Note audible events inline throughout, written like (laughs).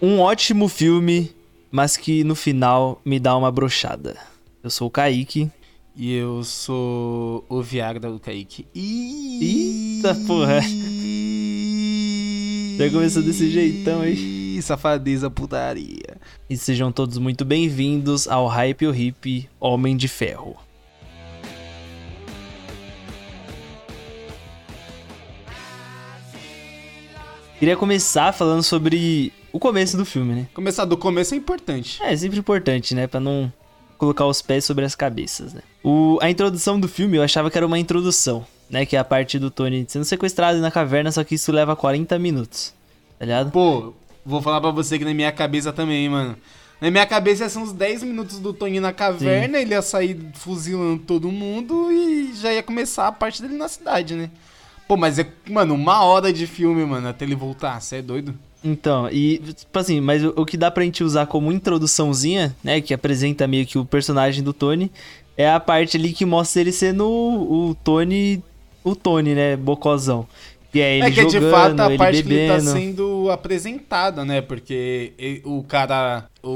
Um ótimo filme, mas que no final me dá uma brochada. Eu sou o Kaique. E eu sou o Viagra do Kaique. Eita porra. Já começou desse jeitão aí. Safadeza putaria. E sejam todos muito bem-vindos ao Hype o Hip Homem de Ferro. Queria começar falando sobre o começo do filme, né? Começar do começo é importante. É, é sempre importante, né? Pra não colocar os pés sobre as cabeças, né? O, a introdução do filme eu achava que era uma introdução, né? Que é a parte do Tony sendo sequestrado na caverna, só que isso leva 40 minutos, tá ligado? Pô, vou falar pra você que na minha cabeça também, mano. Na minha cabeça ser uns 10 minutos do Tony na caverna, Sim. ele ia sair fuzilando todo mundo e já ia começar a parte dele na cidade, né? Pô, mas é, mano, uma hora de filme, mano, até ele voltar, você é doido? Então, e, tipo assim, mas o, o, que dá pra gente usar como introduçãozinha, né, que apresenta meio que o personagem do Tony, é a parte ali que mostra ele sendo o, o Tony, o Tony, né, bocozão. E é ele é que jogando, de fato a parte bebendo. que ele tá sendo apresentada, né? Porque ele, o cara. O,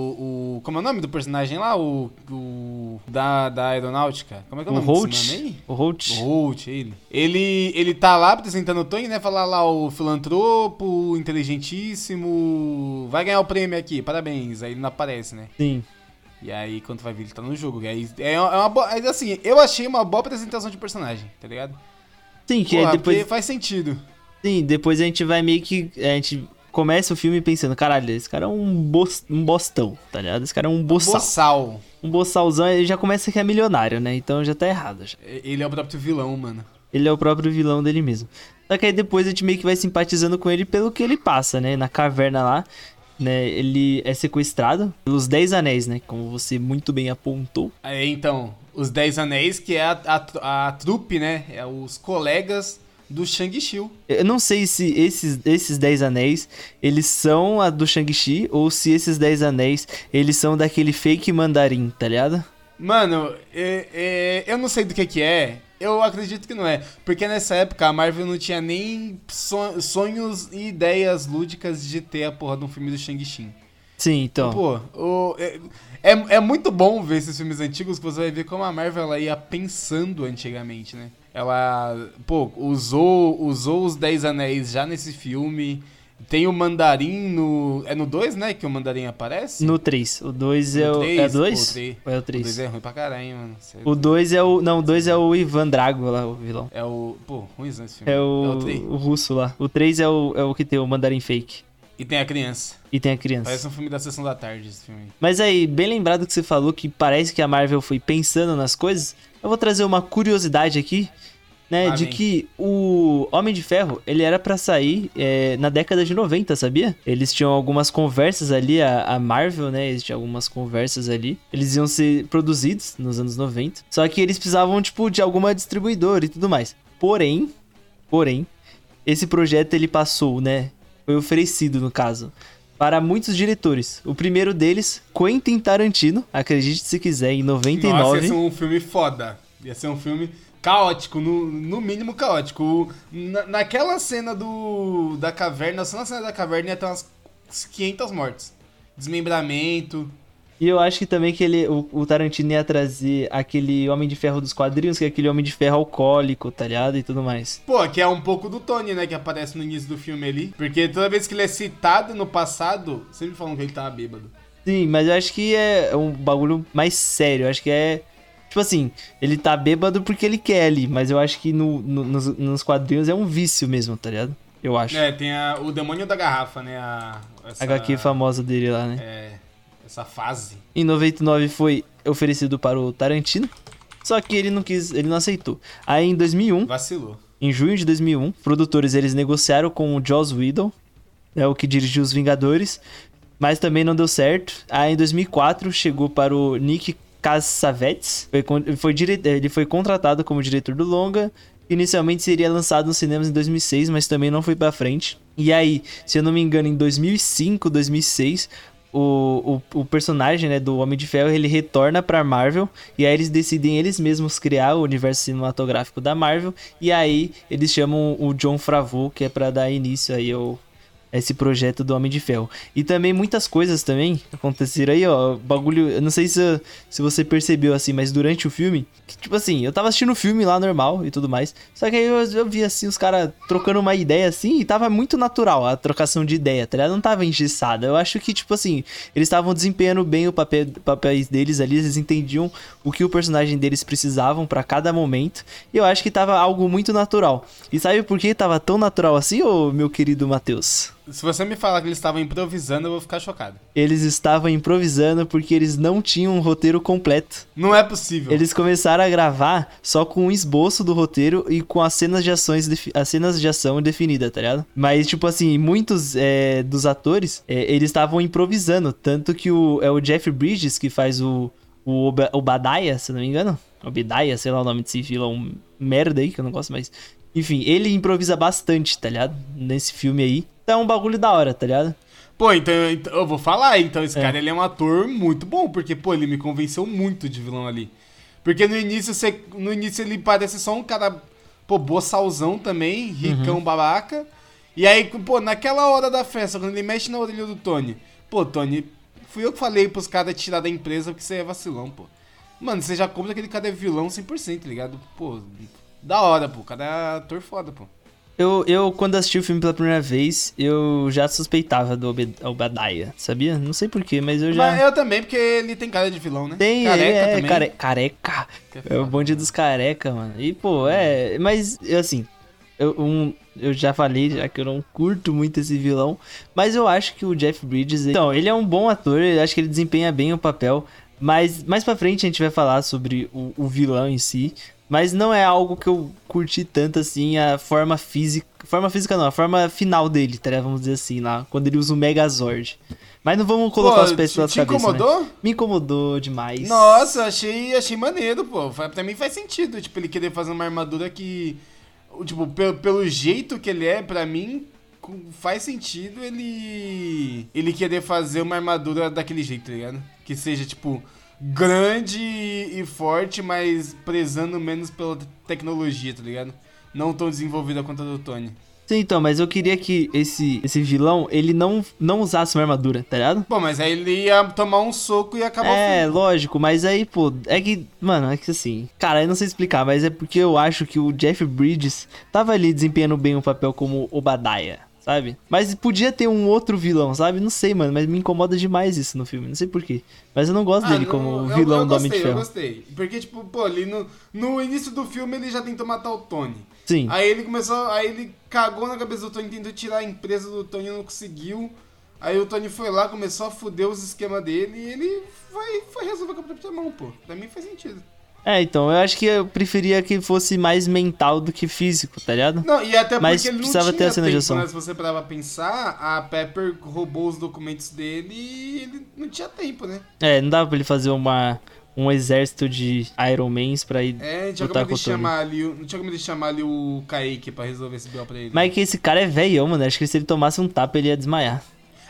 o. Como é o nome do personagem lá? O. o da, da aeronáutica? Como é que é o, o nome Holt? desse nome O Holt. O Holt, ele. ele. Ele tá lá apresentando o Tony, né? Falar lá o filantropo, inteligentíssimo. Vai ganhar o prêmio aqui, parabéns. Aí ele não aparece, né? Sim. E aí, quando vai ver, ele tá no jogo. E aí, é, é uma boa. Assim, eu achei uma boa apresentação de personagem, tá ligado? Sim, que Porra, depois. faz sentido. Sim, depois a gente vai meio que. A gente começa o filme pensando, caralho, esse cara é um, bo um bostão, tá ligado? Esse cara é um boçal. Um boçal. Um boçalzão, ele já começa que é milionário, né? Então já tá errado. Já. Ele é o próprio vilão, mano. Ele é o próprio vilão dele mesmo. Só que aí depois a gente meio que vai simpatizando com ele pelo que ele passa, né? Na caverna lá, né? Ele é sequestrado pelos Dez Anéis, né? Como você muito bem apontou. É, então, os Dez Anéis, que é a, a, a trupe, né? É os colegas do Shang-Chi. Eu não sei se esses, esses Dez Anéis, eles são a do Shang-Chi, ou se esses Dez Anéis, eles são daquele fake mandarim, tá ligado? Mano, é, é, eu não sei do que que é, eu acredito que não é. Porque nessa época a Marvel não tinha nem sonhos e ideias lúdicas de ter a porra de um filme do Shang-Chi. Sim, então. Pô, o, é, é, é, muito bom ver esses filmes antigos que você vai ver como a Marvel ela ia pensando antigamente, né? Ela, pô, usou, usou os Dez Anéis já nesse filme. Tem o Mandarim no. É no 2, né? Que o Mandarim aparece? No 3. O 2 é, o. É 2? Ou é o 3? O 2 é ruim pra caralho, mano. Sério. O 2 é o. Não, o 2 é o Ivan Drago lá, o vilão. É o. Pô, ruimzão esse filme. É o. É o, o russo lá. O 3 é o, é o que tem o Mandarim fake. E tem a criança. E tem a criança. Parece um filme da sessão da tarde esse filme. Mas aí, bem lembrado que você falou que parece que a Marvel foi pensando nas coisas. Eu vou trazer uma curiosidade aqui né, ah, de que o Homem de Ferro, ele era para sair é, na década de 90, sabia? Eles tinham algumas conversas ali, a, a, Marvel, né, eles tinham algumas conversas ali. Eles iam ser produzidos nos anos 90, só que eles precisavam, tipo, de alguma distribuidora e tudo mais. Porém, porém, esse projeto ele passou, né, foi oferecido no caso, para muitos diretores. O primeiro deles, Quentin Tarantino, acredite se quiser, em 99. Nossa, ia ser um filme foda. Ia ser um filme caótico, no, no mínimo caótico. Na, naquela cena do da caverna, só na cena da caverna ia ter umas 500 mortes. Desmembramento. E eu acho que também que ele, o, o, Tarantino ia trazer aquele Homem de Ferro dos quadrinhos, que é aquele Homem de Ferro alcoólico, tá ligado? E tudo mais. Pô, que é um pouco do Tony, né? Que aparece no início do filme ali. Porque toda vez que ele é citado no passado, sempre falam que ele tava bêbado. Sim, mas eu acho que é um bagulho mais sério. Eu acho que é Tipo assim, ele tá bêbado porque ele quer ali, mas eu acho que no, no nos, nos, quadrinhos é um vício mesmo, tá ligado? Eu acho. É, tem a, o demônio da garrafa, né? A, essa, HQ famosa dele lá, né? É, essa fase. Em 99 foi oferecido para o Tarantino, só que ele não quis, ele não aceitou. Aí em 2001... Vacilou. Em junho de 2001, produtores eles negociaram com o Joss Whedon, é o que dirigiu Os Vingadores, mas também não deu certo. Aí em 2004 chegou para o Nick Cassavetes. Foi, foi dire... Ele foi contratado como diretor do longa. Inicialmente seria lançado nos cinemas em 2006, mas também não foi para frente. E aí, se eu não me engano, em 2005, 2006, o, o, o, personagem né, do Homem de Ferro ele retorna para Marvel e aí eles decidem eles mesmos criar o universo cinematográfico da Marvel e aí eles chamam o John Favreau que é para dar início aí ao, esse projeto do Homem de Ferro. E também muitas coisas também aconteceram aí, ó. Bagulho. Eu não sei se, se você percebeu assim, mas durante o filme. Que, tipo assim, eu tava assistindo o filme lá normal e tudo mais. Só que aí eu, eu vi assim, os caras trocando uma ideia assim, e tava muito natural a trocação de ideia, tá ligado? Não tava engessada. Eu acho que, tipo assim, eles estavam desempenhando bem o papel, papéis deles ali, eles entendiam o que o personagem deles precisavam para cada momento. E eu acho que tava algo muito natural. E sabe por que tava tão natural assim, ô meu querido Matheus? Se você me falar que eles estavam improvisando, eu vou ficar chocado. Eles estavam improvisando porque eles não tinham um roteiro completo. Não é possível. Eles começaram a gravar só com um esboço do roteiro e com as cenas de ações, as cenas de ação definidas, tá ligado? Mas, tipo assim, muitos é, dos atores, é, eles estavam improvisando. Tanto que o, é o Jeff Bridges que faz o, o Obadiah, se não me engano. Obadiah, sei lá o nome desse vilão merda aí, que eu não gosto mais. Enfim, ele improvisa bastante, tá ligado? Nesse filme aí. Então é um bagulho da hora, tá ligado? Pô, então, então eu vou falar, então esse é. cara ele é um ator muito bom, porque, pô, ele me convenceu muito de vilão ali. Porque no início, você, no início ele parece só um cara, pô, boçalzão também, ricão, uhum. babaca. E aí, pô, naquela hora da festa, quando ele mexe na orelha do Tony, pô, Tony, fui eu que falei pros caras tirar da empresa porque você é vacilão, pô. Mano, você já compra que aquele cara é vilão 100%, tá ligado? Pô, da hora, pô. É ator foda, pô. Eu, eu, quando assisti o filme pela primeira vez, eu já suspeitava do Obadiah, sabia? Não sei porquê, mas eu já. Mas eu também, porque ele tem cara de vilão, né? Tem, careca é, também. Care, careca. É o bonde dos careca, mano. E, pô, é. Mas, assim, eu, um, eu já falei, já que eu não curto muito esse vilão, mas eu acho que o Jeff Bridges. Então, ele é um bom ator, eu acho que ele desempenha bem o papel. Mas mais pra frente a gente vai falar sobre o, o vilão em si. Mas não é algo que eu curti tanto assim, a forma física. Forma física não, a forma final dele, tá? Vamos dizer assim, lá. Quando ele usa o Megazord. Mas não vamos colocar pô, os pés pelas cabeças. Te né? incomodou? Né? Me incomodou demais. Nossa, achei, achei maneiro, pô. Pra mim faz sentido, tipo, ele querer fazer uma armadura que. Tipo, pelo, pelo jeito que ele é, pra mim, faz sentido ele. Ele querer fazer uma armadura daquele jeito, tá ligado? Que seja, tipo grande e forte, mas prezando menos pela tecnologia, tá ligado? Não tão desenvolvida quanto a do Tony. Sim, então, mas eu queria que esse, esse vilão, ele não, não usasse uma armadura, tá ligado? Bom, mas aí ele ia tomar um soco e acabar É, lógico, mas aí, pô, é que, mano, é que assim, cara, eu não sei explicar, mas é porque eu acho que o Jeff Bridges tava ali desempenhando bem o papel como Obadiah sabe? Mas podia ter um outro vilão, sabe? Não sei, mano, mas me incomoda demais isso no filme, não sei porquê. Mas eu não gosto ah, dele não, como vilão eu, eu do Homem de Ferro. Eu gostei, porque, tipo, pô, ali no, no início do filme ele já tentou matar o Tony. Sim. Aí ele começou, aí ele cagou na cabeça do Tony, tentou tirar a empresa do Tony e não conseguiu. Aí o Tony foi lá, começou a fuder os esquemas dele e ele foi, foi resolver com a própria mão, pô. Pra mim faz sentido. É, então, eu acho que eu preferia que fosse mais mental do que físico, tá ligado? Não, e até Mas porque ele não tinha ter a cena tempo. Né? Se você parava pensar, a Pepper roubou os documentos dele e ele não tinha tempo, né? É, não dava pra ele fazer uma, um exército de Iron Mans pra ir É, não tinha como ele chamar ali, não tinha como ele chamar ali o Kaique pra resolver esse B.O. pra ele. Mas é que esse cara é velhão, mano, acho que se ele tomasse um tapa ele ia desmaiar.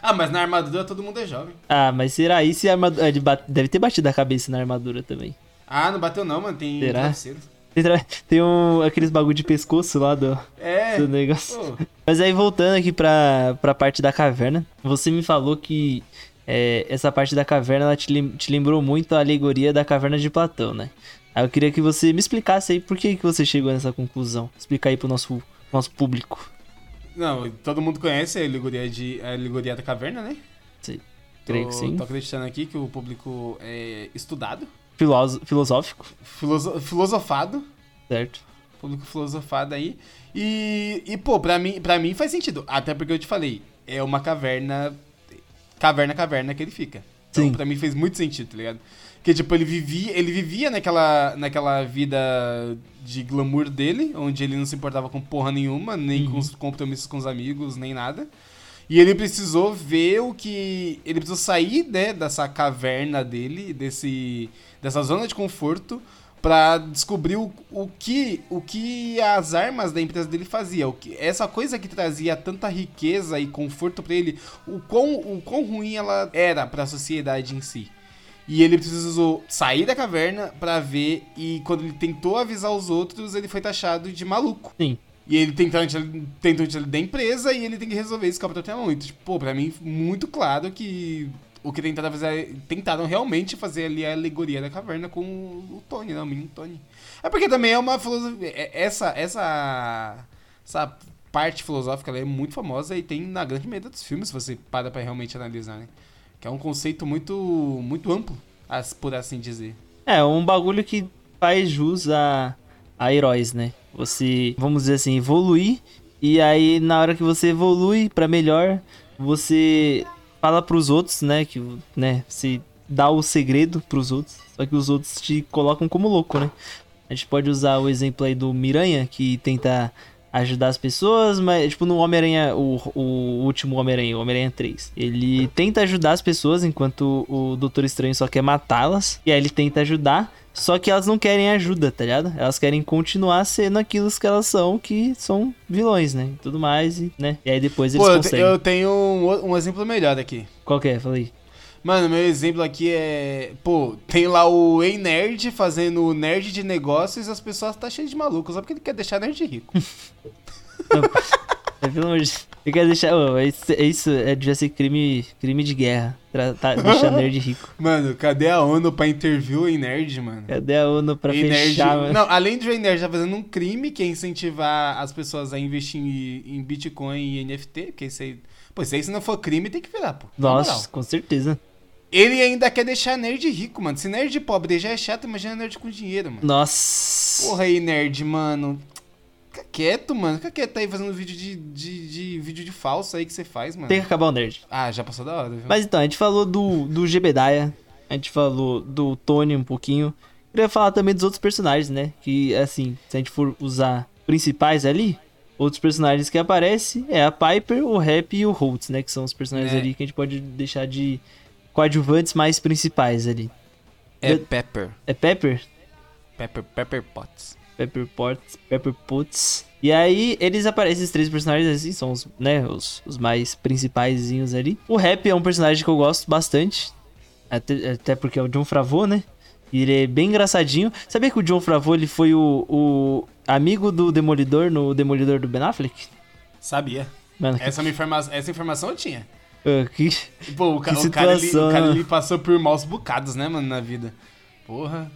Ah, mas na armadura todo mundo é jovem. Ah, mas será aí se a armadura... Ele deve ter batido a cabeça na armadura também. Ah, não bateu não, mano. Tem Será? travesseiro. Tem, (laughs) tem um, aqueles bagulho de pescoço lá do, é, do negócio. Pô. Mas aí voltando aqui pra, pra parte da caverna, você me falou que é, essa parte da caverna ela te, te lembrou muito a alegoria da caverna de Platão, né? Aí eu queria que você me explicasse aí por que, que você chegou nessa conclusão. Explicar aí pro nosso, nosso público. Não, todo mundo conhece a alegoria, de, a alegoria da caverna, né? Sim. Creio tô, que sim. Tô acreditando aqui que o público é estudado filosófico. Filoso filosofado. Certo. Público filosofado aí. E, e pô, pra mim, pra mim faz sentido. Até porque eu te falei, é uma caverna. Caverna, caverna que ele fica. Então, Sim. pra mim fez muito sentido, tá ligado? Que, tipo, ele vivia, ele vivia naquela, naquela vida de glamour dele, onde ele não se importava com porra nenhuma, nem uhum. com os compromissos com os amigos, nem nada. E ele precisou ver o que. Ele precisou sair, né, dessa caverna dele, desse, dessa zona de conforto, para descobrir o, o, que, o que as armas da empresa dele faziam. Essa coisa que trazia tanta riqueza e conforto para ele, o quão, o quão ruim ela era para a sociedade em si. E ele precisou sair da caverna para ver, e quando ele tentou avisar os outros, ele foi taxado de maluco. Sim. E ele tentando tentam tirar da empresa e ele tem que resolver esse Capitão Temão. Então, tipo, pô, pra mim, muito claro que o que tentaram fazer tentaram realmente fazer ali a alegoria da caverna com o Tony, né? O menino Tony. É porque também é uma filosofia. É, essa, essa, essa parte filosófica é muito famosa e tem na grande maioria dos filmes, se você para pra realmente analisar, né? Que é um conceito muito, muito amplo, por assim dizer. É, um bagulho que faz jus a, a heróis, né? Você, vamos dizer assim, evoluir. E aí, na hora que você evolui para melhor, você fala pros outros, né? Que, né? Se dá o segredo pros outros. Só que os outros te colocam como louco, né? A gente pode usar o exemplo aí do Miranha, que tenta ajudar as pessoas, mas, tipo, no Homem-Aranha, o, o último Homem-Aranha, o Homem-Aranha 3. Ele tenta ajudar as pessoas enquanto o Doutor Estranho só quer matá-las. E aí ele tenta ajudar, só que elas não querem ajuda, tá ligado? Elas querem continuar sendo aquilo que elas são, que são vilões, né? E tudo mais, e, né? E aí depois eles Pô, conseguem. eu tenho um, um exemplo melhor aqui. Qual que é? Falei. Mano, meu exemplo aqui é. Pô, tem lá o Ei Nerd fazendo nerd de negócios e as pessoas tá cheias de malucos, só porque ele quer deixar nerd rico. (laughs) Não, é, pelo amor de (laughs) Ele quer deixar. Oh, isso, isso é, devia ser crime, crime de guerra. Tratar, (laughs) deixar nerd rico. Mano, cadê a ONU pra interview em nerd, mano? Cadê a ONU pra Ei fechar, nerd... mano? Não, além de o nerd tá fazendo um crime que é incentivar as pessoas a investir em, em Bitcoin e NFT, porque isso aí. Pô, isso aí se não for crime, tem que virar, pô. Nossa, com certeza. Ele ainda quer deixar nerd rico, mano. Se nerd pobre já é chato, imagina nerd com dinheiro, mano. Nossa. Porra aí, nerd, mano. Fica quieto, mano. Fica quieto aí fazendo vídeo de, de, de, vídeo de falso aí que você faz, mano. Tem que acabar o nerd. Ah, já passou da hora, viu? Mas então, a gente falou do, do Gebedaya. A gente falou do Tony um pouquinho. Queria falar também dos outros personagens, né? Que, assim, se a gente for usar principais ali, outros personagens que aparecem é a Piper, o Rap e o Holtz, né? Que são os personagens é. ali que a gente pode deixar de coadjuvantes mais principais ali. É Pepper. É Pepper? Pepper, Pepper Potts. Pepper Potts, Pepper Potts. E aí, eles aparecem, esses três personagens assim, são os, né, os, os mais principaisinhos ali. O Rap é um personagem que eu gosto bastante. Até, até porque é o John Favreau, né? E ele é bem engraçadinho. Sabia que o John Favreau ele foi o, o amigo do Demolidor no Demolidor do Ben Affleck? Sabia. Mano, essa, que... informa essa informação eu tinha. Uh, que, Pô, o, ca que o, cara, ele, o cara ele passou por maus bocados, né, mano, na vida. Porra.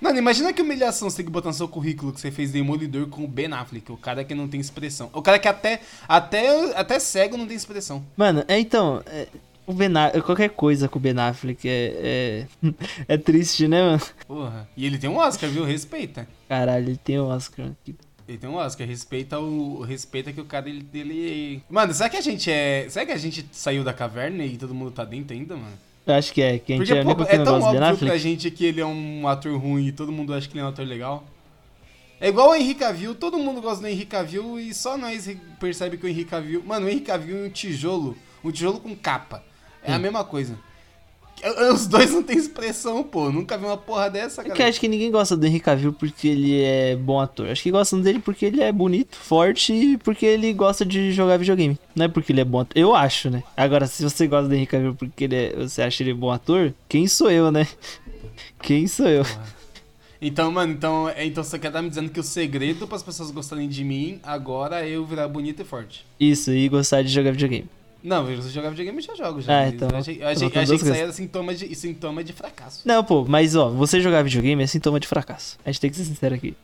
Mano, imagina que humilhação você tem que botar no seu currículo que você fez Demolidor com o Ben Affleck, o cara que não tem expressão. O cara que até, até, até cego não tem expressão. Mano, é então. É, o Ben Affleck, qualquer coisa com o Ben Affleck é, é, (laughs) é triste, né, mano? Porra. E ele tem um Oscar, viu? Respeita. Caralho, ele tem um Oscar. Ele tem um Oscar, respeita o. Respeita que o cara dele, dele. Mano, será que a gente é. Será que a gente saiu da caverna e todo mundo tá dentro ainda, mano? Eu acho que é. Que a gente Porque, é, pô, é tão óbvio pra gente que ele é um ator ruim e todo mundo acha que ele é um ator legal. É igual o Henrique Cavill, todo mundo gosta do Henrique Cavill e só nós percebe que o Henrique Cavill... Mano, o Henrique Cavill é um tijolo, um tijolo com capa. É a mesma coisa. Os dois não tem expressão, pô. Nunca vi uma porra dessa, cara. É que acho que ninguém gosta do Henry Cavill porque ele é bom ator. Acho que gostam dele porque ele é bonito, forte e porque ele gosta de jogar videogame. Não é porque ele é bom ator. Eu acho, né? Agora, se você gosta do Henry Cavill porque ele é... você acha ele bom ator, quem sou eu, né? (laughs) Quem sou eu? Então, mano, então, é, então você quer estar me dizendo que o segredo para as pessoas gostarem de mim agora é eu virar bonito e forte. Isso, e gostar de jogar videogame. Não, você jogar videogame, eu já jogo já. Ah, então. Eu achei, eu achei, eu achei que isso aí era sintoma de, sintoma de fracasso. Não, pô, mas ó, você jogar videogame é sintoma de fracasso. A gente tem que ser sincero aqui.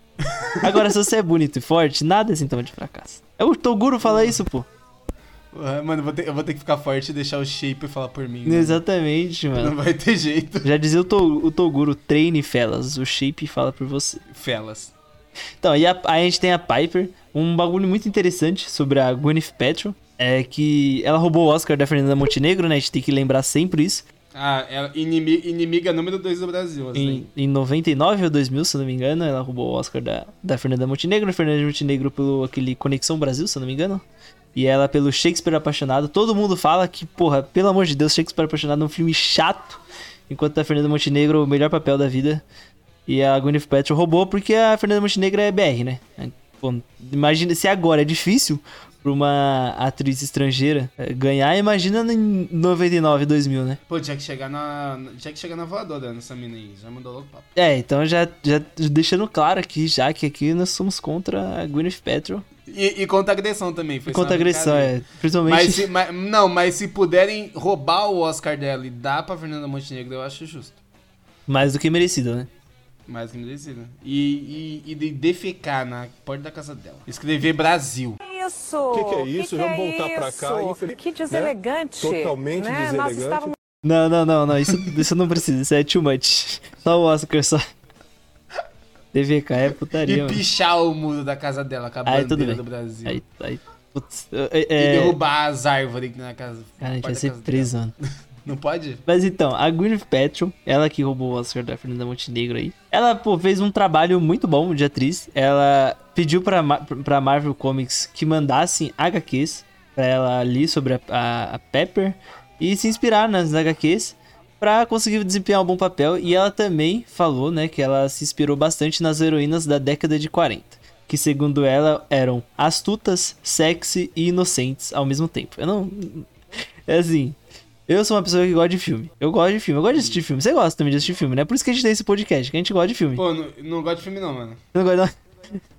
Agora, se você é bonito e forte, nada é sintoma de fracasso. É o Toguro fala isso, pô. Mano, eu vou, ter, eu vou ter que ficar forte e deixar o shape falar por mim. Né? Exatamente, mano. Não vai ter jeito. Já dizia o, to, o Toguro, treine felas. O shape fala por você. Felas. Então, e a, a gente tem a Piper, um bagulho muito interessante sobre a Gwyneth Paltrow é que ela roubou o Oscar da Fernanda Montenegro, né? A gente tem que lembrar sempre isso. Ah, é inimiga, inimiga número 2 do Brasil. Assim. Em, em 99 ou 2000, se não me engano, ela roubou o Oscar da, da Fernanda Montenegro. A Fernanda Montenegro pelo aquele Conexão Brasil, se não me engano. E ela pelo Shakespeare Apaixonado. Todo mundo fala que, porra, pelo amor de Deus, Shakespeare Apaixonado é um filme chato. Enquanto a Fernanda Montenegro, o melhor papel da vida. E a Gwyneth Paltrow roubou porque a Fernanda Montenegro é BR, né? Pô, imagina se agora é difícil pra uma atriz estrangeira eh, ganhar, imagina em 99, 2000, né? Pô, tinha que chegar na. Tinha que chegar na voadora nessa mina aí. Já mandou logo papo. É, então já, já deixando claro aqui, já que aqui nós somos contra a Gwyneth Paltrow. E, e contra agressão também. Foi e contra agressão, é. Principalmente. Mas se, mas, não, mas se puderem roubar o Oscar dela e dar pra Fernanda Montenegro, eu acho justo. Mais do que merecido, né? Mais do que merecido. E, e, e de defecar na porta da casa dela. Escrever Brasil. Isso! O que, que, é isso? Que Vamos é voltar pra cá. Infeliz... Que deselegante. Né? Totalmente né? deselegante. Estávamos... Não, não, não, não. Isso, isso não precisa. Isso é too much. Só o Oscar, só. DVK é putaria. E mano. pichar o muro da casa dela com a aí, bandeira do Brasil. Aí, aí, putz, é, e derrubar as árvores na casa. Cara, a gente vai ser preso, mano. (laughs) Não pode? Mas então, a Gwyneth Paltrow, ela que roubou o Oscar da Fernanda Montenegro aí, ela, pô, fez um trabalho muito bom de atriz. Ela pediu pra, pra Marvel Comics que mandassem HQs pra ela ler sobre a, a, a Pepper e se inspirar nas HQs para conseguir desempenhar um bom papel. E ela também falou, né, que ela se inspirou bastante nas heroínas da década de 40, que segundo ela eram astutas, sexy e inocentes ao mesmo tempo. Eu não é assim, eu sou uma pessoa que gosta de filme. Eu gosto de filme. Eu gosto de assistir filme. Você gosta também de assistir filme, né? Por isso que a gente tem esse podcast, que a gente gosta de filme. Pô, não, não gosto de filme não, mano. Não gosta não?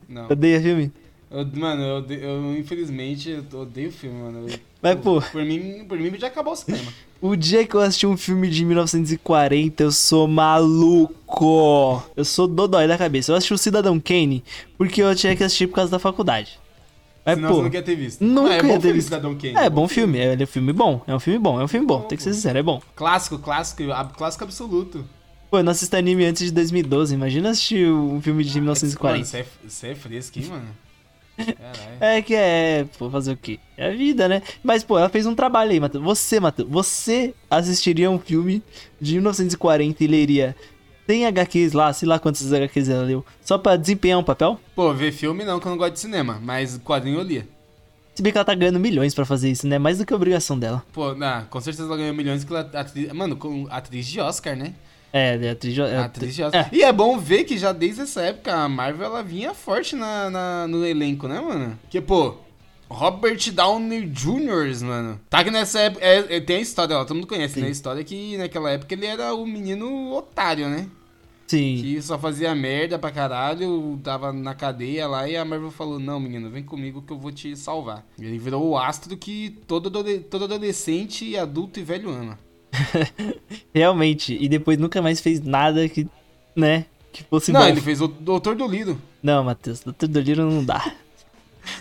Não. Odeia filme? Eu, mano, eu, eu infelizmente eu odeio filme, mano. Eu, Mas, pô. Por mim, por mim já acabou o cinema. o dia que eu assisti um filme de 1940, eu sou maluco. Eu sou dodói da cabeça. Eu assisti o Cidadão Kane porque eu tinha que assistir por causa da faculdade. Mas, Senão pô, você não quer ter visto. Nunca ah, é bom ter visto. Cidadão Kane. É, é bom filme. filme. É, é um filme bom. É um filme bom. É um filme bom. Tem que ser sincero, é bom. Clássico, clássico. Clássico absoluto. Pô, eu não assisto anime antes de 2012. Imagina assistir um filme de 1940. Mano, você é, você é fresco, hein, mano? É que é, pô, fazer o quê? É a vida, né? Mas, pô, ela fez um trabalho aí, Matheus. Você, Matheus, você assistiria um filme de 1940 e leria tem HQs lá, sei lá quantas HQs ela leu, só pra desempenhar um papel? Pô, ver filme não, que eu não gosto de cinema, mas quadrinho eu lia. Se bem que ela tá ganhando milhões pra fazer isso, né? Mais do que a obrigação dela. Pô, não, com certeza ela ganhou milhões que ela atriz, mano, com atriz de Oscar, né? É, de atriz de, é, atriz Oscar. É. E é bom ver que já desde essa época a Marvel ela vinha forte na, na no elenco, né, mano? Que, pô, Robert Downey Jr., mano. Tá que nessa época. É, é, tem a história, ó, todo mundo conhece, Sim. né? A história que naquela época ele era o menino otário, né? Sim. Que só fazia merda pra caralho, tava na cadeia lá e a Marvel falou: Não, menino, vem comigo que eu vou te salvar. Ele virou o astro que todo, todo adolescente, adulto e velho ama. (laughs) Realmente. E depois nunca mais fez nada que, né, que fosse Não, bom. ele fez o Doutor do Lido. Não, Matheus, Doutor do Lido não dá.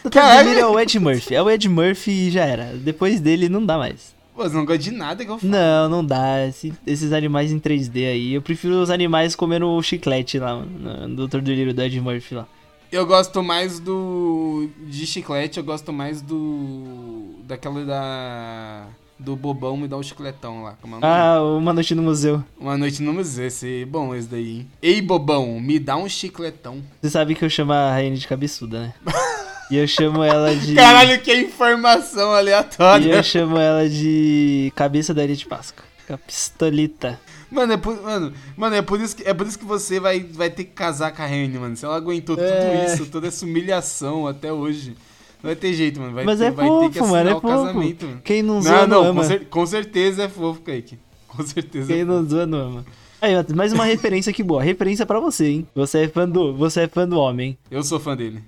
Doutor do Lido é o Ed Murphy. É o Ed Murphy e já era. Depois dele não dá mais. Pô, você não gosta de nada que eu falo. Não, não dá. Esse, esses animais em 3D aí. Eu prefiro os animais comendo chiclete lá, no Dr. Delírio do Ed Murphy lá. Eu gosto mais do. De chiclete, eu gosto mais do. Daquela da. Do bobão me dá um chicletão lá. Como é ah, Uma Noite no Museu. Uma Noite no Museu, esse bom esse daí, hein? Ei, bobão, me dá um chicletão. Você sabe que eu chamo a Rainha de cabeçuda, né? (laughs) E eu chamo ela de. Caralho, que informação aleatória. E eu chamo ela de cabeça da Ilha de Páscoa. A pistolita. Mano, é por, mano, mano, é por isso que, é por isso que você vai, vai ter que casar com a Rene, mano. Se ela aguentou é... tudo isso, toda essa humilhação até hoje. Vai ter jeito, mano. Vai, Mas ter, é vai fofo, ter que mano, é o fofo. casamento, mano. Quem não zoa não, não, ama. Com, cer com certeza é fofo, Kaique. (laughs) Com certeza Quem é não zoa não ama. Aí, mais uma referência que boa. Referência para você, hein? Você é fã do, você é fã do homem. Eu sou fã dele.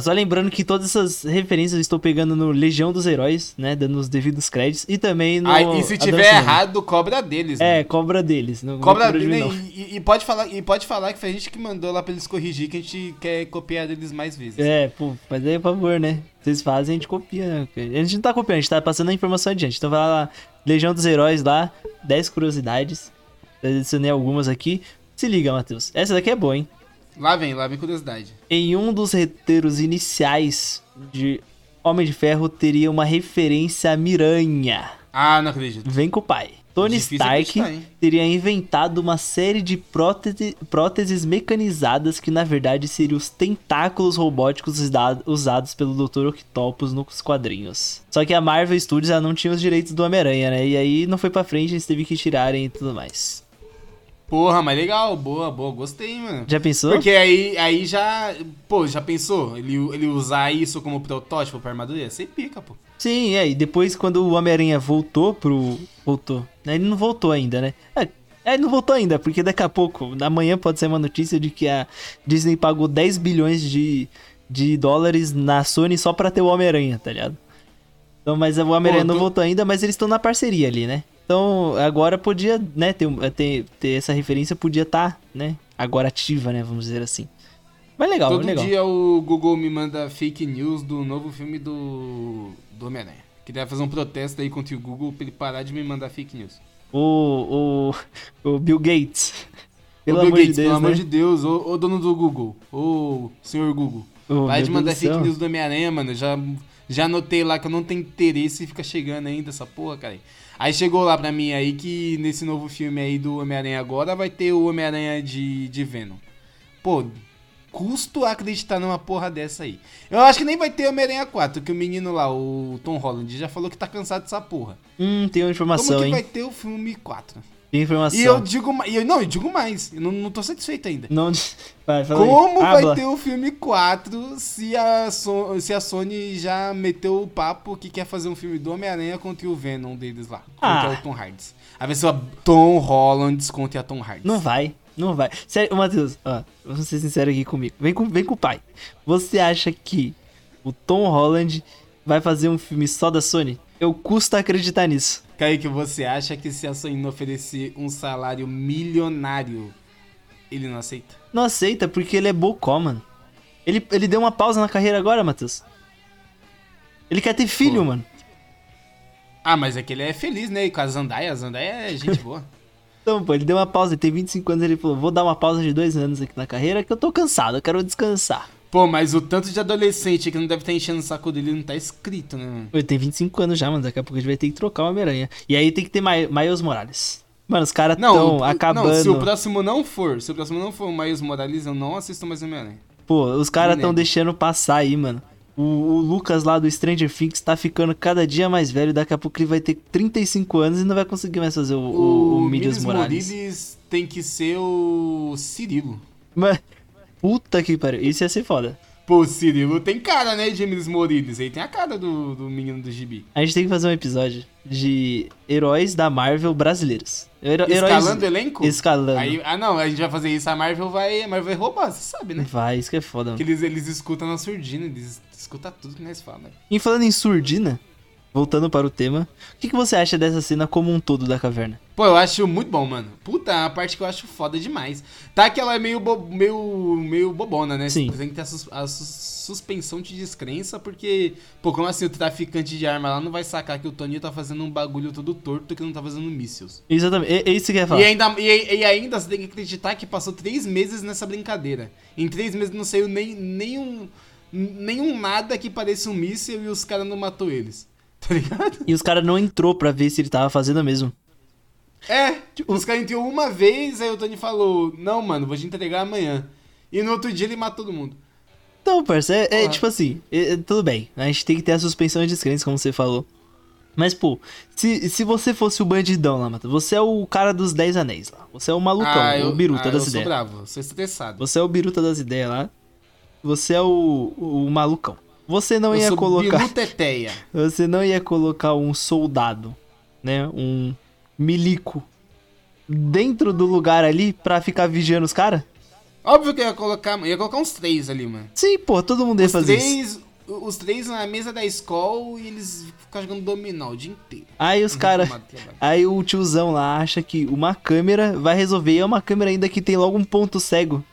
Só lembrando que todas essas referências eu estou pegando no Legião dos Heróis, né? Dando os devidos créditos. E também no. Ah, e se tiver errado, cobra deles. É, né? cobra deles. Não, cobra deles. E, e, pode falar, e pode falar que foi a gente que mandou lá pra eles corrigir, que a gente quer copiar deles mais vezes. É, pô, mas aí, por favor, né? Vocês fazem, a gente copia. Né? A gente não tá copiando, a gente tá passando a informação adiante. Então vai lá, Legião dos Heróis lá, 10 curiosidades. Eu adicionei algumas aqui. Se liga, Matheus. Essa daqui é boa, hein? Lá vem, lá vem curiosidade. Em um dos roteiros iniciais de Homem de Ferro teria uma referência a Miranha. Ah, não acredito. Vem com o pai. Tony Stark teria inventado uma série de prótese, próteses mecanizadas que na verdade seriam os tentáculos robóticos usados pelo Dr. Octopus nos quadrinhos. Só que a Marvel Studios ela não tinha os direitos do Homem-Aranha, né? E aí não foi pra frente, eles teve que tirarem e tudo mais. Porra, mas legal, boa, boa, gostei, mano. Já pensou? Porque aí, aí já. Pô, já pensou? Ele, ele usar isso como protótipo pra armadura? Ser pica, pô. Sim, é, e depois quando o Homem-Aranha voltou pro. Voltou. Né, ele não voltou ainda, né? É, é, ele não voltou ainda, porque daqui a pouco, amanhã pode ser uma notícia de que a Disney pagou 10 bilhões de, de dólares na Sony só pra ter o Homem-Aranha, tá ligado? Então, mas o Homem-Aranha não voltou ainda, mas eles estão na parceria ali, né? Então, agora podia, né, ter, ter, ter essa referência podia estar, tá, né, agora ativa, né, vamos dizer assim. Mas legal, Todo legal. dia o Google me manda fake news do novo filme do, do Homem-Aranha. Queria fazer um protesto aí contra o Google pra ele parar de me mandar fake news. O, o, o Bill Gates. Pelo Bill amor Gates, de Deus, pelo né? amor de Deus, o, o, dono do Google, o senhor Google. Oh, Vai de mandar fake news do Homem-Aranha, mano. Já, já anotei lá que eu não tenho interesse e fica chegando ainda essa porra, cara. Aí chegou lá pra mim aí que nesse novo filme aí do Homem-Aranha agora vai ter o Homem-Aranha de, de Venom. Pô, custo acreditar numa porra dessa aí. Eu acho que nem vai ter Homem-Aranha 4, que o menino lá, o Tom Holland, já falou que tá cansado dessa porra. Hum, tem uma informação, Como que hein? vai ter o filme 4? Informação. E eu digo, eu, não, eu digo mais, eu não, não tô satisfeito ainda. Não, (laughs) vai, Como vai Habla. ter o filme 4 se a, so, se a Sony já meteu o papo que quer fazer um filme do Homem-Aranha contra o Venom deles lá, contra ah. o Tom Hardy. A pessoa Tom Holland contra a Tom Hardy. Não vai. Não vai. Sério, Matheus, ó, vamos ser sincero aqui comigo. Vem com, vem com o pai. Você acha que o Tom Holland vai fazer um filme só da Sony? Eu custa acreditar nisso. Kaique, você acha que se a não oferecer um salário milionário, ele não aceita? Não aceita porque ele é bocó, mano. Ele, ele deu uma pausa na carreira agora, Matheus. Ele quer ter filho, Pô. mano. Ah, mas é que ele é feliz, né? Com a Zandaia. A Zandaia é gente boa. (laughs) Então, pô, ele deu uma pausa, ele tem 25 anos, ele falou, vou dar uma pausa de dois anos aqui na carreira que eu tô cansado, eu quero descansar. Pô, mas o tanto de adolescente que não deve estar enchendo o saco dele não tá escrito, né? Ele tem 25 anos já, mano, daqui a pouco a gente vai ter que trocar o Homem-Aranha. E aí tem que ter Miles Morales. Mano, os caras tão acabando... Não, se o próximo não for, se o próximo não for o Miles Morales, eu não assisto mais Homem-Aranha. Pô, os caras tão deixando passar aí, mano. O, o, Lucas lá do Stranger Things tá ficando cada dia mais velho. Daqui a pouco ele vai ter 35 anos e não vai conseguir mais fazer o, o, o, o Miles Morales. Morales tem que ser o Cirilo. Mas, puta que pariu. Isso ia ser foda. Pô, o Cirilo tem cara, né, Miles Morales. Ele tem a cara do, do menino do gibi. A gente tem que fazer um episódio de heróis da Marvel brasileiros. Hero Escalando elenco? Escalando. Aí, ah, não, a gente vai fazer isso, a Marvel vai, a Marvel vai roubar, você sabe, né? Vai, isso que é foda. Que eles, eles escutam na surdina, eles escutam tudo que nós falamos. Né? E falando em surdina, voltando para o tema, o que, que você acha dessa cena como um todo da caverna? Pô, eu acho muito bom, mano. Puta, é a parte que eu acho foda demais. Tá que ela é meio, bo meio, meio bobona, né? Sim. Você tem que ter a, sus a suspensão de descrença, porque, pô, como assim o traficante de arma lá não vai sacar que o Tony tá fazendo um bagulho todo torto que não tá fazendo mísseis? Exatamente, é, é isso que eu ia falar. E ainda, e, e, ainda você tem que acreditar que passou três meses nessa brincadeira. Em três meses não saiu nem, nenhum, nenhum nada que pareça um míssil e os caras não matou eles. (laughs) Tá ligado? E os caras não entrou pra ver se ele tava fazendo mesmo. É, tipo, os caras entrou uma vez, aí o Tony falou, não, mano, vou te entregar amanhã. E no outro dia ele mata todo mundo. Então, parça, é, é tipo assim, é, é, tudo bem. A gente tem que ter a suspensão de descrença, como você falou. Mas, pô, se, se você fosse o bandidão lá, Mata, você é o cara dos 10 anéis lá. Você é o malucão, ah, eu, o biruta ah, das ideias. Eu sou bravo, sou estressado. Você é o biruta das ideias lá. Você é o, o, o malucão. Você não eu ia colocar. Biluteteia. (laughs) Você não ia colocar um soldado, né? Um milico dentro do lugar ali pra ficar vigiando os caras? Óbvio que eu ia colocar. Ia colocar uns três ali, mano. Sim, pô, todo mundo ia os fazer três, isso. Os três na mesa da escola e eles ficam jogando dominó o dia inteiro. Aí os caras. Aí o tiozão lá acha que uma câmera vai resolver. E é uma câmera ainda que tem logo um ponto cego.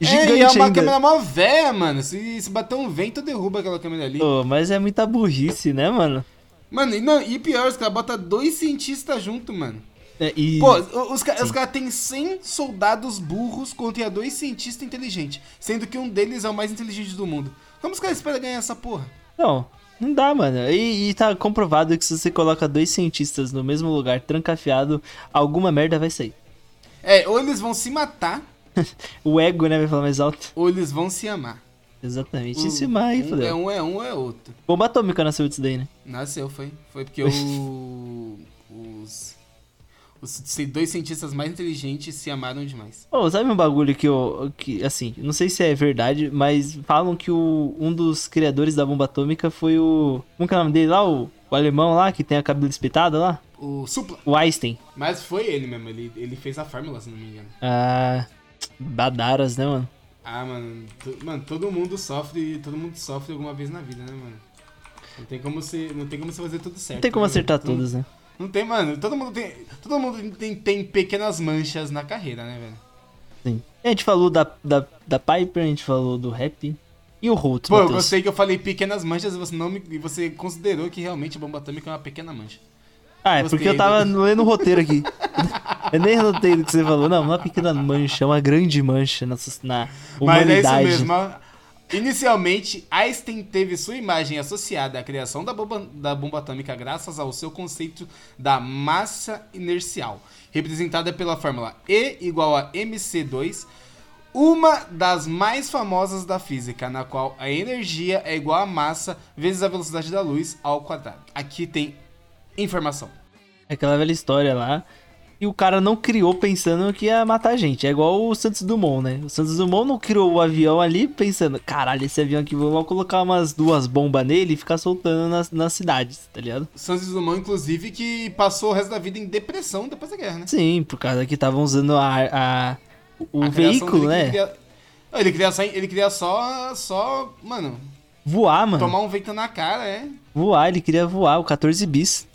Gigante é, e é uma ainda. câmera mó velha, mano. Se, se bater um vento, derruba aquela câmera ali. Pô, mas é muita burrice, né, mano? Mano, e, não, e pior, os caras botam dois cientistas junto, mano. É, e... Pô, os, os caras têm 100 soldados burros contra dois cientistas inteligentes, sendo que um deles é o mais inteligente do mundo. Como os caras esperam ganhar essa porra? Não, não dá, mano. E, e, tá comprovado que se você coloca dois cientistas no mesmo lugar, trancafiado, alguma merda vai sair. É, ou eles vão se matar, (laughs) o ego, né, vai falar mais alto. Ou eles vão se amar. Exatamente. O, se amar aí, um É um, é um, é outro. Bomba atômica nasceu disso daí, né? Nasceu, foi. Foi porque o, (laughs) os, os dois cientistas mais inteligentes se amaram demais. Oh, sabe um bagulho que eu. Que, assim, não sei se é verdade, mas falam que o, um dos criadores da bomba atômica foi o. Como que é o nome dele lá? O, o alemão lá, que tem a cabelo espetada lá? O Supla. O Einstein. Mas foi ele mesmo, ele, ele fez a fórmula, se não me engano. Ah. Badaras, né, mano? Ah, mano, mano, todo mundo sofre, todo mundo sofre alguma vez na vida, né, mano? Não tem como você, não tem como você fazer tudo certo. Não tem como né, acertar todas, né? Não tem, mano, todo mundo tem, todo mundo tem, tem pequenas manchas na carreira, né, velho? Sim. A gente falou da, da, da Piper, a gente falou do rap. E o Holt, Pô, Mateus? eu gostei que eu falei pequenas manchas e você, não me, você considerou que realmente a bomba atômica é uma pequena mancha. Ah, é porque eu tava lendo o roteiro aqui. (laughs) eu nem notei do que você falou. Não, uma pequena mancha, uma grande mancha na, na humanidade. Mas é isso mesmo. Inicialmente, Einstein teve sua imagem associada à criação da bomba, da bomba atômica graças ao seu conceito da massa inercial, representada pela fórmula E igual a mc2, uma das mais famosas da física, na qual a energia é igual a massa vezes a velocidade da luz ao quadrado. Aqui tem informação. É aquela velha história lá. E o cara não criou pensando que ia matar a gente. É igual o Santos Dumont, né? O Santos Dumont não criou o avião ali pensando, caralho, esse avião aqui, vou colocar umas duas bombas nele e ficar soltando nas, nas cidades, tá ligado? Santos Dumont, inclusive, que passou o resto da vida em depressão depois da guerra, né? Sim, por causa que estavam usando a, a, o a veículo, né? Ele queria, ele queria, só, ele queria só, só, mano... Voar, mano. Tomar um vento na cara, é. Voar, ele queria voar, o 14 bis.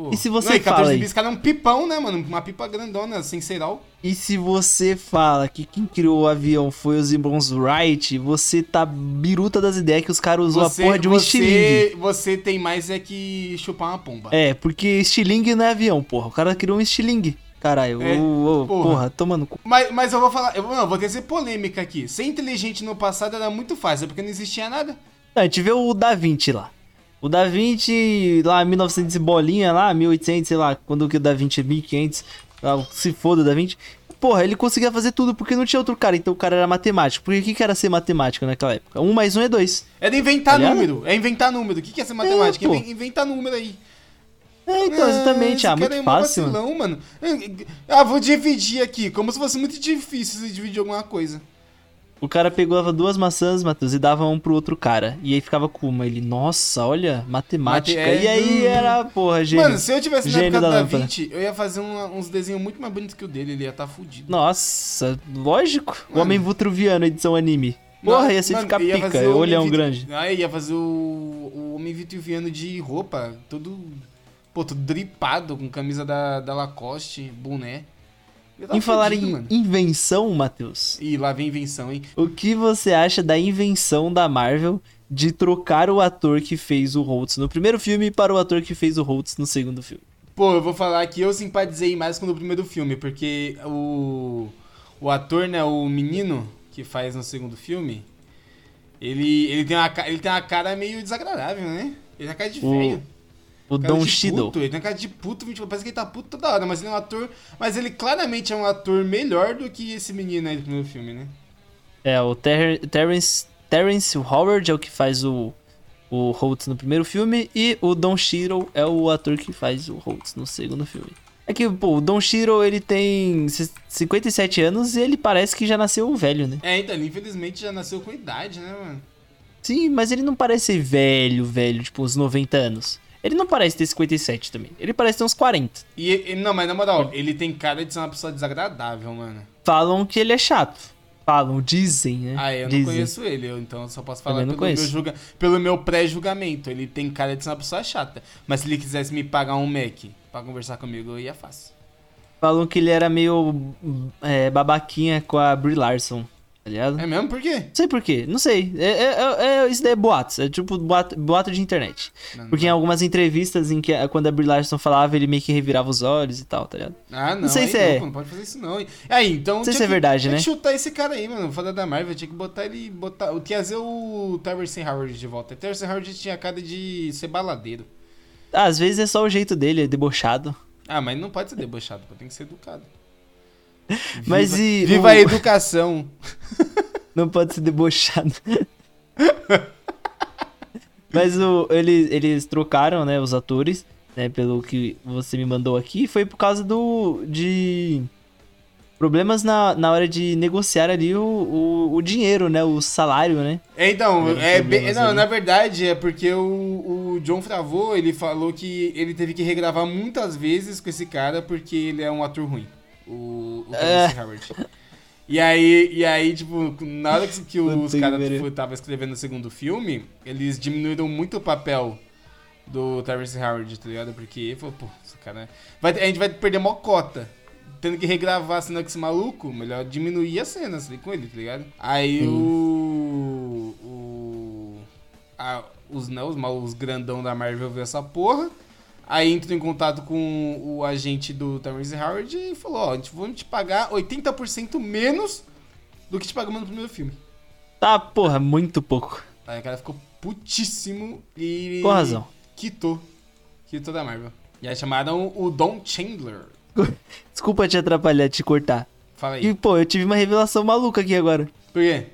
Pô. E se você não, fala. 14 bis, cara, é um pipão, né, mano? Uma pipa grandona, sem seral. E se você fala que quem criou o avião foi os irmãos Wright, você tá biruta das ideias que os caras usou você, a porra de um você, estilingue. Você tem mais é que chupar uma pomba. É, porque estilingue não é avião, porra. O cara criou um estilingue. Caralho, é, oh, oh, porra. porra, tomando cu. Mas, mas eu vou falar, eu não, vou ter polêmica aqui. Ser inteligente no passado era muito fácil, porque não existia nada. Não, a gente vê o Da Vinci lá. O Da Vinci, lá 1900 bolinha, lá 1800, sei lá, quando que o Da Vinci é 1500, lá, se foda o Da Vinci. Porra, ele conseguia fazer tudo porque não tinha outro cara, então o cara era matemático. Porque o que, que era ser matemático naquela época? Um mais um é dois. Era inventar tá número, é inventar número. O que, que é ser matemática? É, inventar número aí. É, então, exatamente. Ah, ah muito é fácil. Vacilão, mano. Ah, vou dividir aqui, como se fosse muito difícil dividir alguma coisa. O cara pegava duas maçãs, Matheus, e dava um pro outro cara. E aí ficava com uma. Ele, nossa, olha, matemática. Mate, é... E aí era, porra, gênio. Mano, se eu tivesse na época da, da Vinci, eu ia fazer um, uns desenhos muito mais bonitos que o dele. Ele ia estar tá fudido. Nossa, lógico. Mano. O Homem Vitruviano, edição anime. Porra, ia ser mano, ficar ia pica, olhão Vit... grande. Ah, ia fazer o, o Homem Vitruviano de roupa, todo, pô, todo dripado, com camisa da, da Lacoste, boné. Em falar em mano. invenção, Matheus. Ih, lá vem invenção, hein? O que você acha da invenção da Marvel de trocar o ator que fez o Holtz no primeiro filme para o ator que fez o Holtz no segundo filme? Pô, eu vou falar que eu simpatizei mais com o primeiro filme, porque o, o ator, né, o menino que faz no segundo filme, ele, ele, tem uma, ele tem uma cara meio desagradável, né? Ele tem uma cara de feio. O Don Shido. Ele tem cara de puto, parece que ele tá puto toda hora, mas ele é um ator. Mas ele claramente é um ator melhor do que esse menino aí do primeiro filme, né? É, o Ter Terence, Terence Howard é o que faz o, o Holtz no primeiro filme, e o Don Cheadle é o ator que faz o Holtz no segundo filme. É que, pô, o Don Cheadle, ele tem 57 anos e ele parece que já nasceu velho, né? É, então, ele infelizmente já nasceu com idade, né, mano? Sim, mas ele não parece velho, velho, tipo, uns 90 anos. Ele não parece ter 57 também. Ele parece ter uns 40. E, e não, mas na moral, ele tem cara de ser uma pessoa desagradável, mano. Falam que ele é chato. Falam, dizem, né? Ah, eu dizem. não conheço ele, eu, então eu só posso falar pelo meu, julga, pelo meu pré-julgamento. Ele tem cara de ser uma pessoa chata. Mas se ele quisesse me pagar um Mac pra conversar comigo, eu ia fácil. Falam que ele era meio é, babaquinha com a Brie Larson tá ligado? É mesmo? Por quê? Não sei por quê, não sei. É, é, é, é isso daí é boatos, é tipo boato, boato de internet. Não, Porque não. em algumas entrevistas em que quando a Brie Larson falava, ele meio que revirava os olhos e tal, tá ligado? Ah, não. Não sei se é. Não, não pode fazer isso não. Aí, então. Não sei se é verdade, né? Tinha que chutar esse cara aí, mano. Foda da Marvel, tinha que botar ele. Botar, trazer o Terrence Howard de volta. O Terrence Howard tinha cara de ser baladeiro. às vezes é só o jeito dele, é debochado. Ah, mas não pode ser debochado, tem que ser educado. Mas viva, e. Viva o... a educação! (laughs) Não pode ser debochado. Mas o, eles, eles trocaram, né, os atores, né, pelo que você me mandou aqui, foi por causa do. de. Problemas na, na hora de negociar ali o, o, o dinheiro, né? O salário, né? É, então, é, bem, não, na verdade é porque o, o John Favreau, ele falou que ele teve que regravar muitas vezes com esse cara porque ele é um ator ruim o, o é. Howard. E aí, e aí, tipo, na hora que, que os caras tipo, tava escrevendo o segundo filme, eles diminuíram muito o papel do Travis Howard, tá ligado? Porque, pô, esse cara... Vai, a gente vai perder uma cota. Tendo que regravar a cena com esse maluco, melhor diminuir as cenas com ele, tá ligado? Aí o... o a, os, né, os, os grandão da Marvel viu essa porra. Aí entrou em contato com o agente do Terrence Howard e falou: Ó, a gente vai te pagar 80% menos do que te pagamos no primeiro filme. Tá, porra, muito pouco. Aí o cara ficou putíssimo e. Com razão. Quitou. Quitou da Marvel. E aí chamaram o Don Chandler. (laughs) Desculpa te atrapalhar, te cortar. Fala aí. E, pô, eu tive uma revelação maluca aqui agora. Por quê?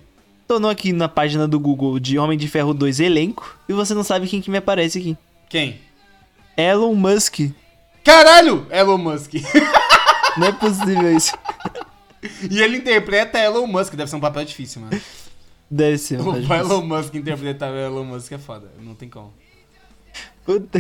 Tô aqui na página do Google de Homem de Ferro 2 elenco e você não sabe quem que me aparece aqui. Quem? Elon Musk. Caralho! Elon Musk. (laughs) Não é possível isso. E ele interpreta Elon Musk, deve ser um papel difícil, mano. Deve ser. Um o (laughs) Elon Musk interpretar Elon Musk é foda, não tem como. Puta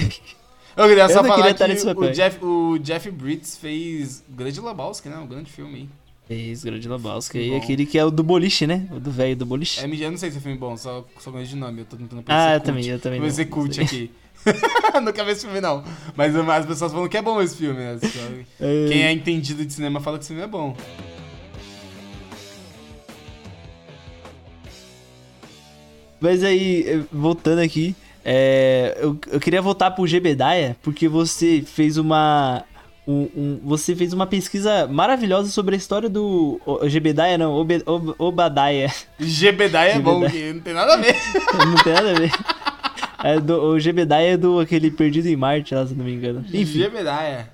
Eu queria só Eu falar que o Jeff, o Jeff Bridges fez Grande Lebowski, né? Um grande filme aí. Fez Grande Lebowski. E aquele que é o do boliche, né? O do velho do boliche. É, eu não sei se é filme bom, só, só de nome. Eu tô tentando Ah, eu também, eu também. Vou ser cult aqui. (laughs) (laughs) Nunca vi esse filme, não. Mas as pessoas falam que é bom esse filme, né? É. Quem é entendido de cinema fala que esse filme é bom. Mas aí, eh, voltando aqui, é, eu, eu queria voltar pro Gebedaia, porque você fez uma. Um, um, você fez uma pesquisa maravilhosa sobre a história do o, Gebedaia, não, Ob, Ob, Obadaia. Gebedaia é bom, que não tem nada a ver. (laughs) não tem nada a ver. É do, o Jebediah é do aquele Perdido em Marte, lá, se não me engano. Enfim. Jebediah.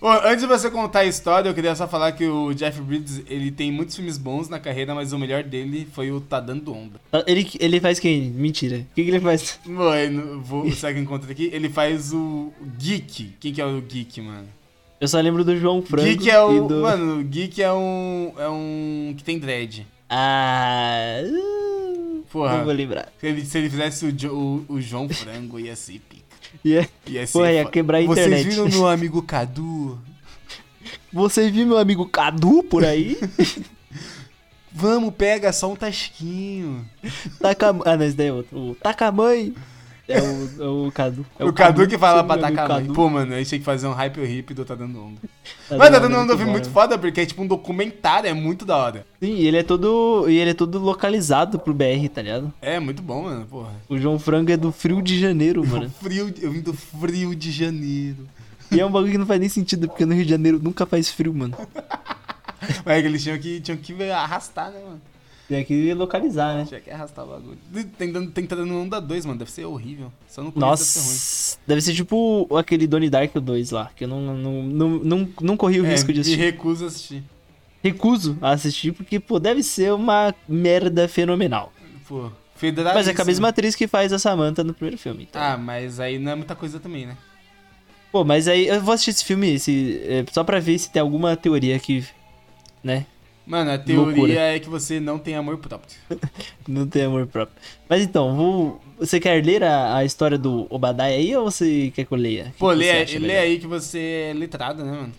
Oh, antes de você contar a história, eu queria só falar que o Jeff Bridges, ele tem muitos filmes bons na carreira, mas o melhor dele foi o Tá Dando Onda. Ah, ele, ele faz quem? Mentira. O que, que ele faz? Mano, vou, será que eu encontro aqui? Ele faz o Geek. Quem que é o Geek, mano? Eu só lembro do João Franco. Geek é o. Do... Mano, Geek é um. É um. que tem dread. Ah. Porra. Não vou lembrar. Se ele, se ele fizesse o, jo, o, o, João Frango, ia ser pica. Ia, ia ser. Porra, ia quebrar a internet. Vocês viram meu amigo Cadu? Vocês viram meu amigo Cadu por aí? (laughs) Vamos, pega só um tasquinho. Taca... Ah, não, esse daí é outro. Taca mãe. É o, é o Cadu. É o, o Cadu, Cadu, que fala pra tacar a mãe. Pô, mano, a gente tem que fazer um hype hip do Tá Dando Onda. Tá Mas Tá Dando Onda é filme muito foda, porque é tipo um documentário, é muito da hora. Sim, e ele é todo. E ele é todo localizado pro BR, tá ligado? É, muito bom, mano, porra. O João Frango é do Frio de Janeiro, mano. frio, eu vim do Frio de Janeiro. E é um bagulho que não faz nem sentido, porque no Rio de Janeiro nunca faz frio, mano. (laughs) Mas é que eles tinham que, tinham que arrastar, né, mano? Tem que localizar, né? Tinha que arrastar o bagulho. Tem, tem, tem que estar dando onda 2, mano. Deve ser horrível. Só no Nossa, deve ser ruim. Deve ser tipo aquele Donnie Dark 2 lá, que eu não, não, não, não, não corri o é, risco de assistir. E recuso a assistir. Recuso a assistir, porque, pô, deve ser uma merda fenomenal. Pô, Mas é com a mesma atriz que faz a Samantha no primeiro filme. Então. Ah, mas aí não é muita coisa também, né? Pô, mas aí eu vou assistir esse filme esse, é, só pra ver se tem alguma teoria que, né, Mano, a teoria Loucura. é que você não tem amor próprio. (laughs) não tem amor próprio. Mas então, vou... você quer ler a, a história do Obadiah aí ou você quer que eu leia? Pô, lê, lê aí que você é letrado, né, mano?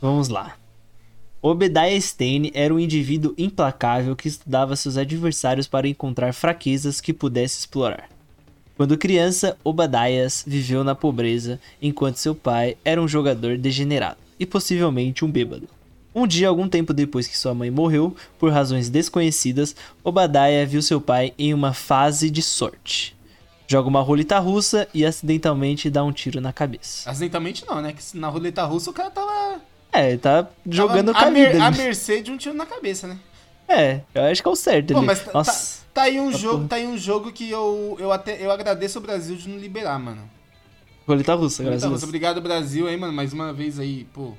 Vamos lá. Obadiah Stane era um indivíduo implacável que estudava seus adversários para encontrar fraquezas que pudesse explorar. Quando criança, Obadias viveu na pobreza, enquanto seu pai era um jogador degenerado e possivelmente um bêbado. Um dia, algum tempo depois que sua mãe morreu, por razões desconhecidas, Obadiah viu seu pai em uma fase de sorte. Joga uma roleta russa e acidentalmente dá um tiro na cabeça. Acidentalmente não, né? Que na roleta russa o cara tava. É, tá jogando tava a, mer a mercê de um tiro na cabeça, né? É, eu acho que é o certo Pô, ali. Mas tá, Nossa. Tá, tá aí um tá jogo, tá aí um jogo que eu, eu até eu agradeço o Brasil de não liberar, mano. Roleta russa, graças a Deus. Obrigado Brasil aí, mano, mais uma vez aí, pô,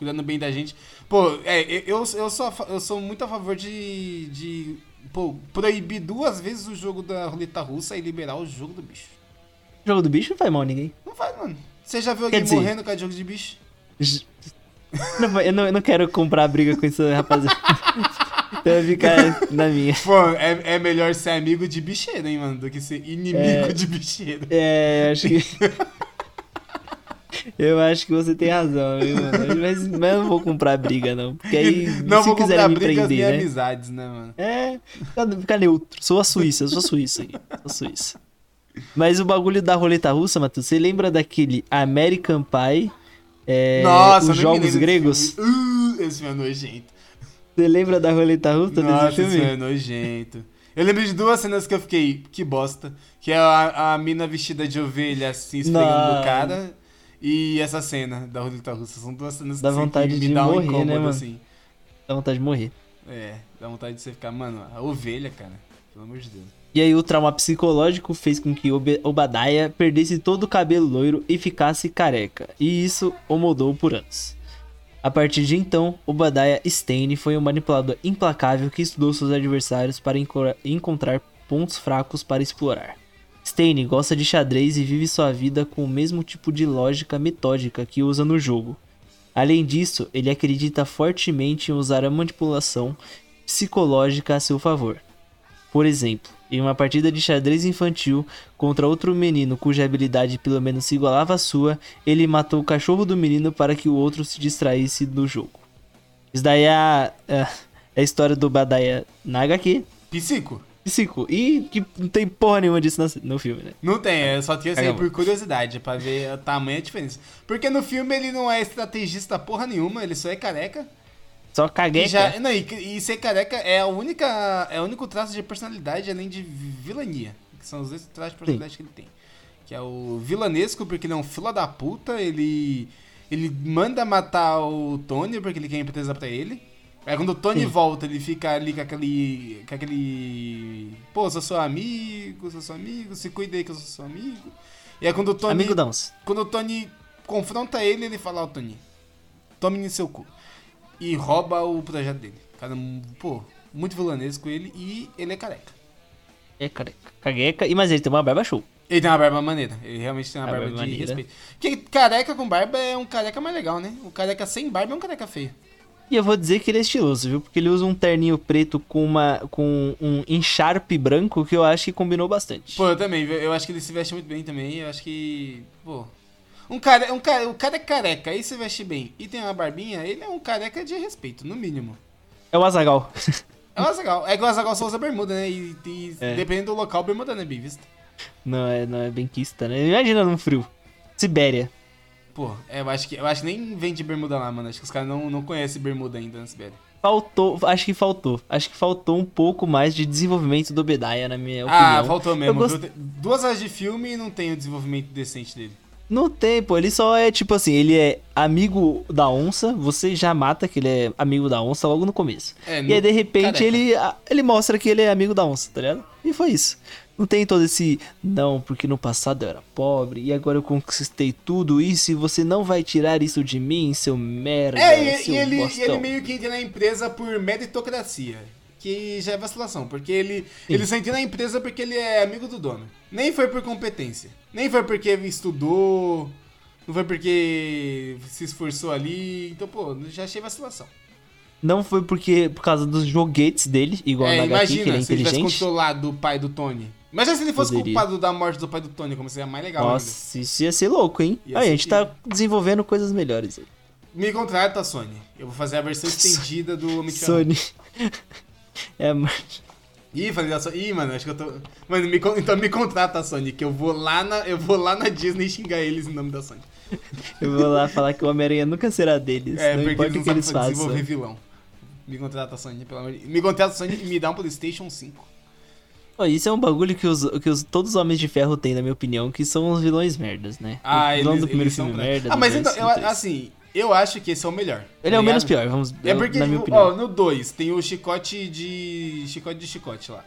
cuidando bem da gente. Pô, é, eu, eu, sou, eu sou muito a favor de, de pô, proibir duas vezes o jogo da roleta russa e liberar o jogo do bicho. O jogo do bicho não faz mal a ninguém. Não faz, mano. Você já viu alguém dizer, morrendo com a jogo de bicho? (laughs) Não, eu, não, eu não quero comprar briga com isso, rapaziada. (laughs) então eu ficar na minha. Pô, é, é melhor ser amigo de bicheiro, hein, mano, do que ser inimigo é, de bicheiro. É, acho que. (laughs) Eu acho que você tem razão, viu, mano? Mas, mas eu não vou comprar briga, não. Porque aí, (laughs) não se vou quiser me brigas prender, né? amizades, né, mano? É, fica neutro. Sou a Suíça, sou a Suíça aqui. Sou a Suíça. Mas o bagulho da roleta russa, Matheus, você lembra daquele American Pie? É, Nossa, os jogos gregos? Uh, esse filme é nojento. Você lembra da roleta russa Nossa, desse filme? Nossa, esse filme é nojento. Eu lembro de duas cenas que eu fiquei, que bosta. Que é a, a mina vestida de ovelha, assim, esfregando o cara. E essa cena da roleta russa. São duas cenas dá vontade que de me dá um morrer, incômodo, né, mano? assim. Dá vontade de morrer. É, dá vontade de você ficar, mano, a ovelha, cara. Pelo amor de Deus. E aí o trauma psicológico fez com que Obadiah perdesse todo o cabelo loiro e ficasse careca. E isso o mudou por anos. A partir de então, Obadiah Stane foi um manipulador implacável que estudou seus adversários para encontrar pontos fracos para explorar. Stane gosta de xadrez e vive sua vida com o mesmo tipo de lógica metódica que usa no jogo. Além disso, ele acredita fortemente em usar a manipulação psicológica a seu favor. Por exemplo, em uma partida de xadrez infantil contra outro menino cuja habilidade pelo menos se igualava à sua, ele matou o cachorro do menino para que o outro se distraísse do jogo. Isso daí é a, é a história do Badaya na HQ. Psico. E que não tem porra nenhuma disso no, filme, né? Não tem, eu só tinha assim, por curiosidade, pra ver o tamanho da diferença. Porque no filme ele não é estrategista porra nenhuma, ele só é careca. Só caguei. Já, não, e, e, ser careca é a única. É o único traço de personalidade além de vilania. Que são os dois traços de personalidade Sim. que ele tem. Que é o vilanesco, porque ele é um fila da puta, ele. Ele manda matar o Tony porque ele quer empresa pra ele. Aí quando o Tony Sim. volta, ele fica ali com aquele. com aquele. Pô, sou seu amigo, sou seu amigo, se cuida aí que eu sou seu amigo. E aí quando o Tony. Amigo. Quando o Tony confronta ele, ele fala, ó, oh, Tony, tome no seu cu e rouba o projeto dele. Cara, pô, muito vilanesco ele e ele é careca. É careca. Careca, e mas ele tem uma barba show. Ele tem uma barba maneira. Ele realmente tem uma barba, barba de maneira. respeito. Porque careca com barba é um careca mais legal, né? O careca sem barba é um careca feio. E eu vou dizer que ele é estiloso, viu? Porque ele usa um terninho preto com, uma, com um encharpe branco que eu acho que combinou bastante. Pô, eu também. Eu acho que ele se veste muito bem também. Eu acho que. Pô, um cara, um cara, o cara é careca, aí se veste bem e tem uma barbinha, ele é um careca de respeito, no mínimo. É o Azagal. (laughs) É o Azagal. É que o Azagal só usa bermuda, né? E, e é. dependendo do local, bermuda não é bem vista. Não é, não é benquista, né? Imagina num frio. Sibéria. Pô, é, eu acho que eu acho que nem vende bermuda lá, mano. Acho que os caras não, não conhecem bermuda ainda na Sibéria. Faltou, acho que faltou. Acho que faltou um pouco mais de desenvolvimento do Bedaia, na minha ah, opinião. Ah, faltou mesmo. Gost... Duas horas de filme e não tem o desenvolvimento decente dele. No tempo, ele só é tipo assim, ele é amigo da onça, você já mata que ele é amigo da onça logo no começo. É, no... E aí, de repente, ele, ele mostra que ele é amigo da onça, tá ligado? E foi isso. Não tem todo esse, não, porque no passado eu era pobre e agora eu conquistei tudo isso e você não vai tirar isso de mim, seu merda. É, e, e ele, ele meio que entra na empresa por meritocracia que já é vacilação, porque ele, ele sentiu na empresa porque ele é amigo do dono. Nem foi por competência. Nem foi porque estudou. Não foi porque se esforçou ali. Então, pô, já achei vacilação. Não foi porque por causa dos joguetes dele, igual é, na imagina, HQ, que ele é se inteligente. ele tivesse controlado o pai do Tony. Imagina se ele fosse Poderia. culpado da morte do pai do Tony, como seria mais legal Nossa, ainda. isso ia ser louco, hein? Aí, a gente tá desenvolvendo coisas melhores aí. Me contrata, Sony. Eu vou fazer a versão estendida do Homem de Sony. (laughs) É, mas. Ih, falei da Sony. Ih, mano, acho que eu tô. Mano, me, então me contrata, Sony, que eu vou lá na, eu vou lá na Disney xingar eles em nome da Sony. (laughs) Eu vou lá falar que o Homem-Aranha nunca será deles. É, não importa o que eles façam. desenvolver vilão. Me contrata, Sony, pelo amor de Me contrata, Sony, e me dá um PlayStation 5. Isso é um bagulho que, os, que os, todos os Homens de Ferro têm, na minha opinião, que são os vilões merdas, né? Ah, o vilão eles, do primeiro filme pra... merda. Ah, mas então, eu, assim, eu acho que esse é o melhor. Ele tá é o menos pior, vamos É porque, na minha opinião. ó, no 2 tem o chicote de. chicote de chicote lá.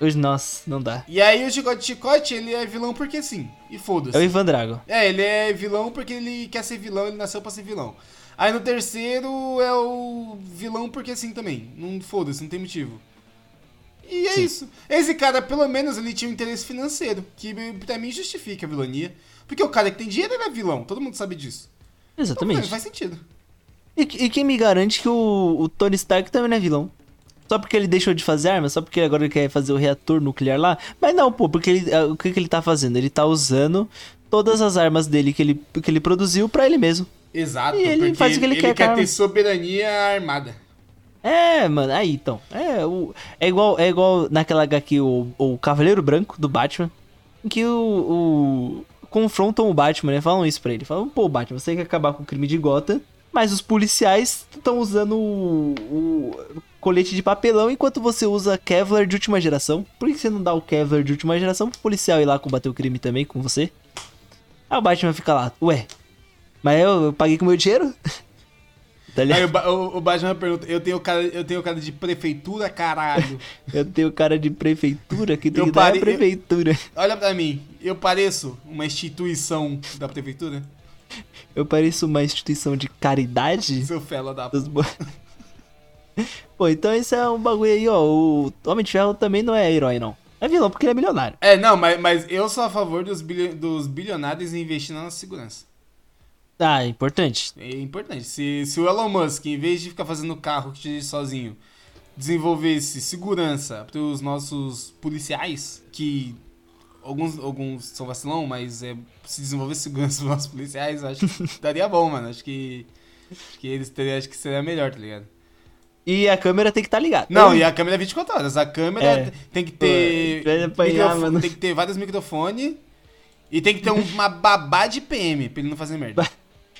Hoje, nossa, não dá. E aí o chicote de chicote, ele é vilão porque sim. E foda-se. É o Ivan Drago. É, ele é vilão porque ele quer ser vilão, ele nasceu pra ser vilão. Aí no terceiro é o vilão porque sim também. Não foda-se, não tem motivo. E é sim. isso. Esse cara, pelo menos, ele tinha um interesse financeiro, que pra mim justifica a vilania. Porque o cara que tem dinheiro, é vilão, todo mundo sabe disso. Exatamente. Então, faz sentido. E, e, quem me garante que o, o, Tony Stark também não é vilão? Só porque ele deixou de fazer arma? Só porque agora ele quer fazer o reator nuclear lá? Mas não, pô, porque ele, o que, que ele tá fazendo? Ele tá usando todas as armas dele que ele, que ele produziu para ele mesmo. Exato, e ele faz o que ele, ele quer. Ele quer ter soberania armada. É, mano, aí então. É, o, é, igual, é igual naquela HQ, o, o Cavaleiro Branco do Batman, que o, o confrontam o Batman, né? Falam isso pra ele. Falam, pô, Batman, você quer acabar com o crime de Gotham, mas os policiais estão usando o, o, colete de papelão enquanto você usa Kevlar de última geração. Por que você não dá o Kevlar de última geração pro policial ir lá combater o crime também com você? Aí o Batman fica lá, ué, mas eu, eu paguei com meu dinheiro? (laughs) Tá Aí o, o Batman pergunta: eu tenho, cara, eu tenho cara de prefeitura, caralho. (laughs) eu tenho cara de prefeitura? Que tem eu que pare... dar prefeitura. Eu... Olha pra mim, eu pareço uma instituição da prefeitura? Eu pareço uma instituição de caridade? Seu fela da Dos... (laughs) Pô, então esse é um bagulho aí, ó. O Homem de Ferro também não é herói, não. É vilão porque ele é milionário. É, não, mas, mas eu sou a favor dos, dos bilionários investindo na segurança. Ah, é importante. É importante. Se, se o Elon Musk, em vez de ficar fazendo carro que dirige sozinho, desenvolvesse segurança para os nossos policiais, que alguns, alguns são vacilão, mas é, se desenvolver segurança (laughs) para os nossos policiais, acho que daria bom, mano. Acho que, acho que eles teriam, acho que seria melhor, tá ligado? E a câmera tem que estar tá ligada. Não, e a câmera é 24 horas. A câmera é. tem que ter. Apanhar, mano. Tem que ter vários microfones. E tem que ter uma babá de PM pra ele não fazer merda.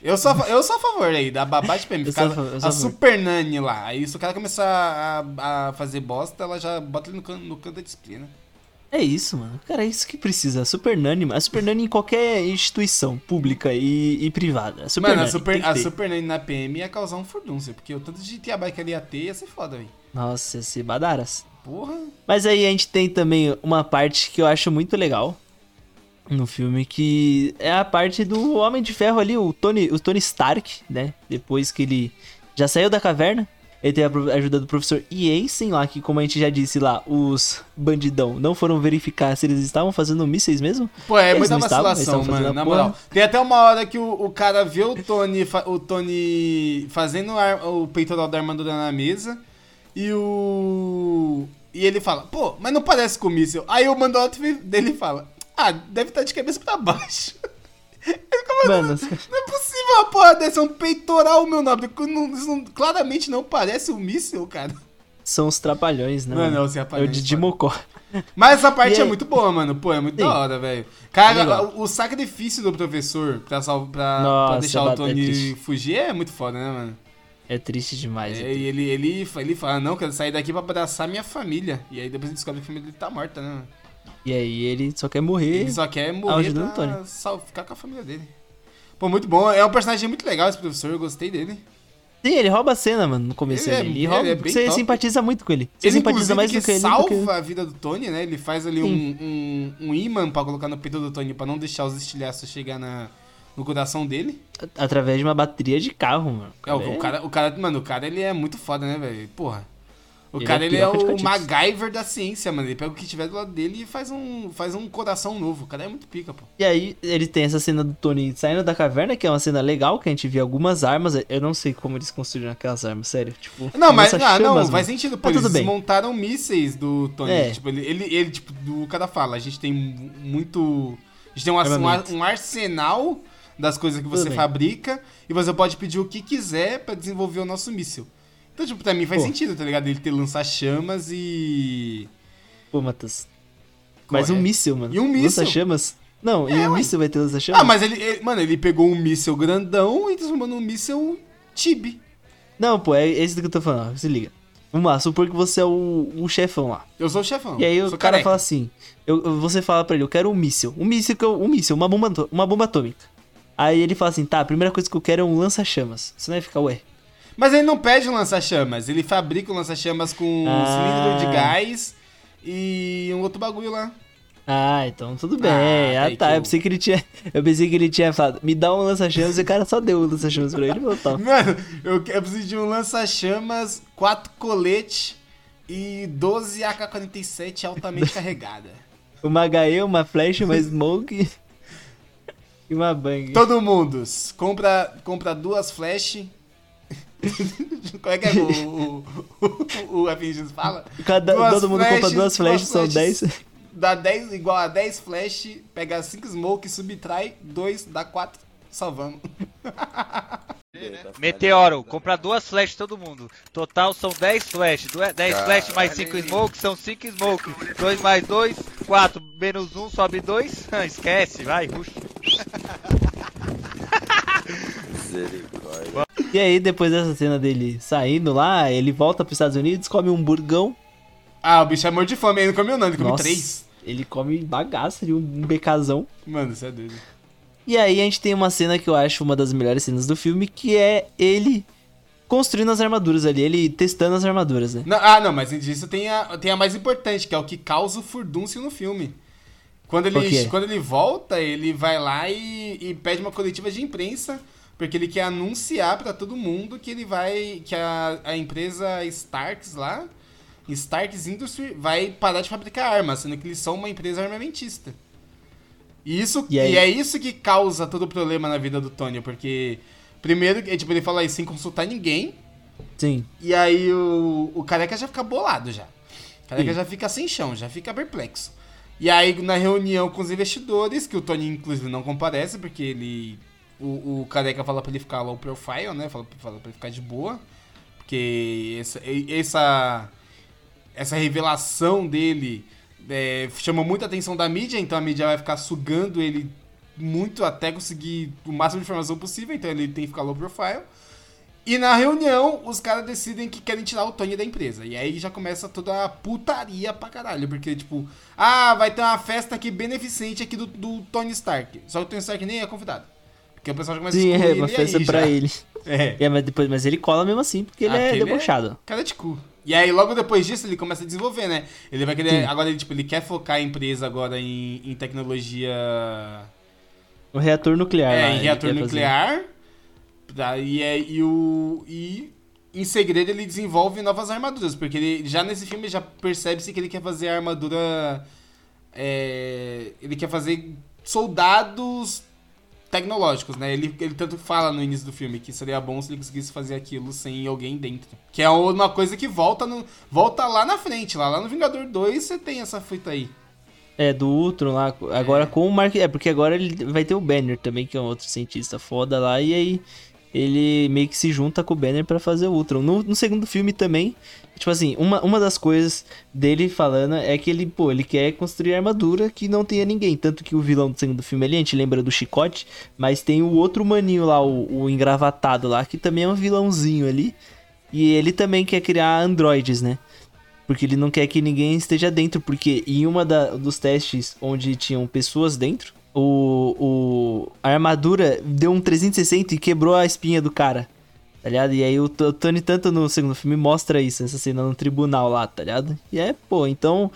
Eu sou, eu sou a favor aí, da babá de PM. Ficar a, a Super Nani lá. Aí se o cara começar a, a fazer bosta, ela já bota ele no, can, no canto da disciplina. É isso, mano. Cara, é isso que precisa. A Super Nani, a Super Nani em qualquer instituição pública e, e privada. A Super mano, Nani, a Super, a Super Nani na PM ia causar um furdúncio, porque o tanto de trabalho que ela ia ter ia ser foda, velho. Nossa, ia ser badaras. Porra. Mas aí a gente tem também uma parte que eu acho muito legal, no filme que é a parte do Homem de Ferro ali, o Tony, o Tony Stark, né? Depois que ele já saiu da caverna, ele tem a ajuda do professor Jensen lá, que como a gente já disse lá, os bandidão não foram verificar se eles estavam fazendo mísseis mesmo. Pô, é eles muita vacilação, mano, na moral. Tem até uma hora que o, o cara vê o Tony, o Tony fazendo o peitoral da armadura na mesa e o... E ele fala, pô, mas não parece com míssil. Aí o mandote dele fala, ah, deve estar de cabeça pra baixo. (laughs) Mano, não, não é possível uma porra dessa, é um peitoral, meu nome. Isso não, claramente não parece um míssil, cara. São os trapalhões, né? Mano, mano? É o Didi Mocó. Mas essa parte é muito boa, mano. Pô, é muito Sim. da hora, velho. Cara, o, o, sacrifício do professor pra, sal, pra, Nossa, pra deixar o Tony é fugir é muito foda, né, mano? É triste demais. É, é e ele, ele, ele fala, não, quero sair daqui pra abraçar minha família. E aí depois a gente descobre que a família dele tá morta, né, mano? E aí ele só quer morrer. Ele só quer morrer pra Tony. ficar com a família dele. Pô, muito bom. É um personagem muito legal esse professor, eu gostei dele. Sim, ele rouba a cena, mano, no começo ele. É, ele rouba, é você top. simpatiza muito com ele. Você ele, simpatiza mais do que ele. salva que... a vida do Tony, né? Ele faz ali um, um, um imã pra colocar no peito do Tony pra não deixar os estilhaços chegar na, no coração dele. Através de uma bateria de carro, mano. É, o, o, cara, o cara, mano, o cara ele é muito foda, né, velho? Porra. O ele cara, é ele é o MacGyver da ciência, mano. Ele pega o que tiver do lado dele e faz um, faz um coração novo. O cara é muito pica, pô. E aí, ele tem essa cena do Tony saindo da caverna, que é uma cena legal, que a gente vê algumas armas. Eu não sei como eles construíram aquelas armas, sério. Tipo, não, mas ah, não, mano. faz sentido, pô. eles bem. montaram mísseis do Tony. É. Tipo, ele, ele, ele, tipo, do cara fala, a gente tem muito. A gente tem um, um, um arsenal das coisas que você fabrica e você pode pedir o que quiser para desenvolver o nosso míssil. Então, tipo, pra mim faz Pô. sentido, tá ligado? Ele ter lança-chamas e. Pô, Matheus. Mas um míssil, mano. E um míssil. Lança-chamas. Não, é, e um míssil vai ter lança-chamas? Ah, mas ele, ele, Mano, ele pegou um míssil grandão e transformou num míssil Tibi. Não, pô, é esse do que eu tô falando, se liga. Vamos lá, supor que você é o, o chefão lá. Eu sou o chefão. E aí o cara careca. fala assim: eu, você fala pra ele, eu quero um míssil. Um míssil, um míssil, uma bomba, uma bomba atômica. Aí ele fala assim: tá, a primeira coisa que eu quero é um lança-chamas. Você não vai ficar, ué, mas ele não pede um lança-chamas, ele fabrica um lança-chamas com ah. um cilindro de gás e um outro bagulho lá. Ah, então tudo bem. Ah, ah tá. Eu... eu... pensei que ele tinha. Eu pensei que ele tinha falado, me dá um lança-chamas e o cara só deu o lança-chamas pra ele e voltou. (laughs) Mano, eu, eu preciso de um lança-chamas, quatro coletes e 12 AK-47 altamente (laughs) carregada. Uma HE, uma flecha, uma (laughs) smoke e uma bang. Todo mundo, compra, compra duas flash (laughs) Qual é que é o, o, o, fala? Cada, todo mundo compra duas flechas, são 10. Dá 10 igual a 10 flash, pega 5 smoke, subtrai, 2, dá 4, salvamos. (laughs) Meteoro, compra duas flash todo mundo. Total são 10 flash. 10 flash mais 5 smoke são 5 smoke. 2 mais 2, 4. Menos 1 sobe 2. (laughs) Esquece, vai, rush. E aí, depois dessa cena dele saindo lá, ele volta pros Estados Unidos, come um burgão. Ah, o bicho é morto de fome, ele não comeu não, ele come três. Ele come bagaça de um becazão. Mano, isso é doido. E aí a gente tem uma cena que eu acho uma das melhores cenas do filme, que é ele construindo as armaduras ali, ele testando as armaduras, né? Não, ah, não, mas disso tem a, tem a mais importante, que é o que causa o furdúncio no filme. Quando ele, quando ele volta, ele vai lá e, e pede uma coletiva de imprensa, porque ele quer anunciar para todo mundo que ele vai. que a, a empresa Starks lá, Starks Industry, vai parar de fabricar armas, sendo que eles são uma empresa armamentista. E, isso, e, e, é isso que causa todo o problema na vida do Tony, porque primeiro, é, tipo, ele fala isso sem consultar ninguém. Sim. E aí o, o careca já fica bolado já. O careca Sim. já fica sem chão, já fica perplexo. E aí na reunião com os investidores, que o Tony inclusive não comparece, porque ele. O, o careca fala pra ele ficar low profile, né? Fala, fala pra ele ficar de boa. Porque essa, essa, essa revelação dele é, chama muita atenção da mídia, então a mídia vai ficar sugando ele muito até conseguir o máximo de informação possível, então ele tem que ficar low profile. E na reunião, os caras decidem que querem tirar o Tony da empresa. E aí já começa toda a putaria pra caralho. Porque, tipo, ah, vai ter uma festa aqui beneficente aqui do, do Tony Stark. Só que o Tony Stark nem é convidado. Porque o pessoal já começa Sim, a é, uma festa pra já. ele. É. é. mas depois, mas ele cola mesmo assim, porque ele é Aquele é debochado. É cara de cu. E aí, logo depois disso, ele começa a desenvolver, né? Ele vai querer. Sim. Agora, ele, tipo, ele quer focar a empresa agora em, em tecnologia. O reator nuclear. É, lá, em reator nuclear. Tá, e, é, e, o, e em segredo ele desenvolve novas armaduras. Porque ele, já nesse filme já percebe-se que ele quer fazer a armadura. É, ele quer fazer soldados tecnológicos, né? Ele, ele tanto fala no início do filme que seria bom se ele conseguisse fazer aquilo sem alguém dentro. Que é uma coisa que volta no volta lá na frente, lá, lá no Vingador 2 você tem essa fita aí. É, do Ultron lá, agora é. com o Mark... É, porque agora ele vai ter o Banner também, que é um outro cientista foda lá, e aí ele meio que se junta com o Banner para fazer o Ultron. No, no, segundo filme também, tipo assim, uma, uma das coisas dele falando é que ele, pô, ele quer construir armadura que não tenha ninguém. Tanto que o vilão do segundo filme ali, a gente lembra do Chicote, mas tem o outro maninho lá, o, o engravatado lá, que também é um vilãozinho ali. E ele também quer criar androides, né? Porque ele não quer que ninguém esteja dentro, porque em uma da, dos testes onde tinham pessoas dentro, o, o, a armadura deu um 360 e quebrou a espinha do cara. Tá ligado? E aí o, o Tony, tanto no segundo filme, mostra isso, essa cena no tribunal lá, tá ligado? E é, pô, então.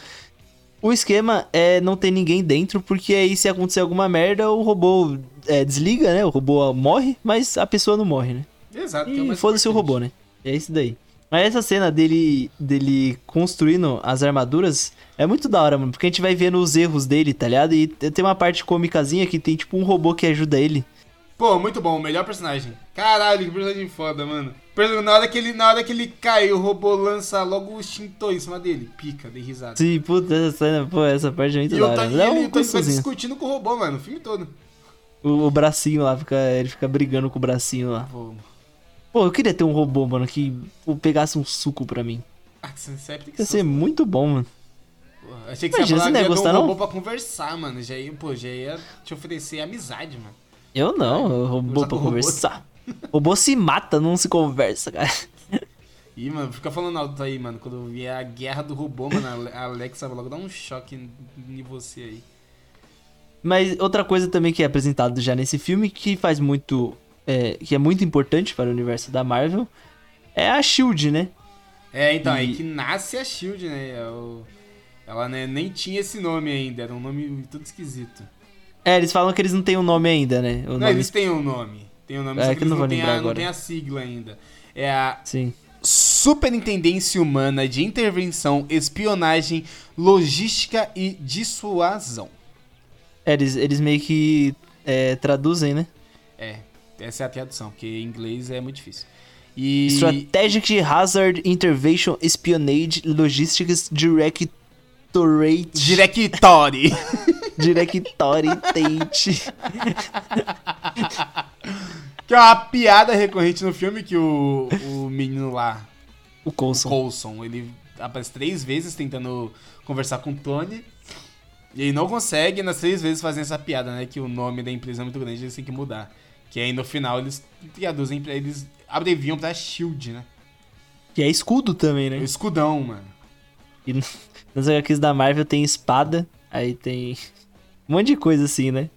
O esquema é não ter ninguém dentro, porque aí se acontecer alguma merda, o robô é, desliga, né? O robô morre, mas a pessoa não morre, né? Exato. E é foda-se o robô, né? É isso daí. Mas essa cena dele, dele construindo as armaduras é muito da hora, mano. Porque a gente vai vendo os erros dele, tá ligado? E tem uma parte cômicazinha que tem tipo um robô que ajuda ele. Pô, muito bom, melhor personagem. Caralho, que personagem foda, mano. Na hora que ele, na hora que ele cai, o robô lança logo o extintor em cima dele. Pica, dei risada. Sim, puta, essa cena, pô, essa parte é muito e da hora. E é um ele, tá discutindo com o robô, mano, o filme todo. O, o, bracinho lá, fica, ele fica brigando com o bracinho lá. Pô. Pô, eu queria ter um robô, mano, que pegasse um suco pra mim. Ah, que Ia ser muito bom, mano. Achei que Imagina, você ia ia um robô não? pra conversar, mano. Já ia, pô, já ia te oferecer amizade, mano. Eu não, eu robô pra conversar. Robô. (laughs) robô se mata, não se conversa, cara. Ih, mano, fica falando alto aí, mano. Quando vier a guerra do robô, mano, a Alexa logo dar um choque em você aí. Mas outra coisa também que é apresentado já nesse filme, que faz muito é, que é muito importante para o universo da Marvel, é a Shield, né? É, então, e... aí que nasce a Shield, né? É ela né, nem tinha esse nome ainda, era um nome tudo esquisito. É, eles falam que eles não têm um nome ainda, né? O não, nome... eles têm um nome. Tem um nome, é, só que, que não, não, tem a, não tem a sigla ainda. É a Sim. Superintendência Humana de Intervenção, Espionagem, Logística e Dissuasão. É, eles, eles meio que é, traduzem, né? Essa é a tradução, porque em inglês é muito difícil. E... Strategic Hazard Intervention Espionage Logistics Directorate. Directory. (laughs) Directory Tate. que é uma piada recorrente no filme que o, o menino lá. O Coulson. O Coulson, ele aparece três vezes tentando conversar com o Tony. E ele não consegue, nas três vezes, fazendo essa piada, né? Que o nome da empresa é muito grande, eles têm que mudar. Que aí no final eles traduzem pra eles abreviam pra Shield, né? Que é escudo também, né? Escudão, mano. E nas HQs da Marvel tem espada, aí tem um monte de coisa assim, né?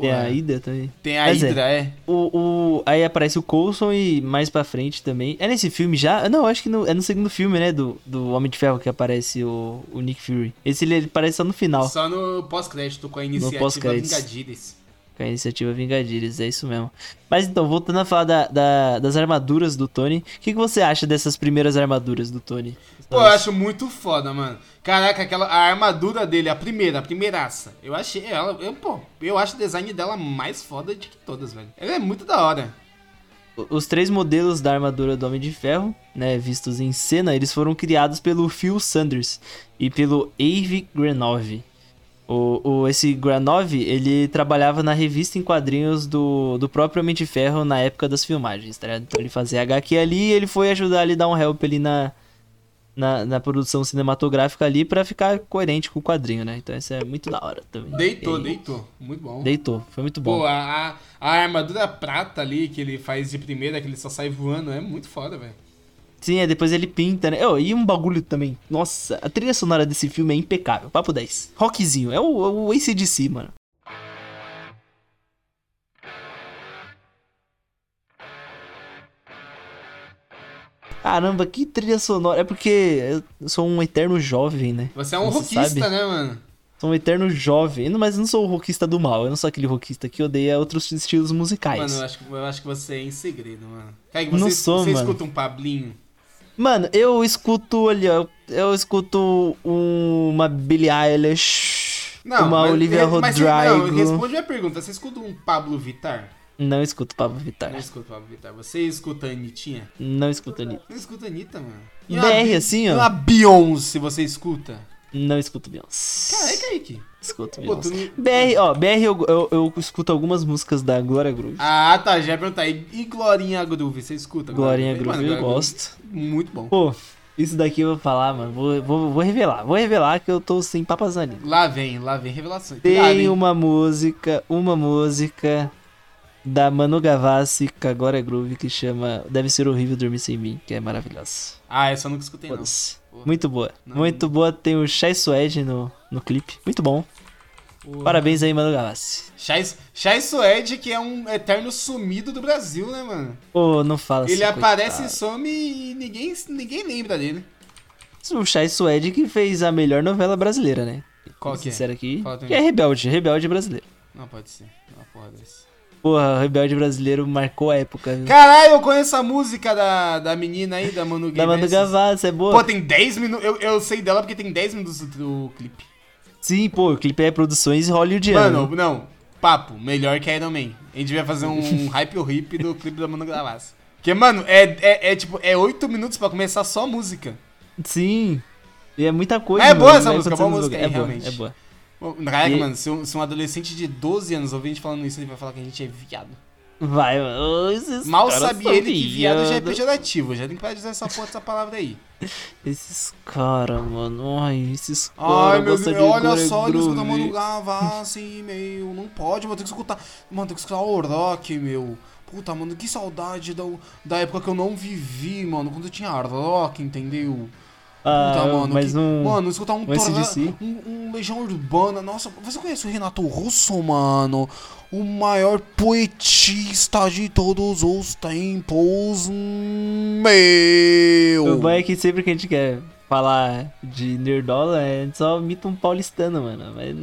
Tem a Hydra também. Tem a Mas é, Hydra, é. é. O, o, aí aparece o Coulson e mais pra frente também. É nesse filme já? Não, acho que no, é no segundo filme, né? Do, do Homem de Ferro que aparece o, o Nick Fury. Esse ele, ele aparece só no final. Só no pós-crédito com a iniciativa Vingadires com a iniciativa Vingadires, é isso mesmo. Mas então, voltando a falar da, da, das armaduras do Tony, o que, que você acha dessas primeiras armaduras do Tony? Pô, eu acho muito foda, mano. Caraca, aquela a armadura dele, a primeira, a primeiraça. Eu achei ela, eu, pô, eu acho o design dela mais foda de que todas, velho. Ela é muito da hora. Os três modelos da armadura do Homem de Ferro, né, vistos em cena, eles foram criados pelo Phil Sanders e pelo Avi Granov. O, o, esse Granov, ele trabalhava na revista em quadrinhos do, do próprio Homem de Ferro na época das filmagens, tá ligado? Então ele fazia HQ ali e ele foi ajudar ali, dar um help ali na, na, na produção cinematográfica ali para ficar coerente com o quadrinho, né? Então isso é muito da hora também. Deitou, e... deitou. Muito bom. Deitou, foi muito bom. Pô, a, a, a armadura prata ali que ele faz de primeira, que ele só sai voando, é muito foda, velho. Sim, é, depois ele pinta, né? Oh, e um bagulho também. Nossa, a trilha sonora desse filme é impecável. Papo 10. Rockzinho. É o, é o ACDC, mano. Caramba, que trilha sonora. É porque eu sou um eterno jovem, né? Você é um Você rockista, sabe? né, mano? Sou um eterno jovem. Mas eu não sou o rockista do mal. Eu não sou aquele rockista que odeia outros estilos musicais. Mano, eu acho, eu acho que você é em segredo, mano. Kaique, você, não sou, você mano. escuta um Pablinho? Mano, eu escuto, olha, eu escuto uma Billie Eilish, não, uma mas, Olivia Rodrigo. Não, responde a pergunta, você escuta um Pablo Vittar? Não escuto Pablo Vittar. Não escuto Pablo Vittar. Você escuta a Anitinha? Não escuto a Anitta. Não escuta a Anitta, mano. E BR, assim, ó. Uma Beyoncé, você escuta? Não escuto Beyoncé. Cara, é Kaique. Escuto Beyoncé. Não... BR, ó, BR eu, eu, eu, escuto algumas músicas da Glória Groove. Ah, tá, já ia perguntar. E, e Glorinha Groove, você escuta? Glorinha Groove, Groove eu gosto. Muito bom. Pô, isso daqui eu vou falar, mano. Vou, vou, vou revelar. Vou revelar que eu tô sem papas ali. Lá vem, lá vem revelações. Tem Cuidado, uma música, uma música da Manu Gavassi, que agora é groove, que chama Deve Ser Horrível Dormir Sem Mim, que é maravilhosa. Ah, essa eu nunca escutei, não. Muito boa. Não, Muito não. boa. Tem o Chai Suede no, no clipe. Muito bom. Parabéns aí, Manu Gavassi. Chai Suede, que é um eterno sumido do Brasil, né, mano? Pô, não fala Ele assim, aparece e some e ninguém, ninguém lembra dele. O Chai Suede que fez a melhor novela brasileira, né? Qual que é? aqui. Que é Rebelde, Rebelde brasileiro. Não, pode ser. Uma porra desse. Porra, Rebelde Brasileiro marcou a época. Viu? Caralho, eu conheço a música da, da menina aí, da Manu (laughs) Da Manu Gavassi, é boa. Pô, tem 10 minutos. Eu, eu sei dela porque tem 10 minutos do, clipe. Sim, pô, o clipe é produções hollywoodiano. Mano, não. Papo, melhor que Iron Man. A gente vai fazer um (laughs) hype ou hip do clipe da Manu Gavassi. Porque, mano, é, é, é tipo, é 8 minutos pra começar só a música. Sim. E é muita coisa. É boa essa música, boa música, é, é boa, realmente. É boa. Caraca, e... mano, se um, se um, adolescente de 12 anos ouvir a gente falando isso, ele vai falar que a gente é viado. Vai, mano. Esses Mal sabia ele que viado já é pejorativo. Já tem que parar de usar essa porra dessa palavra aí. Esses caras, mano. Ai, esses caras. Ai, meu Deus, olha só, ele escuta Mano Gavassi, meu. Não pode, mano. Tem que escutar. Mano, tem que escutar o rock, meu. Puta, mano, que saudade da, da época que eu não vivi, mano. Quando eu tinha rock, entendeu? Ah, Puta, mano, mas que, um. Mano, escutar um, um, um, um Legião Urbana. Nossa, você conhece o Renato Russo, mano? O maior poetista de todos os tempos. Meu! O bom é que sempre que a gente quer falar de Nerdola, a gente só imita um paulistano, mano. Mas.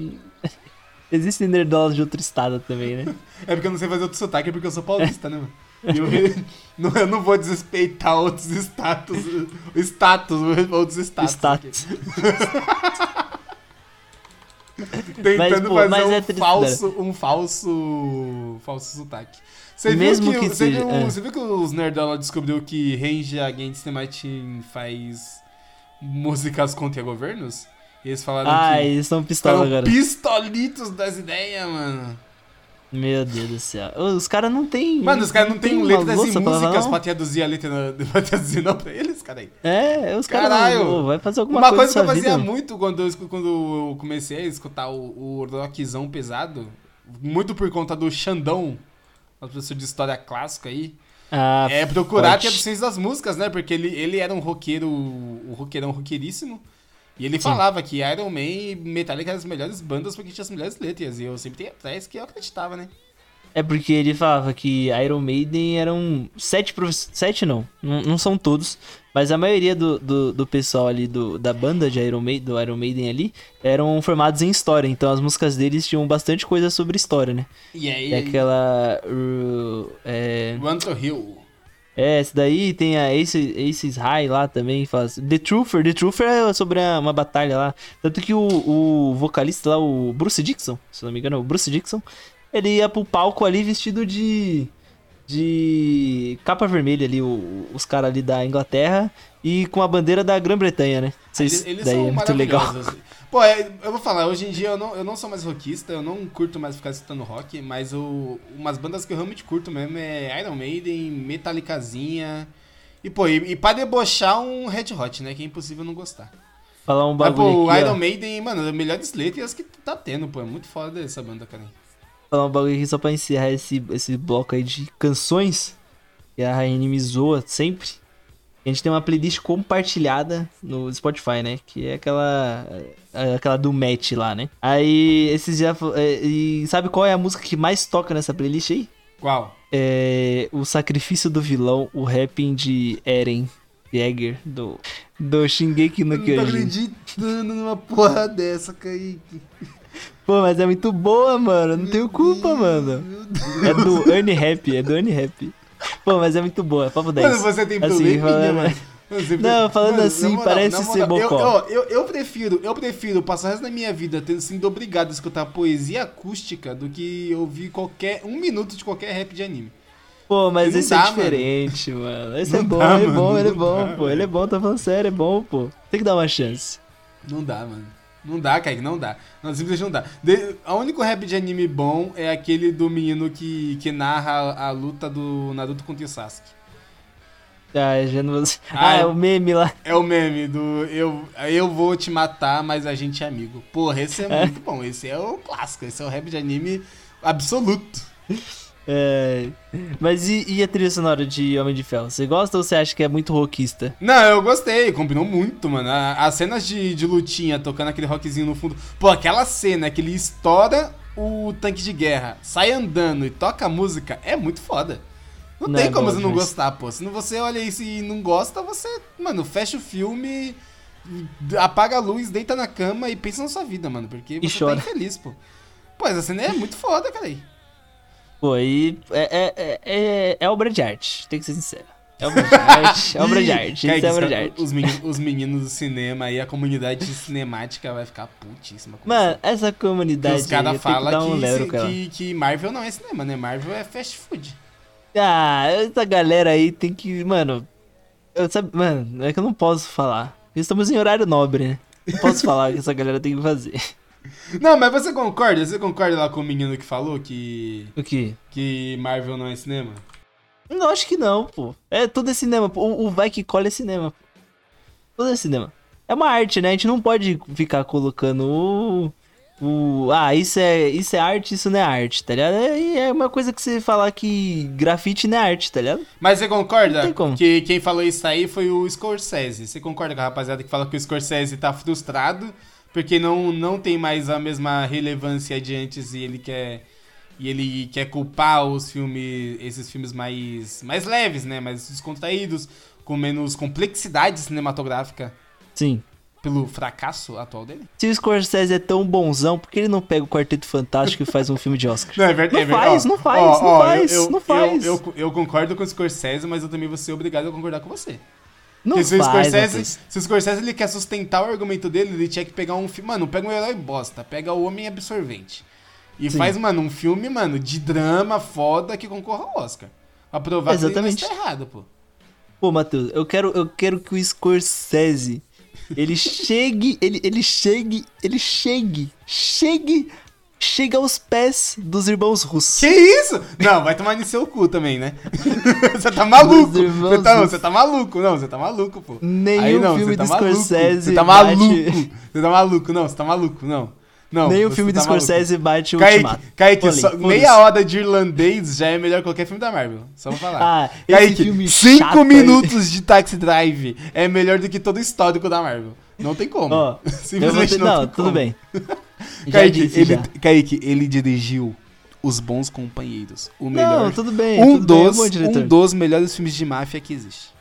(laughs) Existem nerdolas de outro estado também, né? (laughs) é porque eu não sei fazer outro sotaque, é porque eu sou paulista, né, mano? Eu, (laughs) não, eu não vou desrespeitar outros status. Status, outros status. Status. (laughs) Tentando mas, pô, fazer mas um, é falso, um falso. falso sotaque. Você Mesmo viu que, que você, seja, viu, é. você viu que os Nerdola descobriu que Range Against the Machine faz músicas contra governos? E eles falaram ah, que. eles são pistola agora. Pistolitos das ideias, mano. Meu Deus do céu. Os caras não tem. Mano, os caras não tem, tem letras e músicas pra traduzir a letra (laughs) pra traduzir não pra eles, cara aí. É, os caras. Caralho! vai fazer alguma Uma coisa, coisa que eu fazia vida. muito quando eu, quando eu comecei a escutar o, o rockzão pesado, muito por conta do Xandão, nosso professor de história clássica aí. Ah, é procurar pode. traduções das músicas, né? Porque ele, ele era um roqueiro, um roqueirão roqueiríssimo. E ele Sim. falava que Iron Man e Metallica eram as melhores bandas porque tinha as melhores letras. E eu sempre tenho atrás que eu acreditava, né? É porque ele falava que Iron Maiden eram sete professores. Sete não, não, não, são todos. Mas a maioria do, do, do, pessoal ali do, da banda de Iron Maiden, do Iron Maiden ali, eram formados em história. Então as músicas deles tinham bastante coisa sobre história, né? E aí? É aquela. Uh, é... Run to Hill. É, esse daí tem a Ace, Aces High lá também. Fala assim. The Truther, The Truther é sobre uma batalha lá. Tanto que o, o vocalista lá, o Bruce Dixon, se não me engano, o Bruce Dixon, ele ia pro palco ali vestido de. de capa vermelha ali, o, os caras ali da Inglaterra e com a bandeira da Grã-Bretanha, né? Vocês, eles, daí é muito legal. Assim. Pô, é, eu vou falar, hoje em dia eu não, eu não sou mais rockista, eu não curto mais ficar escutando rock, mas o, umas bandas que eu realmente curto mesmo é Iron Maiden, Metallicazinha. E, pô, e, e pra debochar um Red Hot, né? Que é impossível não gostar. Falar um bagulho. Mas, pô, o Iron ó. Maiden, mano, é melhores letras que tá tendo, pô. É muito foda essa banda, cara. Falar um bagulho aqui só pra encerrar esse, esse bloco aí de canções. Que a Raine me zoa sempre. A gente tem uma playlist compartilhada no Spotify, né? Que é aquela. É aquela do match lá, né? Aí, esses já. É, e sabe qual é a música que mais toca nessa playlist aí? Qual? É. O Sacrifício do Vilão, o rapping de Eren Jäger, do. Do Shingeki no Kyojin. Não tô acreditando numa porra dessa, Kaique. Pô, mas é muito boa, mano. Não meu tenho culpa, Deus, mano. É do Ernie Rap, é do Ernie Rap. Pô, mas é muito boa, é papo 10. Mano, você tem assim, falando... mano. (laughs) Não, falando mano, assim, moral, parece ser bocó. Eu, eu, eu, prefiro, eu prefiro passar o resto da minha vida tendo sido obrigado a escutar poesia acústica do que ouvir qualquer um minuto de qualquer rap de anime. Pô, mas esse é dá, é diferente, mano. mano. Esse não é bom, dá, ele é bom, ele é bom, dá, pô. Ele é bom, tá falando sério, é bom, pô. Tem que dar uma chance. Não dá, mano. Não dá, Kaique, não dá. Não, simplesmente não dá. De, o único rap de anime bom é aquele do menino que, que narra a, a luta do Naruto contra o Sasuke. Ah, já não... ah, ah, é o meme lá. É o meme do eu, eu vou te matar, mas a gente é amigo. Porra, esse é, é. muito bom. Esse é o clássico. Esse é o rap de anime absoluto. É... Mas e, e, a trilha sonora de Homem de Ferro? Você gosta ou você acha que é muito rockista? Não, eu gostei, combinou muito, mano. As cenas de, de lutinha, tocando aquele rockzinho no fundo. Pô, aquela cena que ele estoura o tanque de guerra, sai andando e toca a música, é muito foda. Não, não tem é como você não gostar, pô. Se você olha isso e não gosta, você, mano, fecha o filme, apaga a luz, deita na cama e pensa na sua vida, mano. Porque você e chora. tá infeliz, pô. Pô, essa cena é muito foda, cara. Aí. Pô, e é, é, é, é, obra de arte, tem que ser sincero. É obra de arte, é obra de arte, isso é obra de arte. Os meninos, os meninos do cinema e a comunidade cinemática vai ficar putíssima. Mano, essa comunidade Os caras falam que, que, que Marvel não é cinema, né? Marvel é fast food. Ah, essa galera aí tem que. Mano. Eu, sabe, mano, é que eu não posso falar. Estamos em horário nobre, né? Não posso falar o que essa galera tem que fazer. Não, mas você concorda? Você concorda lá com o menino que falou que. O que? Que Marvel não é cinema? Não, acho que não, pô. É, tudo é cinema. O, o vai que colhe é cinema. Tudo é cinema. É uma arte, né? A gente não pode ficar colocando o. o ah, isso é, isso é arte, isso não é arte, tá ligado? É, é uma coisa que você falar que grafite não é arte, tá ligado? Mas você concorda que quem falou isso aí foi o Scorsese? Você concorda com a rapaziada que fala que o Scorsese tá frustrado porque não, não tem mais a mesma relevância de antes e ele quer e ele quer culpar os filmes, esses filmes mais mais leves, né, mais descontraídos, com menos complexidade cinematográfica. Sim. Pelo fracasso atual dele? Se o Scorsese é tão bonzão, por que ele não pega o Quarteto Fantástico e faz um filme de Oscar? (laughs) Não, é verdade. Não, é faz, não faz, ó, não ó, faz, eu, não faz, eu, eu, eu, concordo com o Scorsese, mas eu também vou ser obrigado a concordar com você. Não se, faz, o Scorsese, se o Scorsese ele quer sustentar o argumento dele, ele tinha que pegar um filme. Mano, pega um herói bosta, pega o Homem Absorvente. E Sim. faz, mano, um filme, mano, de drama foda que concorra ao Oscar. Pra provar Exatamente. que ele está errado, pô. Pô, Matheus, eu quero, eu quero que o Scorsese ele (laughs) chegue, ele, ele chegue, ele chegue, chegue chega aos pés dos irmãos russos. Que isso? Não, vai tomar no seu cu também, né? (laughs) você tá maluco. Você tá, você tá, maluco. Não, você tá maluco, pô. Nenhum Aí, não, filme tá do Scorsese Você tá maluco. Bate... Você tá maluco. Não, você tá maluco, não. Não, Nem o filme tá do Scorsese maluco. bate o Kaique, Ultimato. Kaique, só, meia hora de irlandês já é melhor que qualquer filme da Marvel. Só vou falar. Ah, Kaique, cinco minutos aí. de Taxi Drive é melhor do que todo o histórico da Marvel. Não tem como. Oh, (laughs) Simplesmente não, não tudo como. bem. (laughs) Kaique, disse, ele, Kaique, ele dirigiu Os Bons Companheiros. O melhor. Não, tudo bem. Um, tudo dos, bem, é um, um dos melhores filmes de máfia que existe.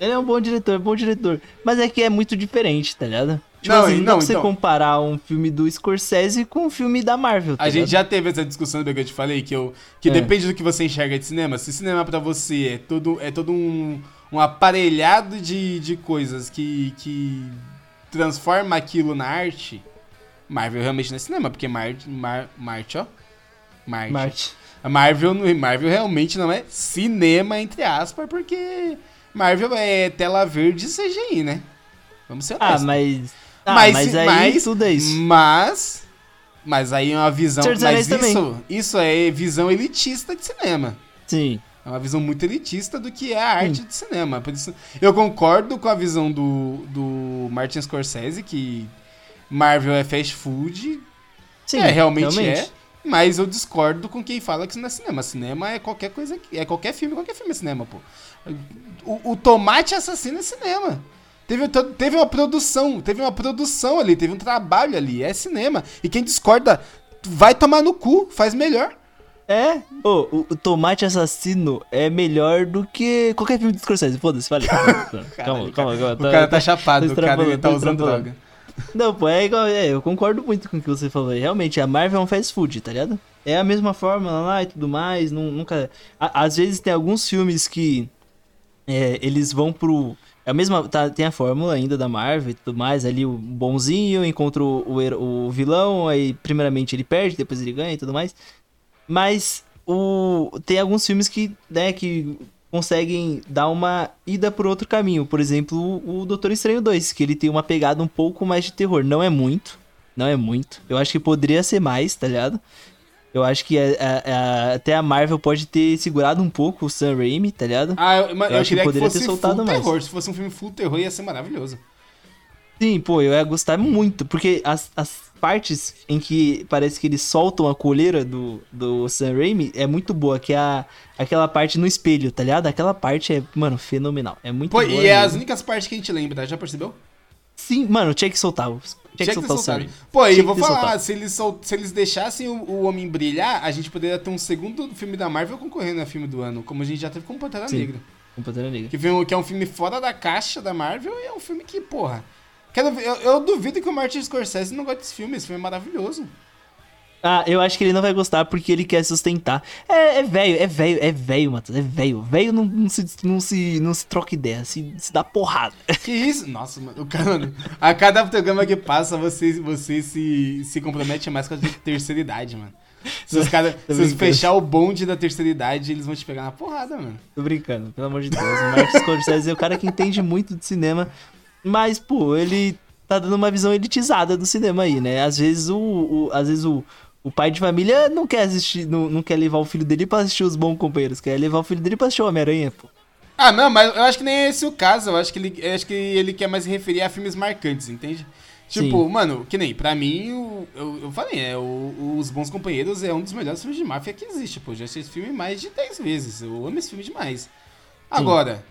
Ele é um bom diretor, é um bom diretor. Mas é que é muito diferente, tá ligado? Tipo não, assim, não, não você então... comparar um filme do Scorsese com um filme da Marvel. Tá a gente já teve essa discussão do que eu te falei, que, eu, que é. depende do que você enxerga de cinema. Se cinema para você é todo, é todo um, um aparelhado de, de coisas que, que transforma aquilo na arte, Marvel realmente não é cinema, porque Marte, Mar, Marte, ó. Marte. Marte. A Marvel, Marvel realmente não é cinema, entre aspas, porque Marvel é tela verde e CGI, né? Vamos ser ah, honestos. Ah, mas... Ah, mas, mas aí mas, tudo é isso. Mas... Mas aí é uma visão... Mas isso, isso é visão elitista de cinema. Sim. É uma visão muito elitista do que é a arte Sim. de cinema. Por isso, eu concordo com a visão do, do Martin Scorsese, que Marvel é fast food. Sim, é, realmente, realmente, é. Mas eu discordo com quem fala que isso não é cinema. Cinema é qualquer coisa. É qualquer filme, qualquer filme é cinema, pô. O, o Tomate Assassino é cinema. Teve, teve uma produção, teve uma produção ali, teve um trabalho ali, é cinema. E quem discorda, vai tomar no cu, faz melhor. É, oh, o, o, Tomate Assassino é melhor do que qualquer filme de Scorsese. Foda-se, falei. (laughs) calma, calma, calma, O cara tá, tá chapado, o cara tá usando droga. (laughs) Não, pô, é igual. É, eu concordo muito com o que você falou. Realmente, a Marvel é um fast food, tá ligado? É a mesma fórmula lá e tudo mais. Nunca. às vezes tem alguns filmes que. É, eles vão pro. É a mesma. Tá, tem a fórmula ainda da Marvel e tudo mais. Ali o bonzinho encontra o, o, o vilão. Aí, primeiramente, ele perde, depois ele ganha e tudo mais. Mas o, tem alguns filmes que, né, que conseguem dar uma ida por outro caminho. Por exemplo, o Doutor Estranho 2, que ele tem uma pegada um pouco mais de terror. Não é muito, não é muito. Eu acho que poderia ser mais, tá ligado? Eu acho que a, a, a, até a Marvel pode ter segurado um pouco o Sam Raimi, tá ligado? Ah, eu, eu, eu acho que poderia que ter soltado mais. Terror. Se fosse um filme full terror, ia ser maravilhoso. Sim, pô, eu ia gostar muito, porque as, as partes em que parece que eles soltam a coleira do, do Sam Raimi é muito boa, que é a, aquela parte no espelho, tá ligado? Aquela parte é, mano, fenomenal. É muito Pô, boa. E é as únicas partes que a gente lembra, já percebeu? Sim, mano, tinha que soltar. Tinha, tinha que soltar o Sam Pô, e eu vou falar, se eles, sol... se eles deixassem o, o, Homem brilhar, a gente poderia ter um segundo filme da Marvel concorrendo a filme do ano, como a gente já teve com Pantera Sim, Negra. Com Pantera Negra. Que, que é um filme fora da caixa da Marvel e é um filme que, porra Quero, eu, eu duvido que o Martin Scorsese não goste desse filme. Esse filme é maravilhoso. Ah, eu acho que ele não vai gostar porque ele quer sustentar. É velho, é velho, é velho, Matheus. É velho. Velho não, não, se, não, se, não se troca ideia, se, se dá porrada. (laughs) Que isso? Nossa, mano. O cara, a cada programa que passa, você, você se, se compromete mais com a terceira idade, mano. Se os caras (laughs) fechar o bonde da terceira idade, eles vão te pegar na porrada, mano. Tô brincando, pelo amor de Deus. O Martin Scorsese é o cara que entende muito de cinema. Mas, pô, ele tá dando uma visão elitizada do cinema aí, né? Às vezes o, o às vezes o, o pai de família não quer assistir, não, não quer levar o filho dele pra assistir os bons companheiros, quer levar o filho dele pra assistir o Homem-Aranha, pô. Ah, não, mas eu acho que nem é esse o caso. Eu acho que ele, eu acho que ele quer mais referir a filmes marcantes, entende? Tipo, Sim. mano, que nem, pra mim, o, eu, eu falei, é, o, Os Bons Companheiros é um dos melhores filmes de máfia que existe, pô. Já assisti esse filme mais de 10 vezes. Eu amo esse filme demais. Agora,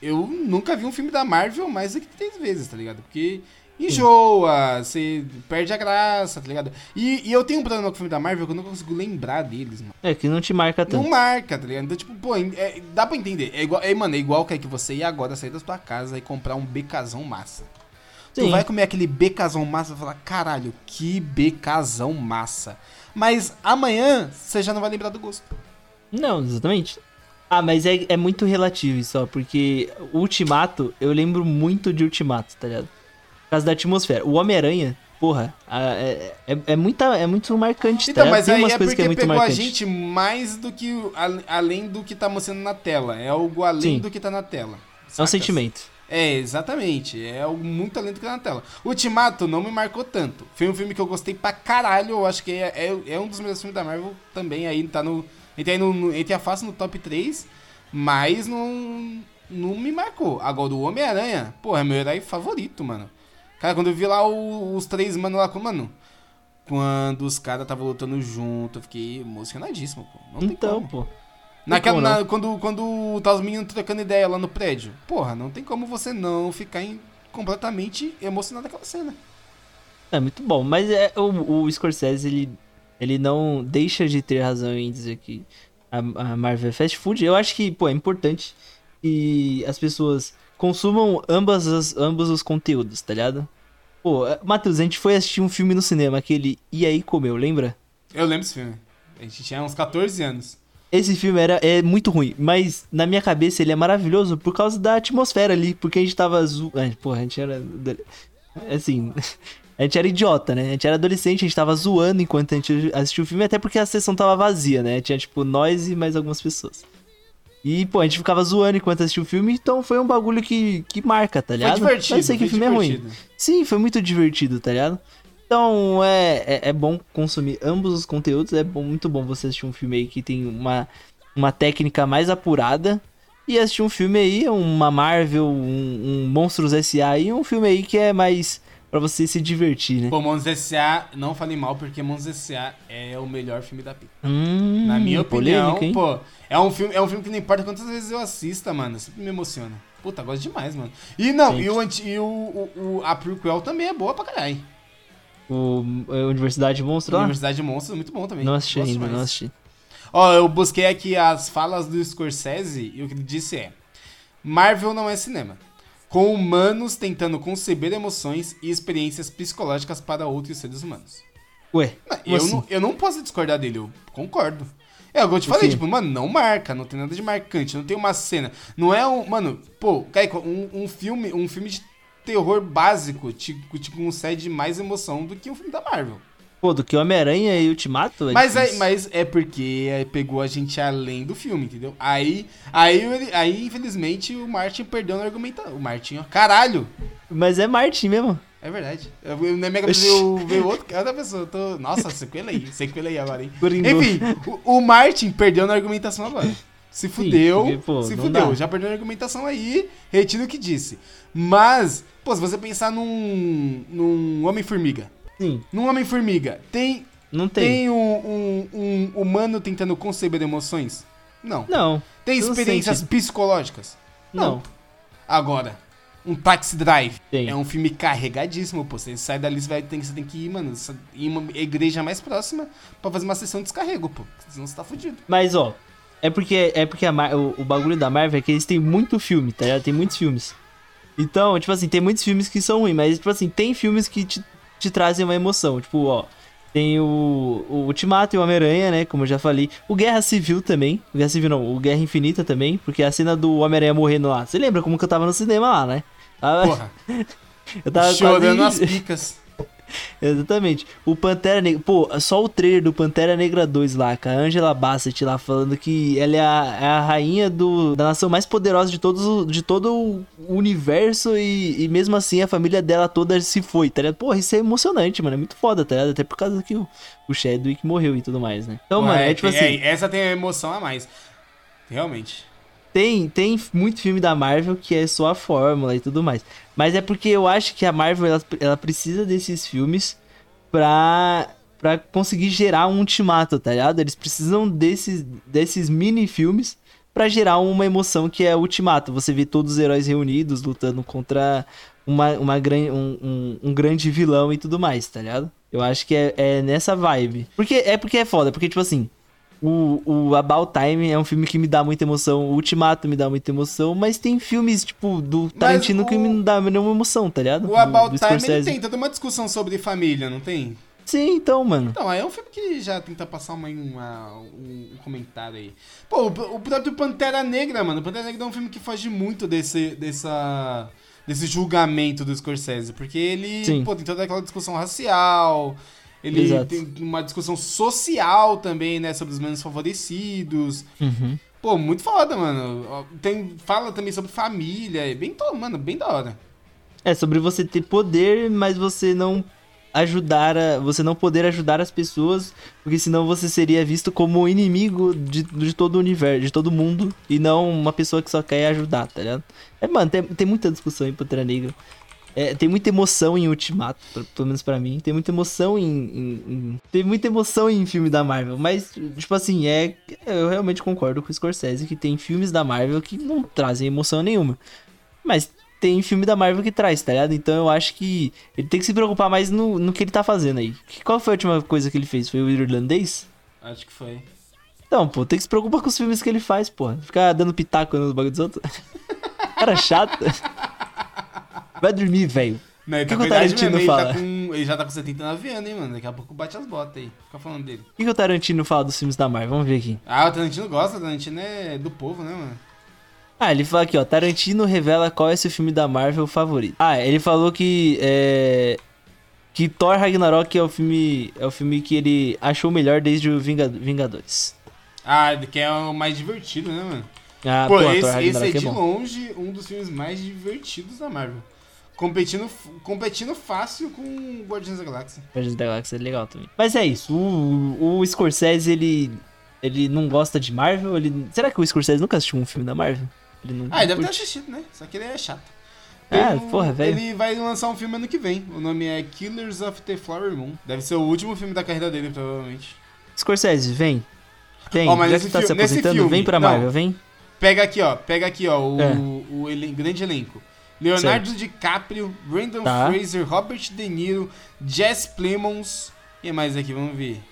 eu nunca vi um filme da Marvel mais do que três vezes, tá ligado? Porque enjoa, você perde a graça, tá ligado? E, e, eu tenho um problema com o filme da Marvel que eu não consigo lembrar deles, mano. É, que não te marca tanto. Não marca, tá ligado? Então, tipo, pô, é, dá pra entender. É igual, é, mano, é igual que, é que você ir agora sair da sua casa e comprar um becazão massa. Sim. Tu vai comer aquele becazão massa e vai falar, caralho, que becazão massa. Mas amanhã você já não vai lembrar do gosto. Não, exatamente. Ah, mas é, é muito relativo isso, ó, porque Ultimato, eu lembro muito de Ultimato, tá ligado? Por causa da atmosfera. O Homem-Aranha, porra, é, é, é, muita, é muito marcante, então, tá Mas Tem aí umas é coisas que é muito pegou marcante. a gente mais do que, além do que tá mostrando na tela. É algo além Sim. do que tá na tela. Sacas? É um sentimento. É, exatamente. É algo muito além do que tá na tela. Ultimato não me marcou tanto. Foi um filme que eu gostei pra caralho. Eu acho que é, é, é um dos melhores filmes da Marvel também. Aí tá no Entrei, no, entrei a face no top 3, mas não, não me marcou. Agora, o Homem-Aranha, pô, é meu herói favorito, mano. Cara, quando eu vi lá o, os três mano lá com. Mano, quando os caras estavam lutando junto, eu fiquei emocionadíssimo, pô. Não então, pô. Naquela, na, quando, quando tá os meninos trocando ideia lá no prédio. Porra, não tem como você não ficar em, completamente emocionado naquela cena. É muito bom, mas é, o, o Scorsese, ele ele não deixa de ter razão em dizer que a, a Marvel é fast food. Eu acho que, pô, é importante que as pessoas consumam ambas as, ambos os conteúdos, tá ligado? Pô, é, Matheus, a gente foi assistir um filme no cinema, aquele E aí comeu, lembra? Eu lembro desse filme. A gente tinha uns 14 anos. Esse filme era, é muito ruim, mas na minha cabeça ele é maravilhoso por causa da atmosfera ali, porque a gente tava zo... Porra, a gente era. Assim. (laughs) A gente era idiota, né? A gente era adolescente, a gente tava zoando enquanto a gente assistia o filme, até porque a sessão tava vazia, né? Tinha, tipo, nós e mais algumas pessoas. E, pô, a gente ficava zoando enquanto assistia o filme, então foi um bagulho que, que marca, tá ligado? Foi divertido. Eu sei que o filme divertido. é ruim. Sim, foi muito divertido, tá ligado? Então, é, é, é, bom consumir ambos os conteúdos, é bom, muito bom você assistir um filme aí que tem uma, uma técnica mais apurada e assistir um filme aí, uma Marvel, um, um Monstros S.A. e um filme aí que é mais para você se divertir, né? Pô, Monstros S.A., não falei mal, porque Monstros S.A. é o melhor filme da Pita. Hum, Na minha opinião, polêmica, pô, é um, filme, é um filme que não importa quantas vezes eu assista, mano, sempre me emociona. Puta, gosto demais, mano. E não, e, o, e o, o, a prequel também é boa pra caralho. O, a Universidade Monstro lá? Universidade Monstro é muito bom também. Não assisti ainda, não assisti. Ó, eu busquei aqui as falas do Scorsese e o que ele disse é: Marvel não é cinema com humanos tentando conceber emoções e experiências psicológicas para outros seres humanos. Ué, eu, assim? não, eu não posso discordar dele, eu concordo. É, eu te falei, tipo, mano, não marca, não tem nada de marcante, não tem uma cena. Não é um. Mano, pô, Kaico, um, um filme, um filme de terror básico te, te concede mais emoção do que um filme da Marvel. Pô, do que Homem-Aranha e Ultimato? É mas, é, mas é porque é, pegou a gente além do filme, entendeu? Aí, aí, aí infelizmente, o Martin perdeu no argumento. O Martin, ó, caralho! Mas é Martin mesmo. É verdade. Eu, na minha cabeça eu vejo outro, outra pessoa. Tô, nossa, sequela aí, sequela aí agora, hein? Enfim, o, o, Martin perdeu na argumentação agora. Se fudeu, Sim, porque, pô, se fudeu. Dá. Já perdeu na argumentação aí, retiro o que disse. Mas, pô, se você pensar num, num Homem-Formiga, Sim. No Homem-Formiga, tem. Não tem. Tem um, um, um, humano tentando conceber emoções? Não. Não. Tem experiências psicológicas? Não. não. Agora, um Taxi Drive. Tem. É um filme carregadíssimo, pô. Você sai dali, você, vai, tem, você tem que ir, mano, ir uma igreja mais próxima pra fazer uma sessão de descarrego, pô. Senão você tá fudido. Mas, ó, é porque, é porque a Mar o, o, bagulho da Marvel é que eles têm muito filme, tá ligado? Tem muitos filmes. Então, tipo assim, tem muitos filmes que são ruins, mas, tipo assim, tem filmes que te te trazem uma emoção. Tipo, ó, tem o, o Ultimato e o Homem-Aranha, né? Como eu já falei. O Guerra Civil também. O Guerra Civil não, o Guerra Infinita também. Porque a cena do Homem-Aranha morrendo lá. Você lembra como que eu tava no cinema lá, né? Tava... Porra. (laughs) eu tava Chorando quase... as picas. (laughs) Exatamente. O Pantera Negra. Pô, só o trailer do Pantera Negra 2 lá, com a Angela Bassett lá falando que ela é a, é a rainha do, da nação mais poderosa de, todos, de todo o universo e, e mesmo assim a família dela toda se foi, tá ligado? Porra, isso é emocionante, mano. É muito foda, tá ligado? Até por causa que o, o Chadwick morreu e tudo mais, né? Então, Ué, mano, é tipo assim. É, essa tem a emoção a mais. Realmente. Tem, tem muito filme da Marvel que é só a fórmula e tudo mais. Mas é porque eu acho que a Marvel ela, ela precisa desses filmes pra, pra conseguir gerar um ultimato, tá ligado? Eles precisam desses, desses mini filmes para gerar uma emoção que é ultimato. Você vê todos os heróis reunidos lutando contra uma, uma gran, um, um, um grande vilão e tudo mais, tá ligado? Eu acho que é, é nessa vibe. Porque é porque é foda, porque tipo assim, o, o About Time é um filme que me dá muita emoção. O Ultimato me dá muita emoção. Mas tem filmes, tipo, do Tarantino o... que me dá nenhuma emoção, tá ligado? O About do, do Time ele tem toda uma discussão sobre família, não tem? Sim, então, mano. Então, aí é um filme que já tenta passar uma, uma um, comentário aí. Pô, o, o próprio Pantera Negra, mano. O Pantera Negra é um filme que foge muito desse, dessa, desse julgamento do Scorsese. Porque ele, Sim. pô, tem toda aquela discussão racial. Ele Exato. tem uma discussão social também, né? Sobre os menos favorecidos. Uhum. Pô, muito foda, mano. Tem, fala também sobre família. É bem, mano, bem da hora. É, sobre você ter poder, mas você não ajudar a, você não poder ajudar as pessoas, porque senão você seria visto como inimigo de, de todo o universo, de todo mundo, e não uma pessoa que só quer ajudar, tá ligado? É, mano, tem, tem muita discussão em Pantera Negra. É, tem muita emoção em Ultimato, pelo menos para mim. Tem muita emoção em, em, em, Tem muita emoção em filme da Marvel. Mas, tipo assim, é. Eu realmente concordo com o Scorsese que tem filmes da Marvel que não trazem emoção nenhuma. Mas tem filme da Marvel que traz, tá ligado? Então eu acho que ele tem que se preocupar mais no, no que ele tá fazendo aí. Qual foi a última coisa que ele fez? Foi o irlandês? Acho que foi. Então, pô, tem que se preocupar com os filmes que ele faz, pô. Ficar dando pitaco no bagulho dos outros. (laughs) Cara chato. Vai dormir, velho. Não, que, que o Tarantino fala? Ele, tá com, ele já tá com 79 anos, hein, mano. Daqui a pouco bate as botas aí. Fica falando dele. O que, que o Tarantino fala dos filmes da Marvel? Vamos ver aqui. Ah, o Tarantino gosta. O Tarantino é do povo, né, mano? Ah, ele fala aqui, ó. Tarantino revela qual é seu filme da Marvel favorito. Ah, ele falou que é. Que Thor Ragnarok é o filme. É o filme que ele achou melhor desde o Vingadores. Ah, que é o mais divertido, né, mano? Ah, pô, pô esse, esse é, é de é longe um dos filmes mais divertidos da Marvel. Competindo, competindo fácil com Guardiões da Galáxia. Guardiões da Galáxia é legal também. Mas é isso. O, o Scorsese, ele. Ele não gosta de Marvel? Ele... Será que o Scorsese nunca assistiu um filme da Marvel? Ele não ah, ele deve ter assistido, né? Só que ele é chato. Ah, porra, velho. Ele vai lançar um filme ano que vem. O nome é Killers of the Flower Moon. Deve ser o último filme da carreira dele, provavelmente. Scorsese, vem. Vem, oh, já que tá se aposentando, filme, vem pra Marvel, não, vem. Pega aqui, ó. Pega aqui, ó, o, é. o, o elen grande elenco. Leonardo certo. DiCaprio, Brandon tá. Fraser, Robert De Niro, Jess Plemons. E mais aqui, vamos ver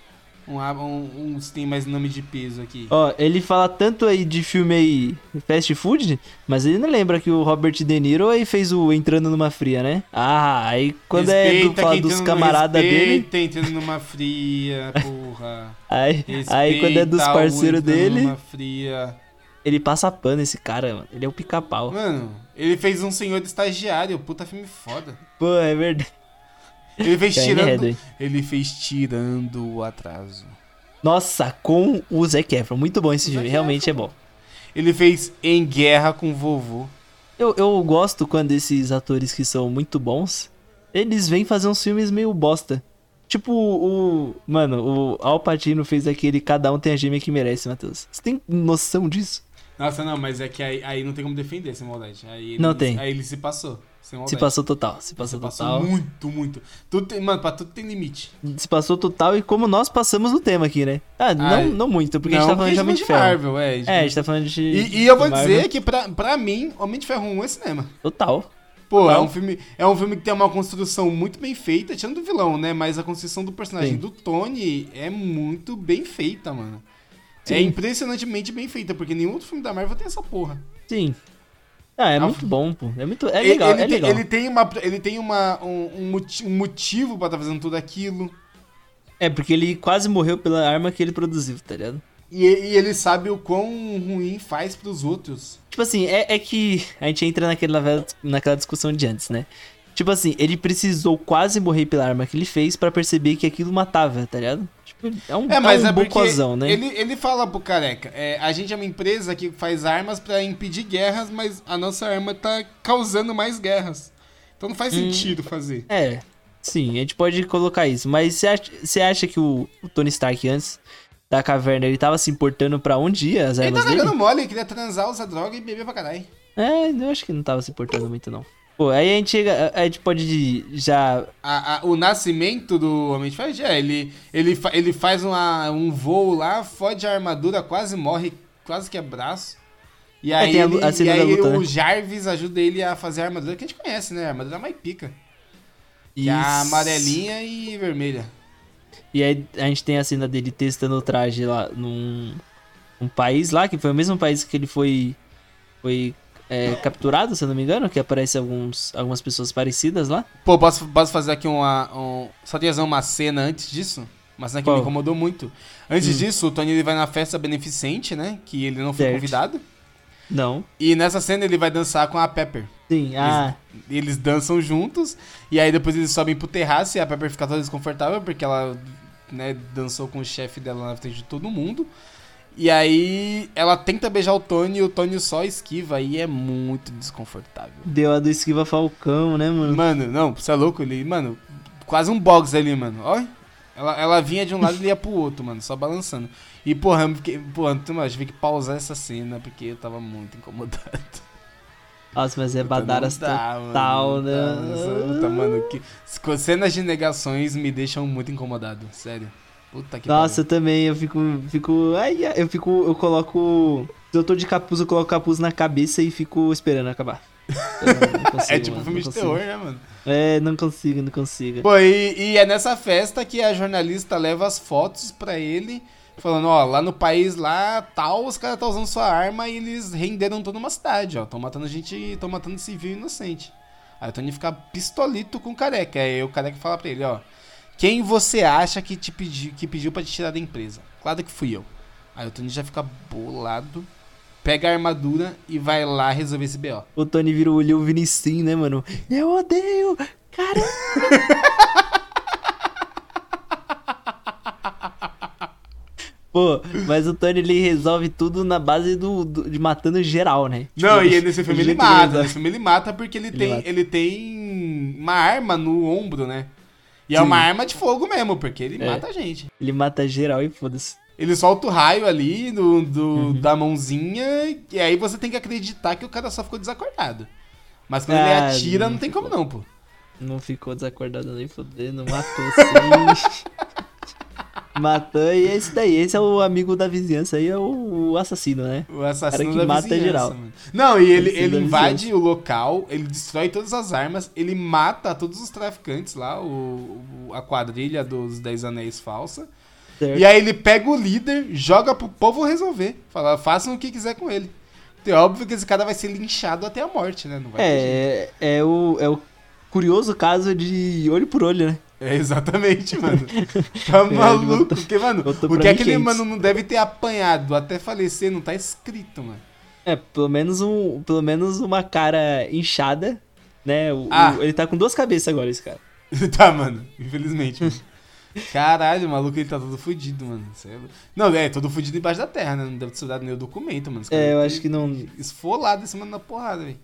um, um, uns tem mais nome de peso aqui. Ó, ele fala tanto aí de filme aí fast food, mas ele não lembra que o Robert De Niro aí fez o Entrando Numa Fria, né? Ah, aí quando respeita é do, fala dos camaradas dele... Entrando Numa Fria, (laughs) porra. aí, aí quando é dos parceiros dele... Numa fria. Ele passa pano esse cara, mano. Ele é o pica-pau. Mano, ele fez um senhor de estagiário, puta filme foda. Pô, é verdade. Ele fez tirando. Ele fez tirando o atraso. Nossa, com o Zac Efron. Muito bom esse filme, realmente é bom. Ele fez Em Guerra com o Vovô. Eu, eu gosto quando esses atores que são muito bons, eles vêm fazer uns filmes meio bosta. Tipo o. Mano, o Al Pacino fez aquele Cada um tem a gêmea que merece, Matheus. Você tem noção disso? Nossa, não, mas é que aí, aí não tem como defender essa maldade. Aí não tem. Aí ele se passou. Se passou total, se passou se total. Passou muito, muito. Tudo tem, mano, pra tudo tem limite. Se passou total e como nós passamos no tema aqui, né? Ah, não, não muito, porque não, a gente tá falando de Homem de Ferro. Marvel, é, é, a gente tá falando de. E, e eu vou dizer que pra, pra mim, Homem de Ferro 1 é cinema. Total. Pô, é um, filme, é um filme que tem uma construção muito bem feita, tirando do vilão, né? Mas a construção do personagem Sim. do Tony é muito bem feita, mano. É Sim. É impressionantemente bem feita, porque nenhum outro filme da Marvel tem essa porra. Sim. Ah, é, muito bom, pô. É muito. É legal, ele, é legal. Ele tem, uma, ele tem uma, um, um motivo pra estar tá fazendo tudo aquilo. É, porque ele quase morreu pela arma que ele produziu, tá ligado? E, e ele sabe o quão ruim faz pros outros. Tipo assim, é, é que a gente entra naquela, naquela discussão de antes, né? Tipo assim, ele precisou quase morrer pela arma que ele fez para perceber que aquilo matava, tá ligado? Tipo, é um, é, mas é um é bocozão, né? Ele, ele fala pro careca, é, a gente é uma empresa que faz armas para impedir guerras, mas a nossa arma tá causando mais guerras. Então não faz hum, sentido fazer. É, sim, a gente pode colocar isso. Mas você acha, você acha que o, o, Tony Stark antes da caverna, ele tava se importando pra onde ia as armas ele tá dele? Ele tá mole, ele queria transar, usar droga e beber pra caralho. É, eu acho que não tava se importando muito não. Pô, aí a gente chega, a gente pode já... A, a, o nascimento do Homem de Ferro, é, ele, ele, ele faz uma, um voo lá, fode a armadura, quase morre, quase que é braço. E é, aí, é, ele, e aí luta, o né? Jarvis ajuda ele a fazer a armadura que a gente conhece, né? A armadura mais pica. Que é a amarelinha e vermelha. E aí a gente tem a cena dele testando o traje lá num um país lá, que foi o mesmo país que ele foi, foi é, capturado, se eu não me engano, que aparece alguns, algumas pessoas parecidas lá. Pô, posso, posso fazer aqui uma. Um, só trazer uma cena antes disso? Uma cena que me incomodou muito. Antes hum. disso, o Tony ele vai na festa beneficente, né? Que ele não foi certo. convidado. Não. E nessa cena ele vai dançar com a Pepper. Sim, ah. Eles, eles dançam juntos. E aí depois eles sobem pro terraço e a Pepper fica toda desconfortável porque ela né, dançou com o chefe dela na frente de todo mundo. E aí ela tenta beijar o Tony e o Tony só esquiva e é muito desconfortável. Deu a do esquiva Falcão, né, mano? Mano, não, você é louco? Ele, mano, quase um box ali, mano. Olha. Ela, ela vinha de um lado e ia pro outro, mano, só balançando. E, porra, eu fiquei, porra, eu tive que pausar essa cena porque eu tava muito incomodado. Nossa, mas é badaras total, né? Tá, mano, que... Cenas de negações me deixam muito incomodado, sério. Puta que Nossa, pariu. eu também, eu fico. fico ai, eu fico. Eu coloco. Se eu tô de capuz, eu coloco capuz na cabeça e fico esperando acabar. (laughs) Consigo, é tipo mano, filme de terror, né, mano? É, não consigo, não consigo. Pô, e, e, é nessa festa que a jornalista leva as fotos pra ele, falando, ó, lá no país lá, tal, os caras tá usando sua arma e eles renderam toda uma cidade, ó. Tão matando gente, tão matando civil inocente. Aí o Tony fica pistolito com o careca. Aí o careca fala pra ele, ó. Quem você acha que te pediu, que pediu pra te tirar da empresa? Claro que fui eu. Aí o Tony já fica bolado, pega a armadura e vai lá resolver esse BO. O Tony vira o olho Vinicius, né, mano? Eu odeio! Caramba! (laughs) Pô, mas o Tony ele resolve tudo na base do, do de matando geral, né? Tipo, não, e nesse filme ele mata. Nesse filme ele mata porque ele, ele tem, mata. ele tem uma arma no ombro, né? E Sim. é uma arma de fogo mesmo, porque ele é. mata a gente. Ele mata geral e foda-se. Ele solta o raio ali do, do uhum. da mãozinha, e aí você tem que acreditar que o cara só ficou desacordado. Mas quando ah, ele atira, não, não tem como não, pô. Não ficou desacordado nem fodendo, matou sim. (laughs) Matou e é esse daí. Esse é o amigo da vizinhança aí, é o, o assassino, né? O assassino que da mata geral. Mano. Não, e ele, ele invade o local, ele destrói todas as armas, ele mata todos os traficantes lá, o, a quadrilha dos Dez Anéis falsa. Certo. E aí ele pega o líder, joga pro povo resolver. Fala, façam o que quiser com ele. É óbvio que esse cara vai ser linchado até a morte, né? Não vai é, é o, é o curioso caso de olho por olho, né? É, exatamente, (laughs) mano. Tá é, maluco? Porque, mano, o que aquele mano não deve ter apanhado até falecer não tá escrito, mano. É, pelo menos, um, pelo menos uma cara inchada, né? O, ah. o, ele tá com duas cabeças agora, esse cara. (laughs) tá, mano. Infelizmente. Mano. (laughs) Caralho, o maluco ele tá todo fudido, mano. É não, é, todo fudido embaixo da terra, né? Não deve ter dado nenhum documento, mano. É, eu acho que não. Esfolado em cima da porrada, velho.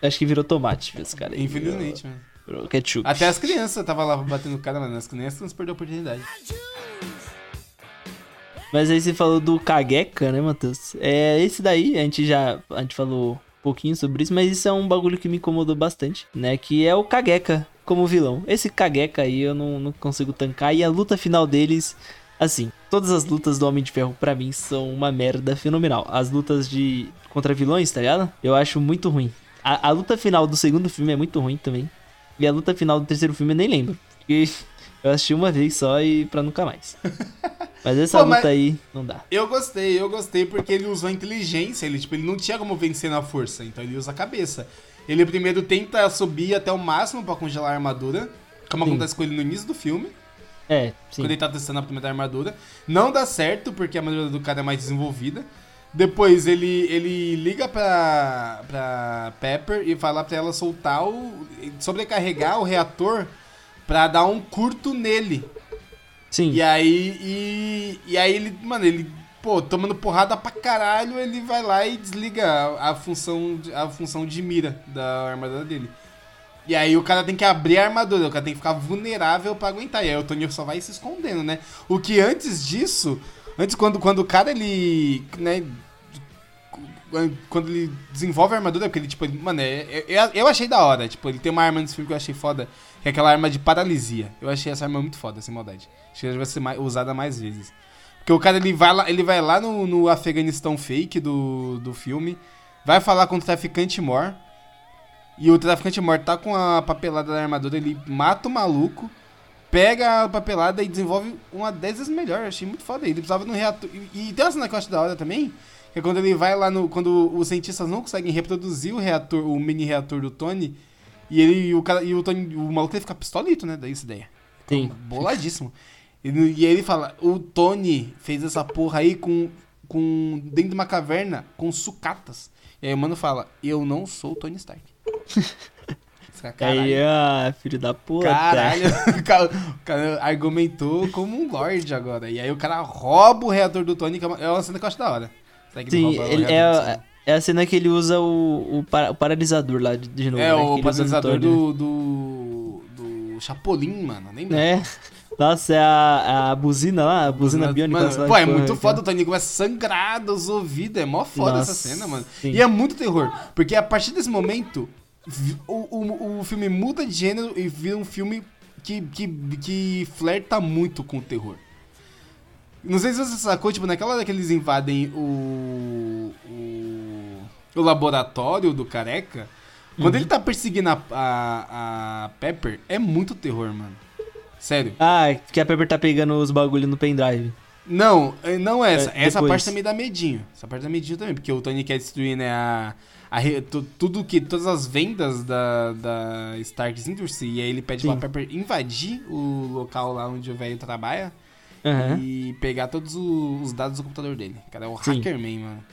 Acho que virou tomate, esse cara. Infelizmente, mano. Ketchup. Até as crianças tava lá batendo cara, mano. As crianças não perderam a oportunidade. Mas aí você falou do Kageka, né, Matheus? É, esse daí, a gente já a gente falou um pouquinho sobre isso, mas isso é um bagulho que me incomodou bastante, né? Que é o Kageka como vilão. Esse Kageka aí eu não, não consigo tancar. E a luta final deles, assim, todas as lutas do Homem de Ferro para mim são uma merda fenomenal. As lutas de contra vilões, tá ligado? Eu acho muito ruim. A, a luta final do segundo filme é muito ruim também. E a luta final do terceiro filme eu nem lembro. Porque eu assisti uma vez só e pra nunca mais. (laughs) Mas essa Pô, luta mas aí não dá. Eu gostei, eu gostei porque ele usou a inteligência. Ele, tipo, ele não tinha como vencer na força, então ele usa a cabeça. Ele primeiro tenta subir até o máximo para congelar a armadura, como sim. acontece com ele no início do filme. É, sim. Quando ele tá testando a primeira armadura. Não dá certo, porque a armadura do cara é mais desenvolvida. Depois ele, ele liga pra, pra Pepper e fala pra ela soltar o. sobrecarregar o reator pra dar um curto nele. Sim. E aí. E, e aí ele. Mano, ele. Pô, tomando porrada pra caralho, ele vai lá e desliga a, a função, a função de mira da armadura dele. E aí o cara tem que abrir a armadura, o cara tem que ficar vulnerável para aguentar. E aí o Tony só vai se escondendo, né? O que antes disso, antes quando, quando o cara ele, né, quando ele desenvolve a armadura, porque ele, tipo, ele, mano, é, é, é, eu achei da hora. Tipo, ele tem uma arma nesse filme que eu achei foda, que é aquela arma de paralisia. Eu achei essa arma muito foda, sem maldade. Acho que ela vai ser mais, usada mais vezes. Porque o cara, ele vai lá, ele vai lá no, no Afeganistão fake do, do filme, vai falar com o traficante Mor, e o traficante Mor tá com a papelada da armadura, ele mata o maluco, pega a papelada e desenvolve uma 10 vezes melhor. Eu achei muito foda. Ele precisava de um reator. E, e tem uma cena que eu acho da hora também, é quando ele vai lá no. Quando os cientistas não conseguem reproduzir o reator, o mini reator do Tony. E ele e o cara. E o Tony. O maluco ele fica pistolito, né? Daí essa ideia. Sim. Boladíssimo. E, e aí ele fala, o Tony fez essa porra aí com. com. dentro de uma caverna com sucatas. E aí o mano fala, eu não sou o Tony Stark. (laughs) Caralho. Aí, ah, filho da puta. Caralho, (laughs) o cara, o cara argumentou como um lord agora. E aí o cara rouba o reator do Tony, que é uma, é uma cena que eu acho da hora. Sim, ele é, é a cena que ele usa o, o, para, o paralisador lá de, de novo. É, né? o paralisador do, do, do Chapolin, mano. Lembra? É. Nossa, é a, a buzina lá, a buzina biônica. Mano, pô, é muito foda o Tony começa a sangrar dos ouvidos. É mó foda Nossa, essa cena, mano. Sim. E é muito terror. Porque a partir desse momento, o, o, o filme muda de gênero e vira um filme que, que, que flerta muito com o terror. Não sei se você sacou, tipo, naquela hora que eles invadem o. o, o laboratório do careca. Quando uhum. ele tá perseguindo a, a, a, Pepper, é muito terror, mano. Sério. Ah, que a Pepper tá pegando os bagulho no pendrive. Não, eh, não é essa. É, essa parte também dá medinho. Essa parte dá medinho também, porque o Tony quer destruir, né, a, a, tudo que todas as vendas da, da Stark Industry e aí ele pede Sim. pra Pepper invadir o local lá onde o velho trabalha uhum. e pegar todos os dados do computador dele. O cara é o Sim. Hackerman, mano.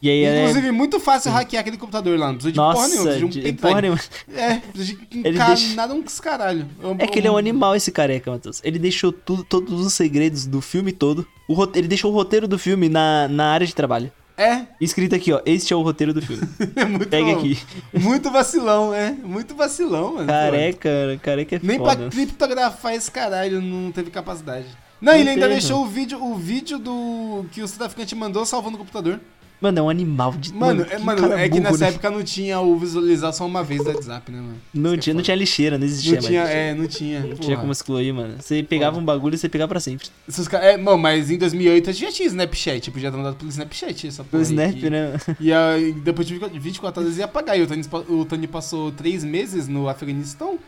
E aí Inclusive, é muito fácil hackear aquele computador lá. Não precisa de Nossa, porra nenhuma. Precisa de um porra nenhuma. (laughs) É, precisa de ele deixa... nada um caralho. Eu, é que ele é um animal, esse careca, Matheus. Ele deixou tudo, todos os segredos do filme todo. O rote... Ele deixou o roteiro do filme na, na área de trabalho. É. Escrito aqui, ó. Este é o roteiro do filme. (laughs) é muito Pega bom. aqui. Muito vacilão, é. Muito vacilão, mano. Careca, careca é Nem foda. pra criptografar esse caralho não teve capacidade. Não, ele ainda deixou o vídeo, o vídeo do que o traficante mandou salvando o computador. Mano, é um animal de. Mano, mano, é, mano, é que nessa né? época não tinha o visualização uma vez do WhatsApp, né, mano? Não tinha, não tinha lixeira, não existia. Não tinha, é, não tinha. Não tinha como excluir, mano. Você pegava Porra. um bagulho e você pegava pra sempre. Esses, é, mano, mas em 2008 já tinha Snapchat, podia ter mandado pelo Snapchat essa porra. Pelo Snap, que, né? E aí, depois de 24 horas ia apagar. E o Tony, o Tony passou 3 meses no Afeganistão.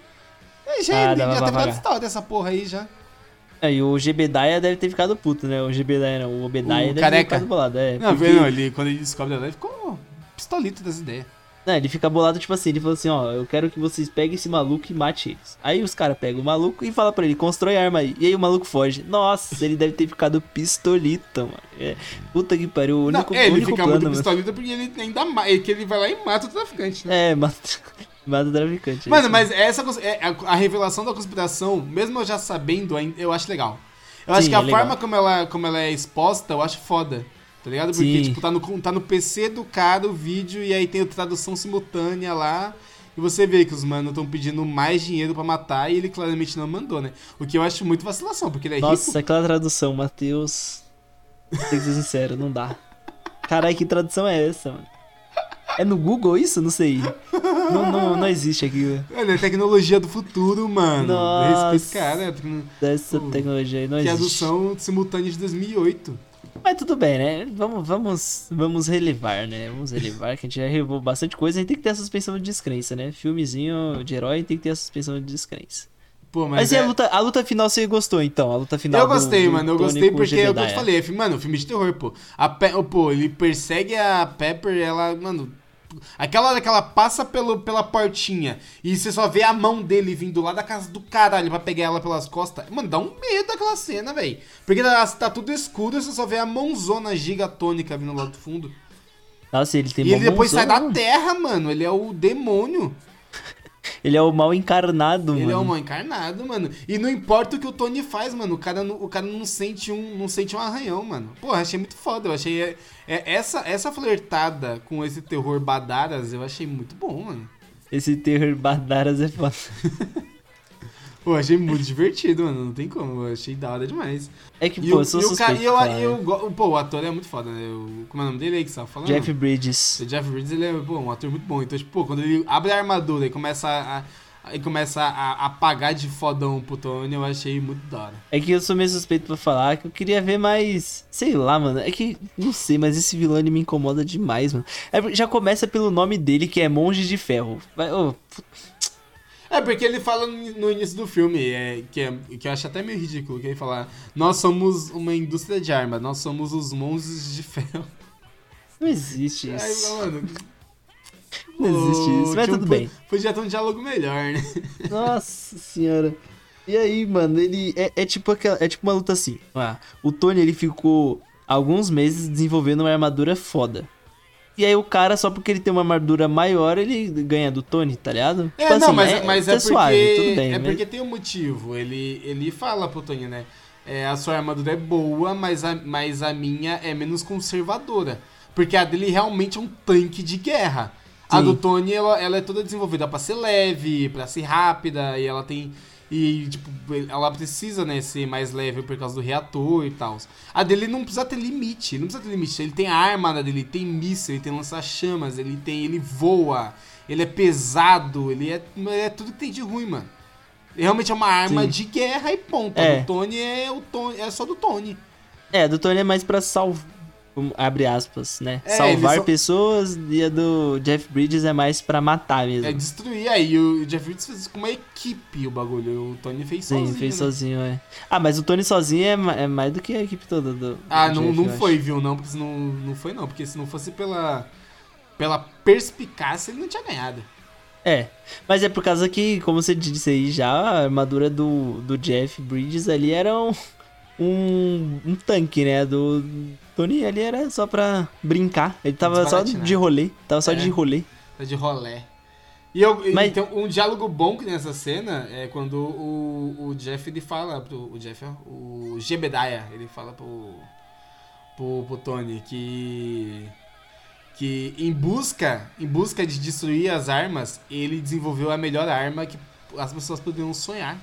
E já, ah, já teve dado história dessa porra aí já. É, e o Gebediah deve ter ficado puto, né? O Gebediah não, o Obediah deve careca. ter ficado bolado. É, não, porque... não ele, quando ele descobre a lei, ficou pistolito das ideias. Não, ele fica bolado, tipo assim, ele falou assim, ó, eu quero que vocês peguem esse maluco e mate eles. Aí os caras pegam o maluco e fala pra ele, constrói arma aí. E aí o maluco foge. Nossa, ele deve ter ficado pistolito, mano. É, puta que pariu, o único, não, é, ele único fica plano, muito pistolito porque ele ainda é que ele vai lá e mata o traficante, né? É, mata... (laughs) Mata o traficante. É mano, mas essa é, a, a revelação da conspiração, mesmo eu já sabendo, eu acho legal. Eu Sim, acho que a é forma como ela, como ela é exposta, eu acho foda. Tá ligado? Porque, Sim. tipo, tá no, tá no PC do cara o vídeo e aí tem a tradução simultânea lá. E você vê que os manos estão pedindo mais dinheiro para matar e ele claramente não mandou, né? O que eu acho muito vacilação, porque ele é Nossa, rico. aquela tradução, Matheus. Tem que ser sincero, não dá. Caralho, que tradução é essa, mano? É no Google isso? Não sei. Não, não, não existe aqui. É, é tecnologia do futuro, mano. Nossa. Respeito, cara. Dessa tecnologia aí não que existe. Tradução simultânea de 2008. Mas tudo bem, né? Vamos, vamos, vamos relevar, né? Vamos relevar, que a gente já relevou bastante coisa. A gente tem que ter a suspensão de descrença, né? Filmezinho de herói tem que ter a suspensão de descrença. Pô, mas, mas é... e a luta, a luta final você gostou, então? A luta final Eu gostei, do, do mano. Eu gostei porque é o que eu te falei. Mano, filme de terror, pô. A Pe... Pô, ele persegue a Pepper ela, mano, Aquela hora que ela passa pelo, pela portinha e você só vê a mão dele vindo lá da casa do caralho pra pegar ela pelas costas. Mano, dá um medo aquela cena, velho. Porque tá, tá, tudo escuro e você só vê a mãozona gigatônica vindo lá do fundo. Nossa, ele tem E ele depois mãozona. sai da terra, mano. Ele é o demônio. Ele é o mal encarnado, ele mano. Ele é o mal encarnado, mano. E não importa o que o Tony faz, mano. O cara, não, o cara não sente um, não sente um arranhão, mano. Pô, achei muito foda. Eu achei é, é, essa essa flertada com esse terror badaras, eu achei muito bom, mano. Esse terror badaras é foda. (laughs) Pô, achei muito divertido, mano. Não tem como. Eu achei da hora demais. É que, e pô, o, eu sou e o cara, e eu, eu, eu, Pô, o ator é muito foda, né? Eu, como é o nome dele aí que você tava falando? Jeff Bridges. O Jeff Bridges, ele é pô, um ator muito bom. Então, tipo, pô, quando ele abre a armadura e começa a, e começa a apagar de fodão pro Tony, eu achei muito da hora. É que eu sou meio suspeito pra falar que eu queria ver mais. Sei lá, mano. É que, não sei, mas esse vilão ele me incomoda demais, mano. É, já começa pelo nome dele, que é Monge de Ferro. Vai, oh, É, porque ele fala no início do filme, é, que, é, que eu acho até meio ridículo, que ele fala, nós somos uma indústria de armas, nós somos os monstros de ferro. Não existe isso. Aí, mano, não existe isso, mas tudo bem. Podia ter um diálogo melhor, né? (laughs) Nossa senhora. E aí, mano, ele é, é tipo aquela, é tipo uma luta assim. Ah, o Tony ele ficou alguns meses desenvolvendo uma armadura foda. E aí o cara, só porque ele tem uma armadura maior, ele ganha do Tony, tá ligado? É, tipo não, assim, mas é, mas é, é suave, porque, bem, é mas... porque tem um motivo. Ele, ele fala pro Tony, né? É, a sua armadura é boa, mas a, mas a minha é menos conservadora. Porque a dele realmente é um tanque de guerra. Sim. A do Tony, ela, ela é toda desenvolvida para ser leve, para ser rápida, e ela tem e, tipo, ela precisa, né, ser mais leve por causa do reator e tal. A dele não precisa ter limite, não precisa ter limite. Ele tem arma dele, tem míssil, ele tem lança-chamas, ele tem. ele voa, ele é pesado, ele é, ele é tudo que tem de ruim, mano. Realmente é uma arma Sim. de guerra e ponto. É. Do Tony é o Tony, é só do Tony. É, do Tony é mais pra salvar abre aspas, né? É, Salvar só... pessoas e a do Jeff Bridges é mais pra matar mesmo. É destruir aí. O Jeff Bridges fez com uma equipe o bagulho. O Tony fez Sim, sozinho. Sim, fez né? sozinho, é. Ah, mas o Tony sozinho é, é mais do que a equipe toda do. Ah, do não, Jeff, não foi, acho. viu? Não, porque não, não foi não. Porque se não fosse pela, pela perspicácia, ele não tinha ganhado. É, mas é por causa que, como você disse aí já, a armadura do, do Jeff Bridges ali era um, (laughs) um, um tanque, né? Do Tony ali era só pra brincar. Ele tava só de rolê. Tava só é, de rolê. De rolê. E eu, Mas... então, um diálogo bom nessa cena é quando o, o Jeff ele fala pro. O Jeff, o Jebediah, ele fala pro, pro, pro Tony que. Que em busca, em busca de destruir as armas, ele desenvolveu a melhor arma que as pessoas poderiam sonhar.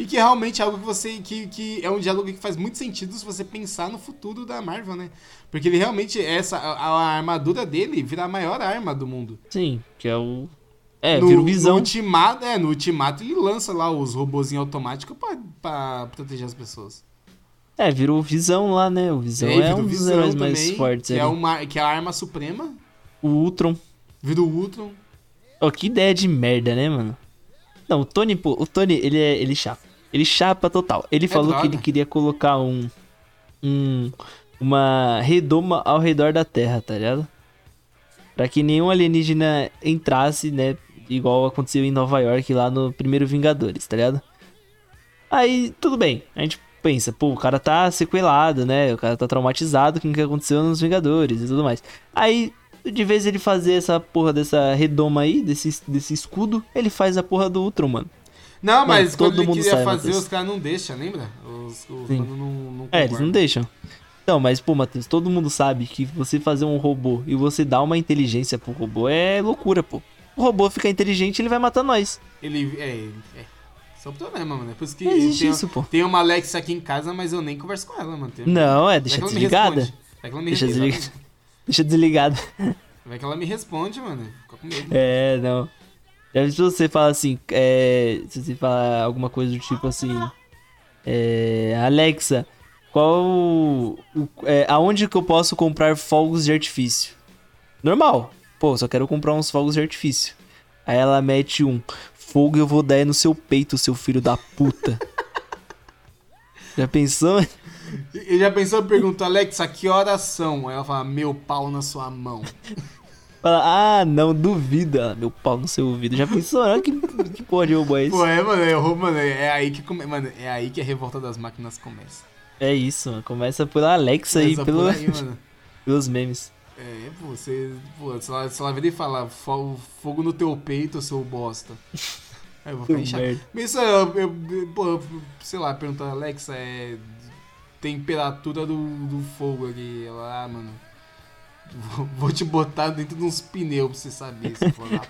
E que realmente é algo que você. Que, que é um diálogo que faz muito sentido se você pensar no futuro da Marvel, né? Porque ele realmente, essa, a, a armadura dele vira a maior arma do mundo. Sim, que é o. É, no, vira o visão. No ultimato, é, no ultimato ele lança lá os robôzinhos automáticos pra, pra proteger as pessoas. É, virou o Visão lá, né? O Visão é, é um dos heróis também, mais fortes. Que é, uma, que é a arma suprema. O Ultron. Vira o Ultron. Oh, que ideia de merda, né, mano? Não, o Tony, pô, o Tony, ele é ele chapa. Ele chapa total. Ele é falou que ele queria colocar um. Um. Uma redoma ao redor da Terra, tá ligado? Pra que nenhum alienígena entrasse, né? Igual aconteceu em Nova York lá no primeiro Vingadores, tá ligado? Aí, tudo bem. A gente pensa, pô, o cara tá sequelado, né? O cara tá traumatizado com o que aconteceu nos Vingadores e tudo mais. Aí, de vez ele fazer essa porra dessa redoma aí, desse, desse escudo, ele faz a porra do Ultron, mano. Não, mas todo quando ele queria sabe, fazer, Matheus. os caras não deixam, lembra? Os, os não, não é, eles não deixam. Não, mas, pô, Matheus, todo mundo sabe que você fazer um robô e você dar uma inteligência pro robô é loucura, pô. O robô fica inteligente ele vai matar nós. Ele. É, é. Esse é o problema, mano. É por isso que não existe tem, isso, pô. Tem uma Alexa aqui em casa, mas eu nem converso com ela, mano. Tem... Não, é, deixa desligada. deixa, desligada. (laughs) deixa desligada. Vai que ela me responde, mano. Fica com medo. É, não. Já se você fala assim, é, se você fala alguma coisa do tipo assim, é, Alexa, qual, é, aonde que eu posso comprar fogos de artifício? Normal, pô, só quero comprar uns fogos de artifício. Aí ela mete um, fogo eu vou dar no seu peito, seu filho da puta. (laughs) já pensou? E já pensou, pergunta, Alexa, que horas são? Aí ela fala, meu pau na sua mão. (laughs) Fala, ah, não, duvida. Meu pau no seu ouvido. Já pensou? Olha que, que porra de robô é esse? Pô, é, mano, é, mano, é aí que come... mano, é aí que a revolta das máquinas começa. É isso, mano. Começa pela Alexa e pelo... Aí, (laughs) pelos memes. É, pô, você. Pô, se ela, se ela vir e falar fogo no teu peito, seu bosta. (laughs) Aí eu vou ficar inchado. Isso eu, eu, pô, sei lá, perguntar, Alexa, é. Temperatura do, do fogo aqui. Ela, ah, mano. Vou te botar dentro de uns pneus pra você saber se for lá.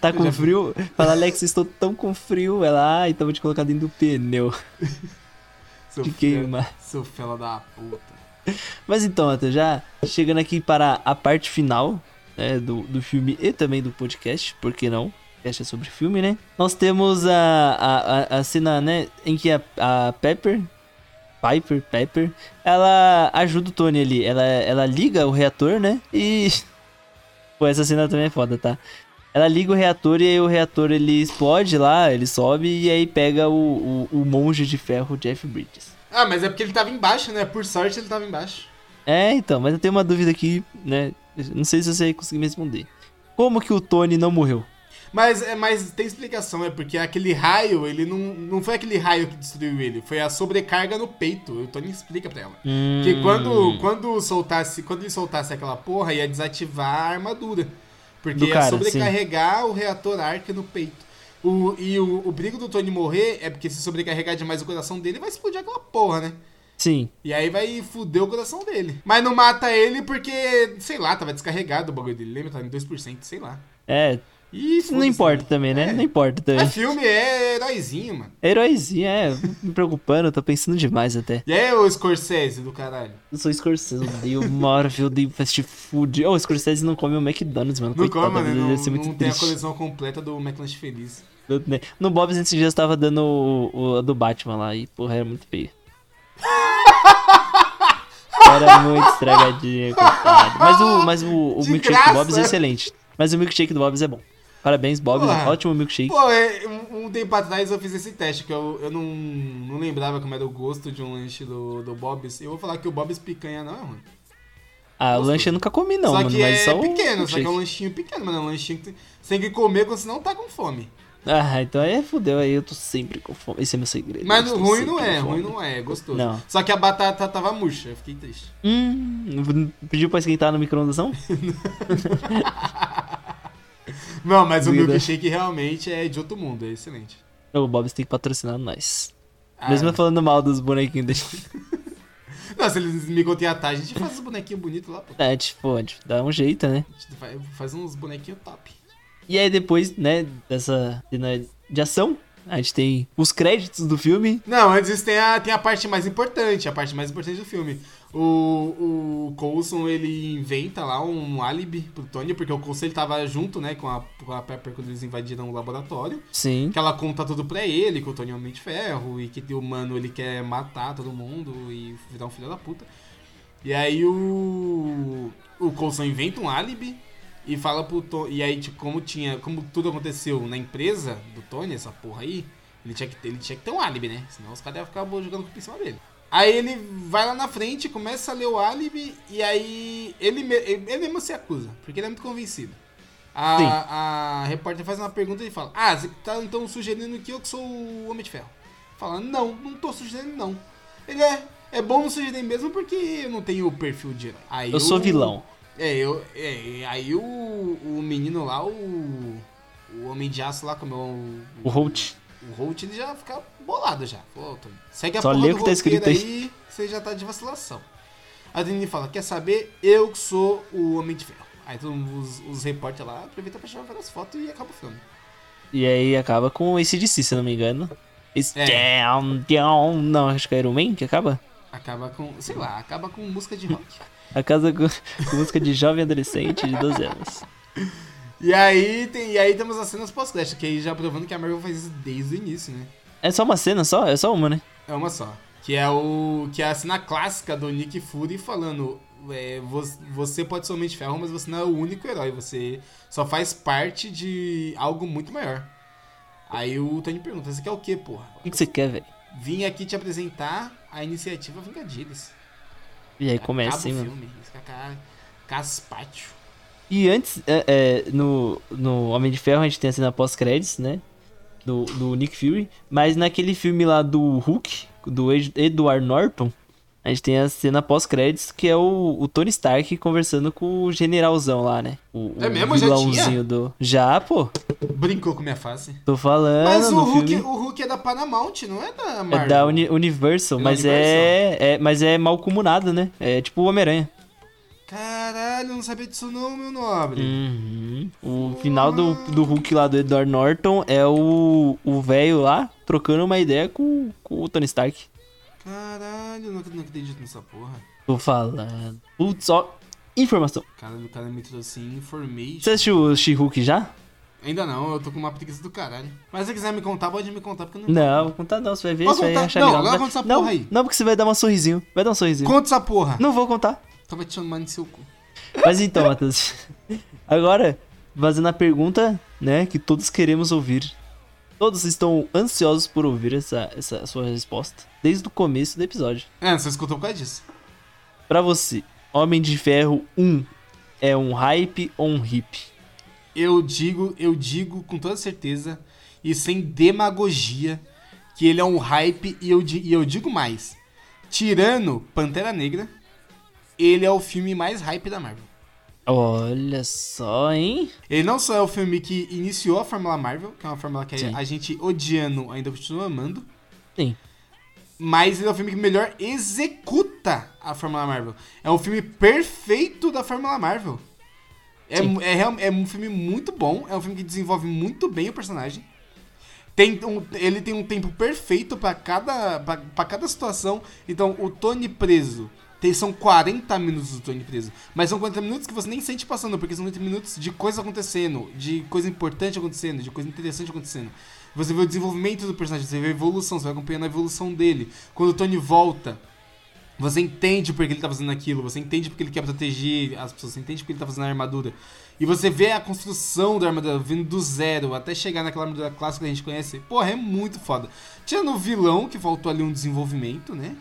tá com frio? Fala, Alex, estou tão com frio. Ela, ah, então vou te colocar dentro do pneu. (laughs) seu, queima. seu fela da puta. Mas então, até já chegando aqui para a parte final né, do, do filme e também do podcast, por que não? podcast é sobre filme, né? Nós temos a, a, a cena, né, em que a, a Pepper Piper, Pepper, ela ajuda o Tony ali. Ela, ela liga o reator, né? E. (laughs) Pô, essa cena também é foda, tá? Ela liga o reator e aí o reator ele explode lá, ele sobe e aí pega o, o, o monge de ferro Jeff Bridges. Ah, mas é porque ele tava embaixo, né? Por sorte ele tava embaixo. É, então, mas eu tenho uma dúvida aqui, né? Não sei se você conseguir me responder. Como que o Tony não morreu? Mas, é, mas tem explicação, é porque aquele raio, ele não, não foi aquele raio que destruiu ele, foi a sobrecarga no peito. O Tony explica pra ela. Hum. Que quando, quando soltasse, quando ele soltasse aquela porra, ia desativar a armadura. Porque ia sobrecarregar sim. o reator Arc no peito. O, e o, o brigo do Tony morrer é porque se sobrecarregar demais o coração dele, vai explodir aquela porra, né? Sim. E aí vai fuder o coração dele. Mas não mata ele porque, sei lá, tava descarregado o bagulho dele. Lembra? Tava em 2%, sei lá. É, isso não importa também, né? É. Não importa também. É filme, é heróizinho, mano. É heróizinho, é. Me preocupando, tô pensando demais até. E aí, o Scorsese do caralho? Eu sou Scorsese, eu odeio (laughs) Marvel, eu odeio fast food. Oh, o Scorsese não come o McDonald's, mano. Não Coitado, come, mano. Não, ser muito não triste. tem a coleção completa do McLanche Feliz. (laughs) No Bob's esses dias tava dando o, o do Batman lá e, porra, era muito feio. (laughs) era muito estragadinho, coitado. Mas o, mas o, o milkshake do Bob's é excelente. Mas o milkshake do Bob's é bom. Parabéns, Bob. Ótimo milkshake. Pô, é, um, um, tempo atrás eu fiz esse teste, que eu, eu não, não lembrava como era o gosto de um lanche do, do Bob's. Eu vou falar que o Bob's picanha não é ruim. Ah, o lanche eu nunca comi não, só mano, que é só pequeno, só que é um lanchinho pequeno, mano. É um lanchinho que você tem que comer quando você não tá com fome. Ah, então aí fudeu, aí eu tô sempre com fome. Esse é meu segredo. Mas ruim não é, ruim não é, é gostoso. Não. Só que a batata tava murcha, eu fiquei triste. Hum, pediu pra esquentar no micro-ondas não? (laughs) (laughs) Não, mas o milkshake realmente é de outro mundo, é excelente. O Bob's tem que patrocinar nós. Ah, Mesmo é. falando mal dos bonequinhos dele. (laughs) Não, se eles me contratar, a gente faz uns bonequinhos bonitos lá, pô. É, tipo, pode dá um jeito, né? A gente faz, faz uns bonequinhos top. E aí depois, né, dessa cena de ação, a gente tem os créditos do filme. Não, antes tem a, tem a parte mais importante, a parte mais importante do filme. O, o Coulson, ele inventa lá um álibi pro Tony, porque o Coulson ele tava junto, né, com a, com a Pepper quando eles invadiram o laboratório. Sim. Que ela conta tudo pra ele, que o Tony é um homem de ferro, e que o mano ele quer matar todo mundo e virar um filho da puta. E aí o. O Coulson inventa um álibi e fala pro Tony. E aí, tipo, como tinha. Como tudo aconteceu na empresa do Tony, essa porra aí, ele tinha que ter, ele tinha que ter um álibi, né? Senão os caras iam ficar jogando por cima dele. Aí ele vai lá na frente, começa a ler o álibi e aí ele, ele mesmo se acusa, porque ele é muito convencido. A, a repórter faz uma pergunta e fala: Ah, você tá então sugerindo que eu que sou o Homem de Ferro? Fala: Não, não tô sugerindo não. Ele é, é bom não sugerir mesmo porque eu não tenho o perfil de herói. Aí eu, eu sou vilão. É, eu, é, aí o, o menino lá, o, o Homem de Aço lá, como é o. O Holt. O Holt ele já fica bolado já. Pô, segue a Só porra que tá escrito aí, aí, você já tá de vacilação. A Dini fala, quer saber? Eu que sou o Homem de Ferro. Aí os, os repórteres lá aproveitam pra chamar várias fotos e acaba o filme. E aí acaba com esse DC, se não me engano. It's é. down, down. Não, acho que é Iron Man que acaba. Acaba com, sei lá, acaba com música de rock. (laughs) acaba com, com música de jovem adolescente de 12 anos. (laughs) E aí, tem, e aí temos as cenas pós-crédito, que aí já provando que a Marvel faz isso desde o início, né? É só uma cena só? É só uma, né? É uma só. Que é o. Que é a cena clássica do Nick Fury falando. É, você pode o de ferro, mas você não é o único herói. Você só faz parte de algo muito maior. Aí o Tony pergunta: Você quer o quê, porra? O que, você quer, velho? Vim aqui te apresentar a iniciativa Vingadores. E aí começa, assim, mano. filme. Caspátio. E antes, é, é, no, no Homem de Ferro, a gente tem a cena pós-créditos, né? Do, do Nick Fury. Mas naquele filme lá do Hulk, do Edward Norton, a gente tem a cena pós-créditos, que é o, o, Tony Stark conversando com o generalzão lá, né? O, é mesmo? Já tinha? do... Já, pô. Brincou com minha face. Tô falando. Mas o Hulk, filme... o Hulk é da Paramount, não é da Marvel? É da Uni Universal, é mas, Universal. É, é, mas é mal comunado, né? É tipo o Homem-Aranha. Caralho, não sabia disso não, meu nobre. Uhum. O final do, do Hulk lá do Edward Norton é o velho lá trocando uma ideia com, com o Tony Stark. Caralho, não, não acredito nessa porra. Tô falando. Putz, ó, informação. Cara, o cara me trouxe information. Você assistiu o She-Hulk já? Ainda não, eu tô com uma preguiça do caralho. Mas se você quiser me contar, pode me contar, porque eu não Não, vou contar não, você vai ver, Pode você contar? vai achar não, legal. agora conta essa não, porra aí. Não, porque você vai dar um sorrisinho. Vai dar um sorrisinho. Conta essa porra. Não vou contar. Tava te chamando de seu cu. Mas então, Matheus. Agora, fazendo a pergunta, né, que todos queremos ouvir. Todos estão ansiosos por ouvir essa, essa sua resposta, desde o começo do episódio. É, você escutou por causa disso. Pra você, Homem de Ferro 1 é um hype ou um hip? Eu digo, eu digo com toda certeza e sem demagogia que ele é um hype e eu, e eu digo mais. Tirando Pantera Negra, ele é o filme mais hype da Marvel. Olha só, hein? Ele não só é o filme que iniciou a Fórmula Marvel, que é uma fórmula que Sim. a gente odiando ainda continua amando. Sim. Mas ele é o filme que melhor executa a Fórmula Marvel. É um filme perfeito da Fórmula Marvel. É, é, é, um filme muito bom, é um filme que desenvolve muito bem o personagem. Tem um, ele tem um tempo perfeito para cada, pra, cada situação. Então, o Tony preso são 40 minutos do Tony preso. Mas são 40 minutos que você nem sente passando, porque são 40 minutos de coisa acontecendo, de coisa importante acontecendo, de coisa interessante acontecendo. Você vê o desenvolvimento do personagem, você vê a evolução, você vai acompanhando a evolução dele. Quando o Tony volta, você entende porque ele tá fazendo aquilo, você entende porque ele quer proteger as pessoas, você entende porque ele tá fazendo a armadura. E você vê a construção da armadura vindo do zero até chegar naquela armadura clássica que a gente conhece. Porra, é muito foda. Tirando o vilão, que faltou ali um desenvolvimento, né?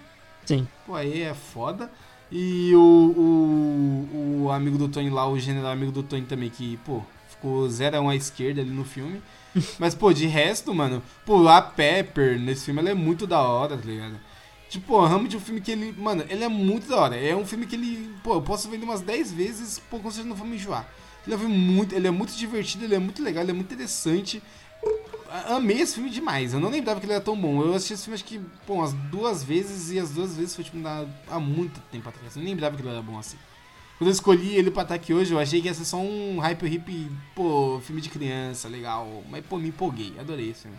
Sim. Pô, aí é foda. E o, o, o amigo do Tony lá, o general amigo do Tony também, que, pô, ficou zero a um à esquerda ali no filme. (laughs) Mas, pô, de resto, mano, pô, a Pepper nesse filme, ela é muito da hora, tá ligado? Tipo, Hammond é um filme que ele, mano, ele é muito da hora. É um filme que ele, pô, eu posso ver ele umas 10 vezes, pô, com certeza não vou me enjoar. Ele é, muito, ele é muito divertido, ele é muito legal, ele é muito interessante. Amei esse filme demais. Eu não lembrava que ele era tão bom. Eu assisti esse filme acho que, pô, umas duas vezes e as duas vezes foi tipo há muito tempo atrás. Eu nem lembrava que ele era bom assim. Quando eu escolhi ele pra estar aqui hoje, eu achei que ia ser só um hype hip, pô, filme de criança, legal. Mas, pô, me empolguei. Adorei esse filme.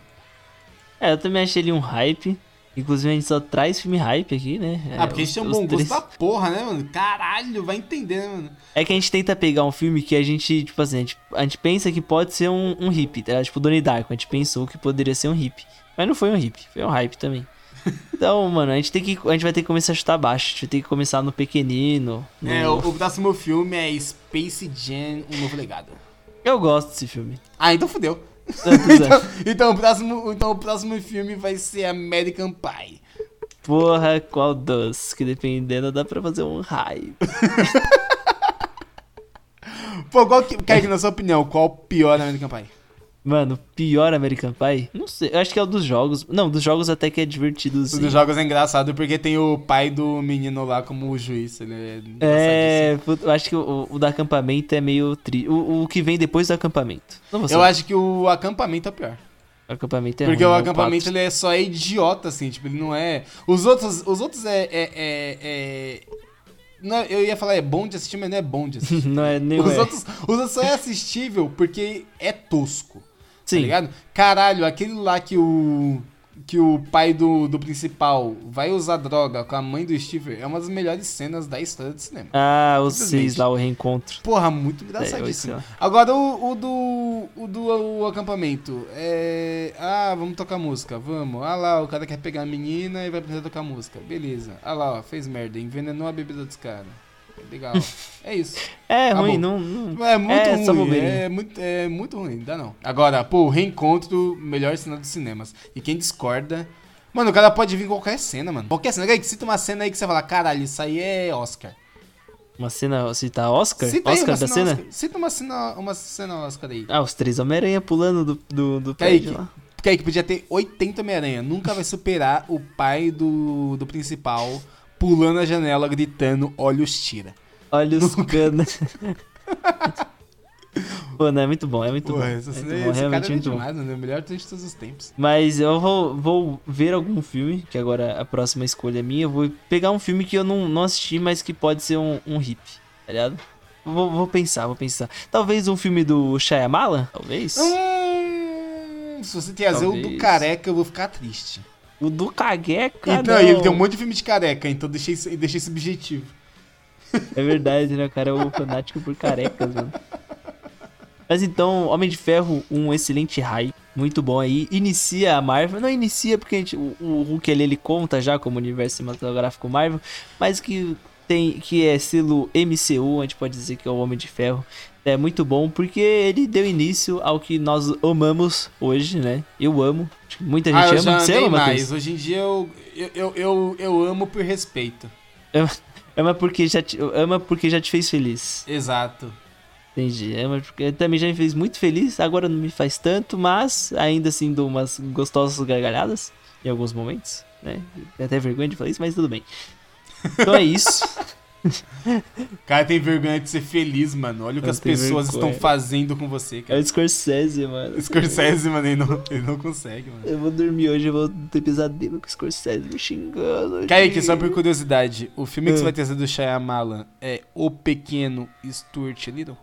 É, eu também achei ele um hype. Inclusive, a gente só traz filme hype aqui, né? Ah, porque a gente tem um bom três... gosto da porra, né, mano? Caralho, vai entender, né, mano? É que a gente tenta pegar um filme que a gente, tipo assim, a gente, a gente pensa que pode ser um, um hip, tá? Tipo, Donnie Darko, a gente pensou que poderia ser um hip. Mas não foi um hip, foi um hype também. (laughs) Então, mano, a gente tem que. A gente vai ter que começar a chutar baixo. A gente vai ter que começar no pequenino. No... É, o, o próximo filme é Space Jam, um novo legado. Eu gosto desse filme. Ah, então fodeu. Então, então, o próximo, então o próximo filme vai ser American Pie. Porra, qual dos? Que dependendo dá pra fazer um raio. (laughs) Pô, qual que, Kaique, na sua opinião, qual o pior American Pie? Mano, pior American Pie? Não sei, eu acho que é o dos jogos. Não, dos jogos até que é divertido. O dos jogos é engraçado porque tem o pai do menino lá como o juiz. Ele é. É, eu acho que o, o do acampamento é meio tri. O, o que vem depois do acampamento. eu acho que o acampamento é pior. O acampamento é Porque ruim, o acampamento ele é só idiota, assim, tipo, ele não é. Os outros, os outros é. é, é, é... Não, eu ia falar é bom de assistir, mas não é bom de assistir. (laughs) não é nem os é. outros, os outros só é assistível porque é tosco. Tá Sim. Tá ligado? Caralho, aquele lá que o que o pai do, do principal vai usar droga com a mãe do Steve é uma das melhores cenas da história do cinema. Ah, os seis lá, o reencontro. Porra, muito engraçadíssimo. É, Agora o, o, do o do o acampamento. É. Ah, vamos tocar música, vamos. Ah lá, o cara quer pegar a menina e vai a tocar música. Beleza. Ah lá, ó, fez merda, envenenou a bebida dos caras. Legal. É isso. (laughs) É Acabou. ruim, não, não. É muito é ruim. É muito, é muito ruim, dá não. Agora, pô, reencontro, melhor cena dos cinemas. E quem discorda. Mano, o cara pode vir qualquer cena, mano. Qualquer cena. Que cita uma cena aí que você fala, caralho, isso aí é Oscar. Uma cena. Cita Oscar? Cita Oscar aí, da cena? Oscar. Cita uma cena, uma cena Oscar aí. Ah, os três Homem-Aranha pulando do, do, do prédio lá. Porque aí que podia ter 80 Homem-Aranha. Nunca vai superar o pai do, do principal pulando a janela, gritando, olhos tira. Olhos cana. (laughs) Pô, não, é muito bom, é muito bom. Essa, é muito bom, realmente é muito demais, bom. Né? O melhor de todos os tempos. Mas eu vou, vou ver algum filme, que agora a próxima escolha é minha. Eu vou pegar um filme que eu não, não assisti, mas que pode ser um, um hit, tá ligado? Vou, vou pensar, vou pensar. Talvez um filme do Shyamala? Talvez? Hum, se você trazer o do careca, eu vou ficar triste. O do careca, Então, ele tem um monte de filme de careca, então deixei, deixei subjetivo. É verdade, né? O cara é o fanático por carecas, mano. Mas então, Homem de Ferro, um excelente high, muito bom aí. Inicia a Marvel, não inicia porque a gente, o, o Hulk ali ele conta já como universo cinematográfico Marvel, mas que tem que é estilo MCU, a gente pode dizer que é o Homem de Ferro. É muito bom porque ele deu início ao que nós amamos hoje, né? Eu amo. Muita gente ah, ama. Você ama, mais. Hoje em dia eu, eu, eu, eu, eu amo por respeito. Ama porque, já te, ama porque já te fez feliz. Exato. Entendi. Ama porque também já me fez muito feliz, agora não me faz tanto, mas ainda assim dou umas gostosas gargalhadas em alguns momentos, né? Até vergonha de falar isso, mas tudo bem. Então é isso. (laughs) cara tem vergonha de ser feliz, mano. Olha o que as pessoas vergonha. estão fazendo com você, cara. É o Scorsese, mano. Scorsese, mano, ele não, ele não consegue, mano. Eu vou dormir hoje, eu vou ter pesadelo com o Scorsese me xingando. Kaique, só por curiosidade, o filme que você ah. vai trazer do Shyamalan é O Pequeno Stuart Little?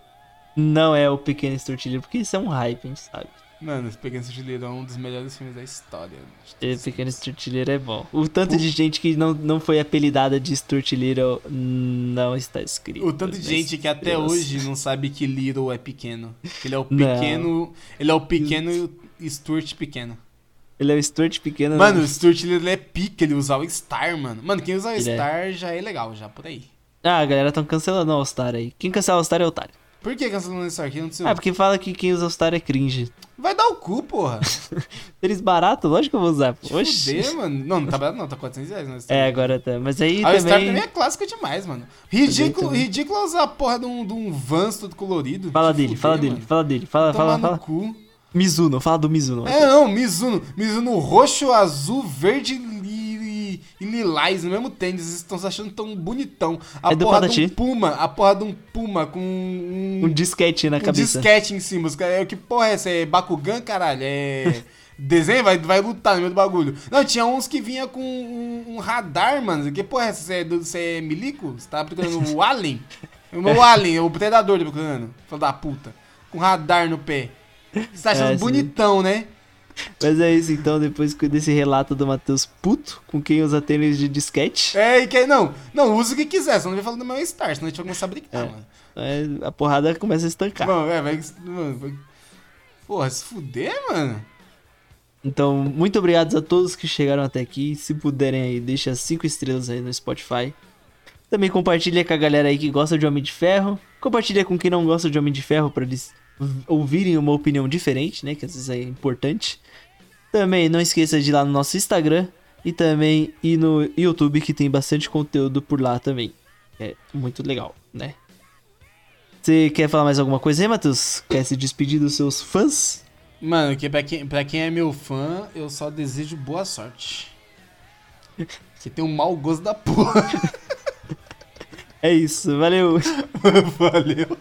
Não é O Pequeno Stuart Little, porque isso é um hype, a gente sabe. Mano, esse Pequeno Estrutileiro é um dos melhores filmes da história. Esse Pequeno Estrutileiro é bom. O tanto de gente que não, não foi apelidada de Estrutileiro não está escrito. O tanto de gente que até Deus. hoje não sabe que Little é pequeno. Ele é o pequeno. Não. Ele é o pequeno Stuart pequeno. Ele é o Stuart pequeno. Mano, o Stuart ele é pica, ele usa o Star, mano. Mano, quem usa o ele. Star é... já é legal, já por aí. Ah, a galera tão cancelando o Star aí. Quem cancela o Star é o otário. Por que cancelando isso aqui? Não sei. Ah, porque fala que quem usa o Star é cringe. Vai dar o cu, porra. (laughs) Eles barato, lógico que eu vou usar. Oxi. Fuder, mano. Não, não tá barato não, tá 400 reais. Né? É, agora tá. Mas aí ah, também... O Star também é clássico demais, mano. Ridículo, ridículo usar a porra de um, de um Vans todo colorido. Fala dele, fuder, fala mano. dele, fala dele. Fala, fala, fala. cu. Mizuno, fala do Mizuno. É, não, Mizuno. Mizuno roxo, azul, verde e lilás no mesmo tênis. Vocês estão se achando tão bonitão. A é porra de um puma, a porra de um puma com um... Um disquete na um cabeça. Um disquete em cima. Que porra é essa? É Bakugan, caralho? É... Desenho vai, vai lutar no meio do bagulho. Não, tinha uns que vinha com um, um radar, mano. Que porra é essa? Você é, você é milico? Você tá aplicando o Alien? O meu (laughs) Alien, o predador tá aplicando. Filho da puta. Com radar no pé. Você tá achando é, bonitão, né? Mas é isso, então, depois desse relato do Matheus puto com quem usa tênis de disquete. É, e que não, não, usa o que quiser, só não vai falando do meu Star, senão a gente vai começar a brincar, é. mano. É, a porrada começa a estancar. Mano, é, vai, mano, vai... Porra, se fuder, mano. Então, muito obrigado a todos que chegaram até aqui. Se puderem aí, deixa 5 estrelas aí no Spotify. Também compartilha com a galera aí que gosta de Homem de Ferro. Compartilha com quem não gosta de Homem de Ferro para eles ouvirem uma opinião diferente, né? Que às vezes é importante. Também não esqueça de ir lá no nosso Instagram e também ir no YouTube que tem bastante conteúdo por lá também. É muito legal, né? Você quer falar mais alguma coisa aí, Matheus? Quer se despedir dos seus fãs? Mano, que pra, quem, pra quem é meu fã, eu só desejo boa sorte. que tem um mau gosto da porra. (laughs) é isso, valeu. (laughs) valeu.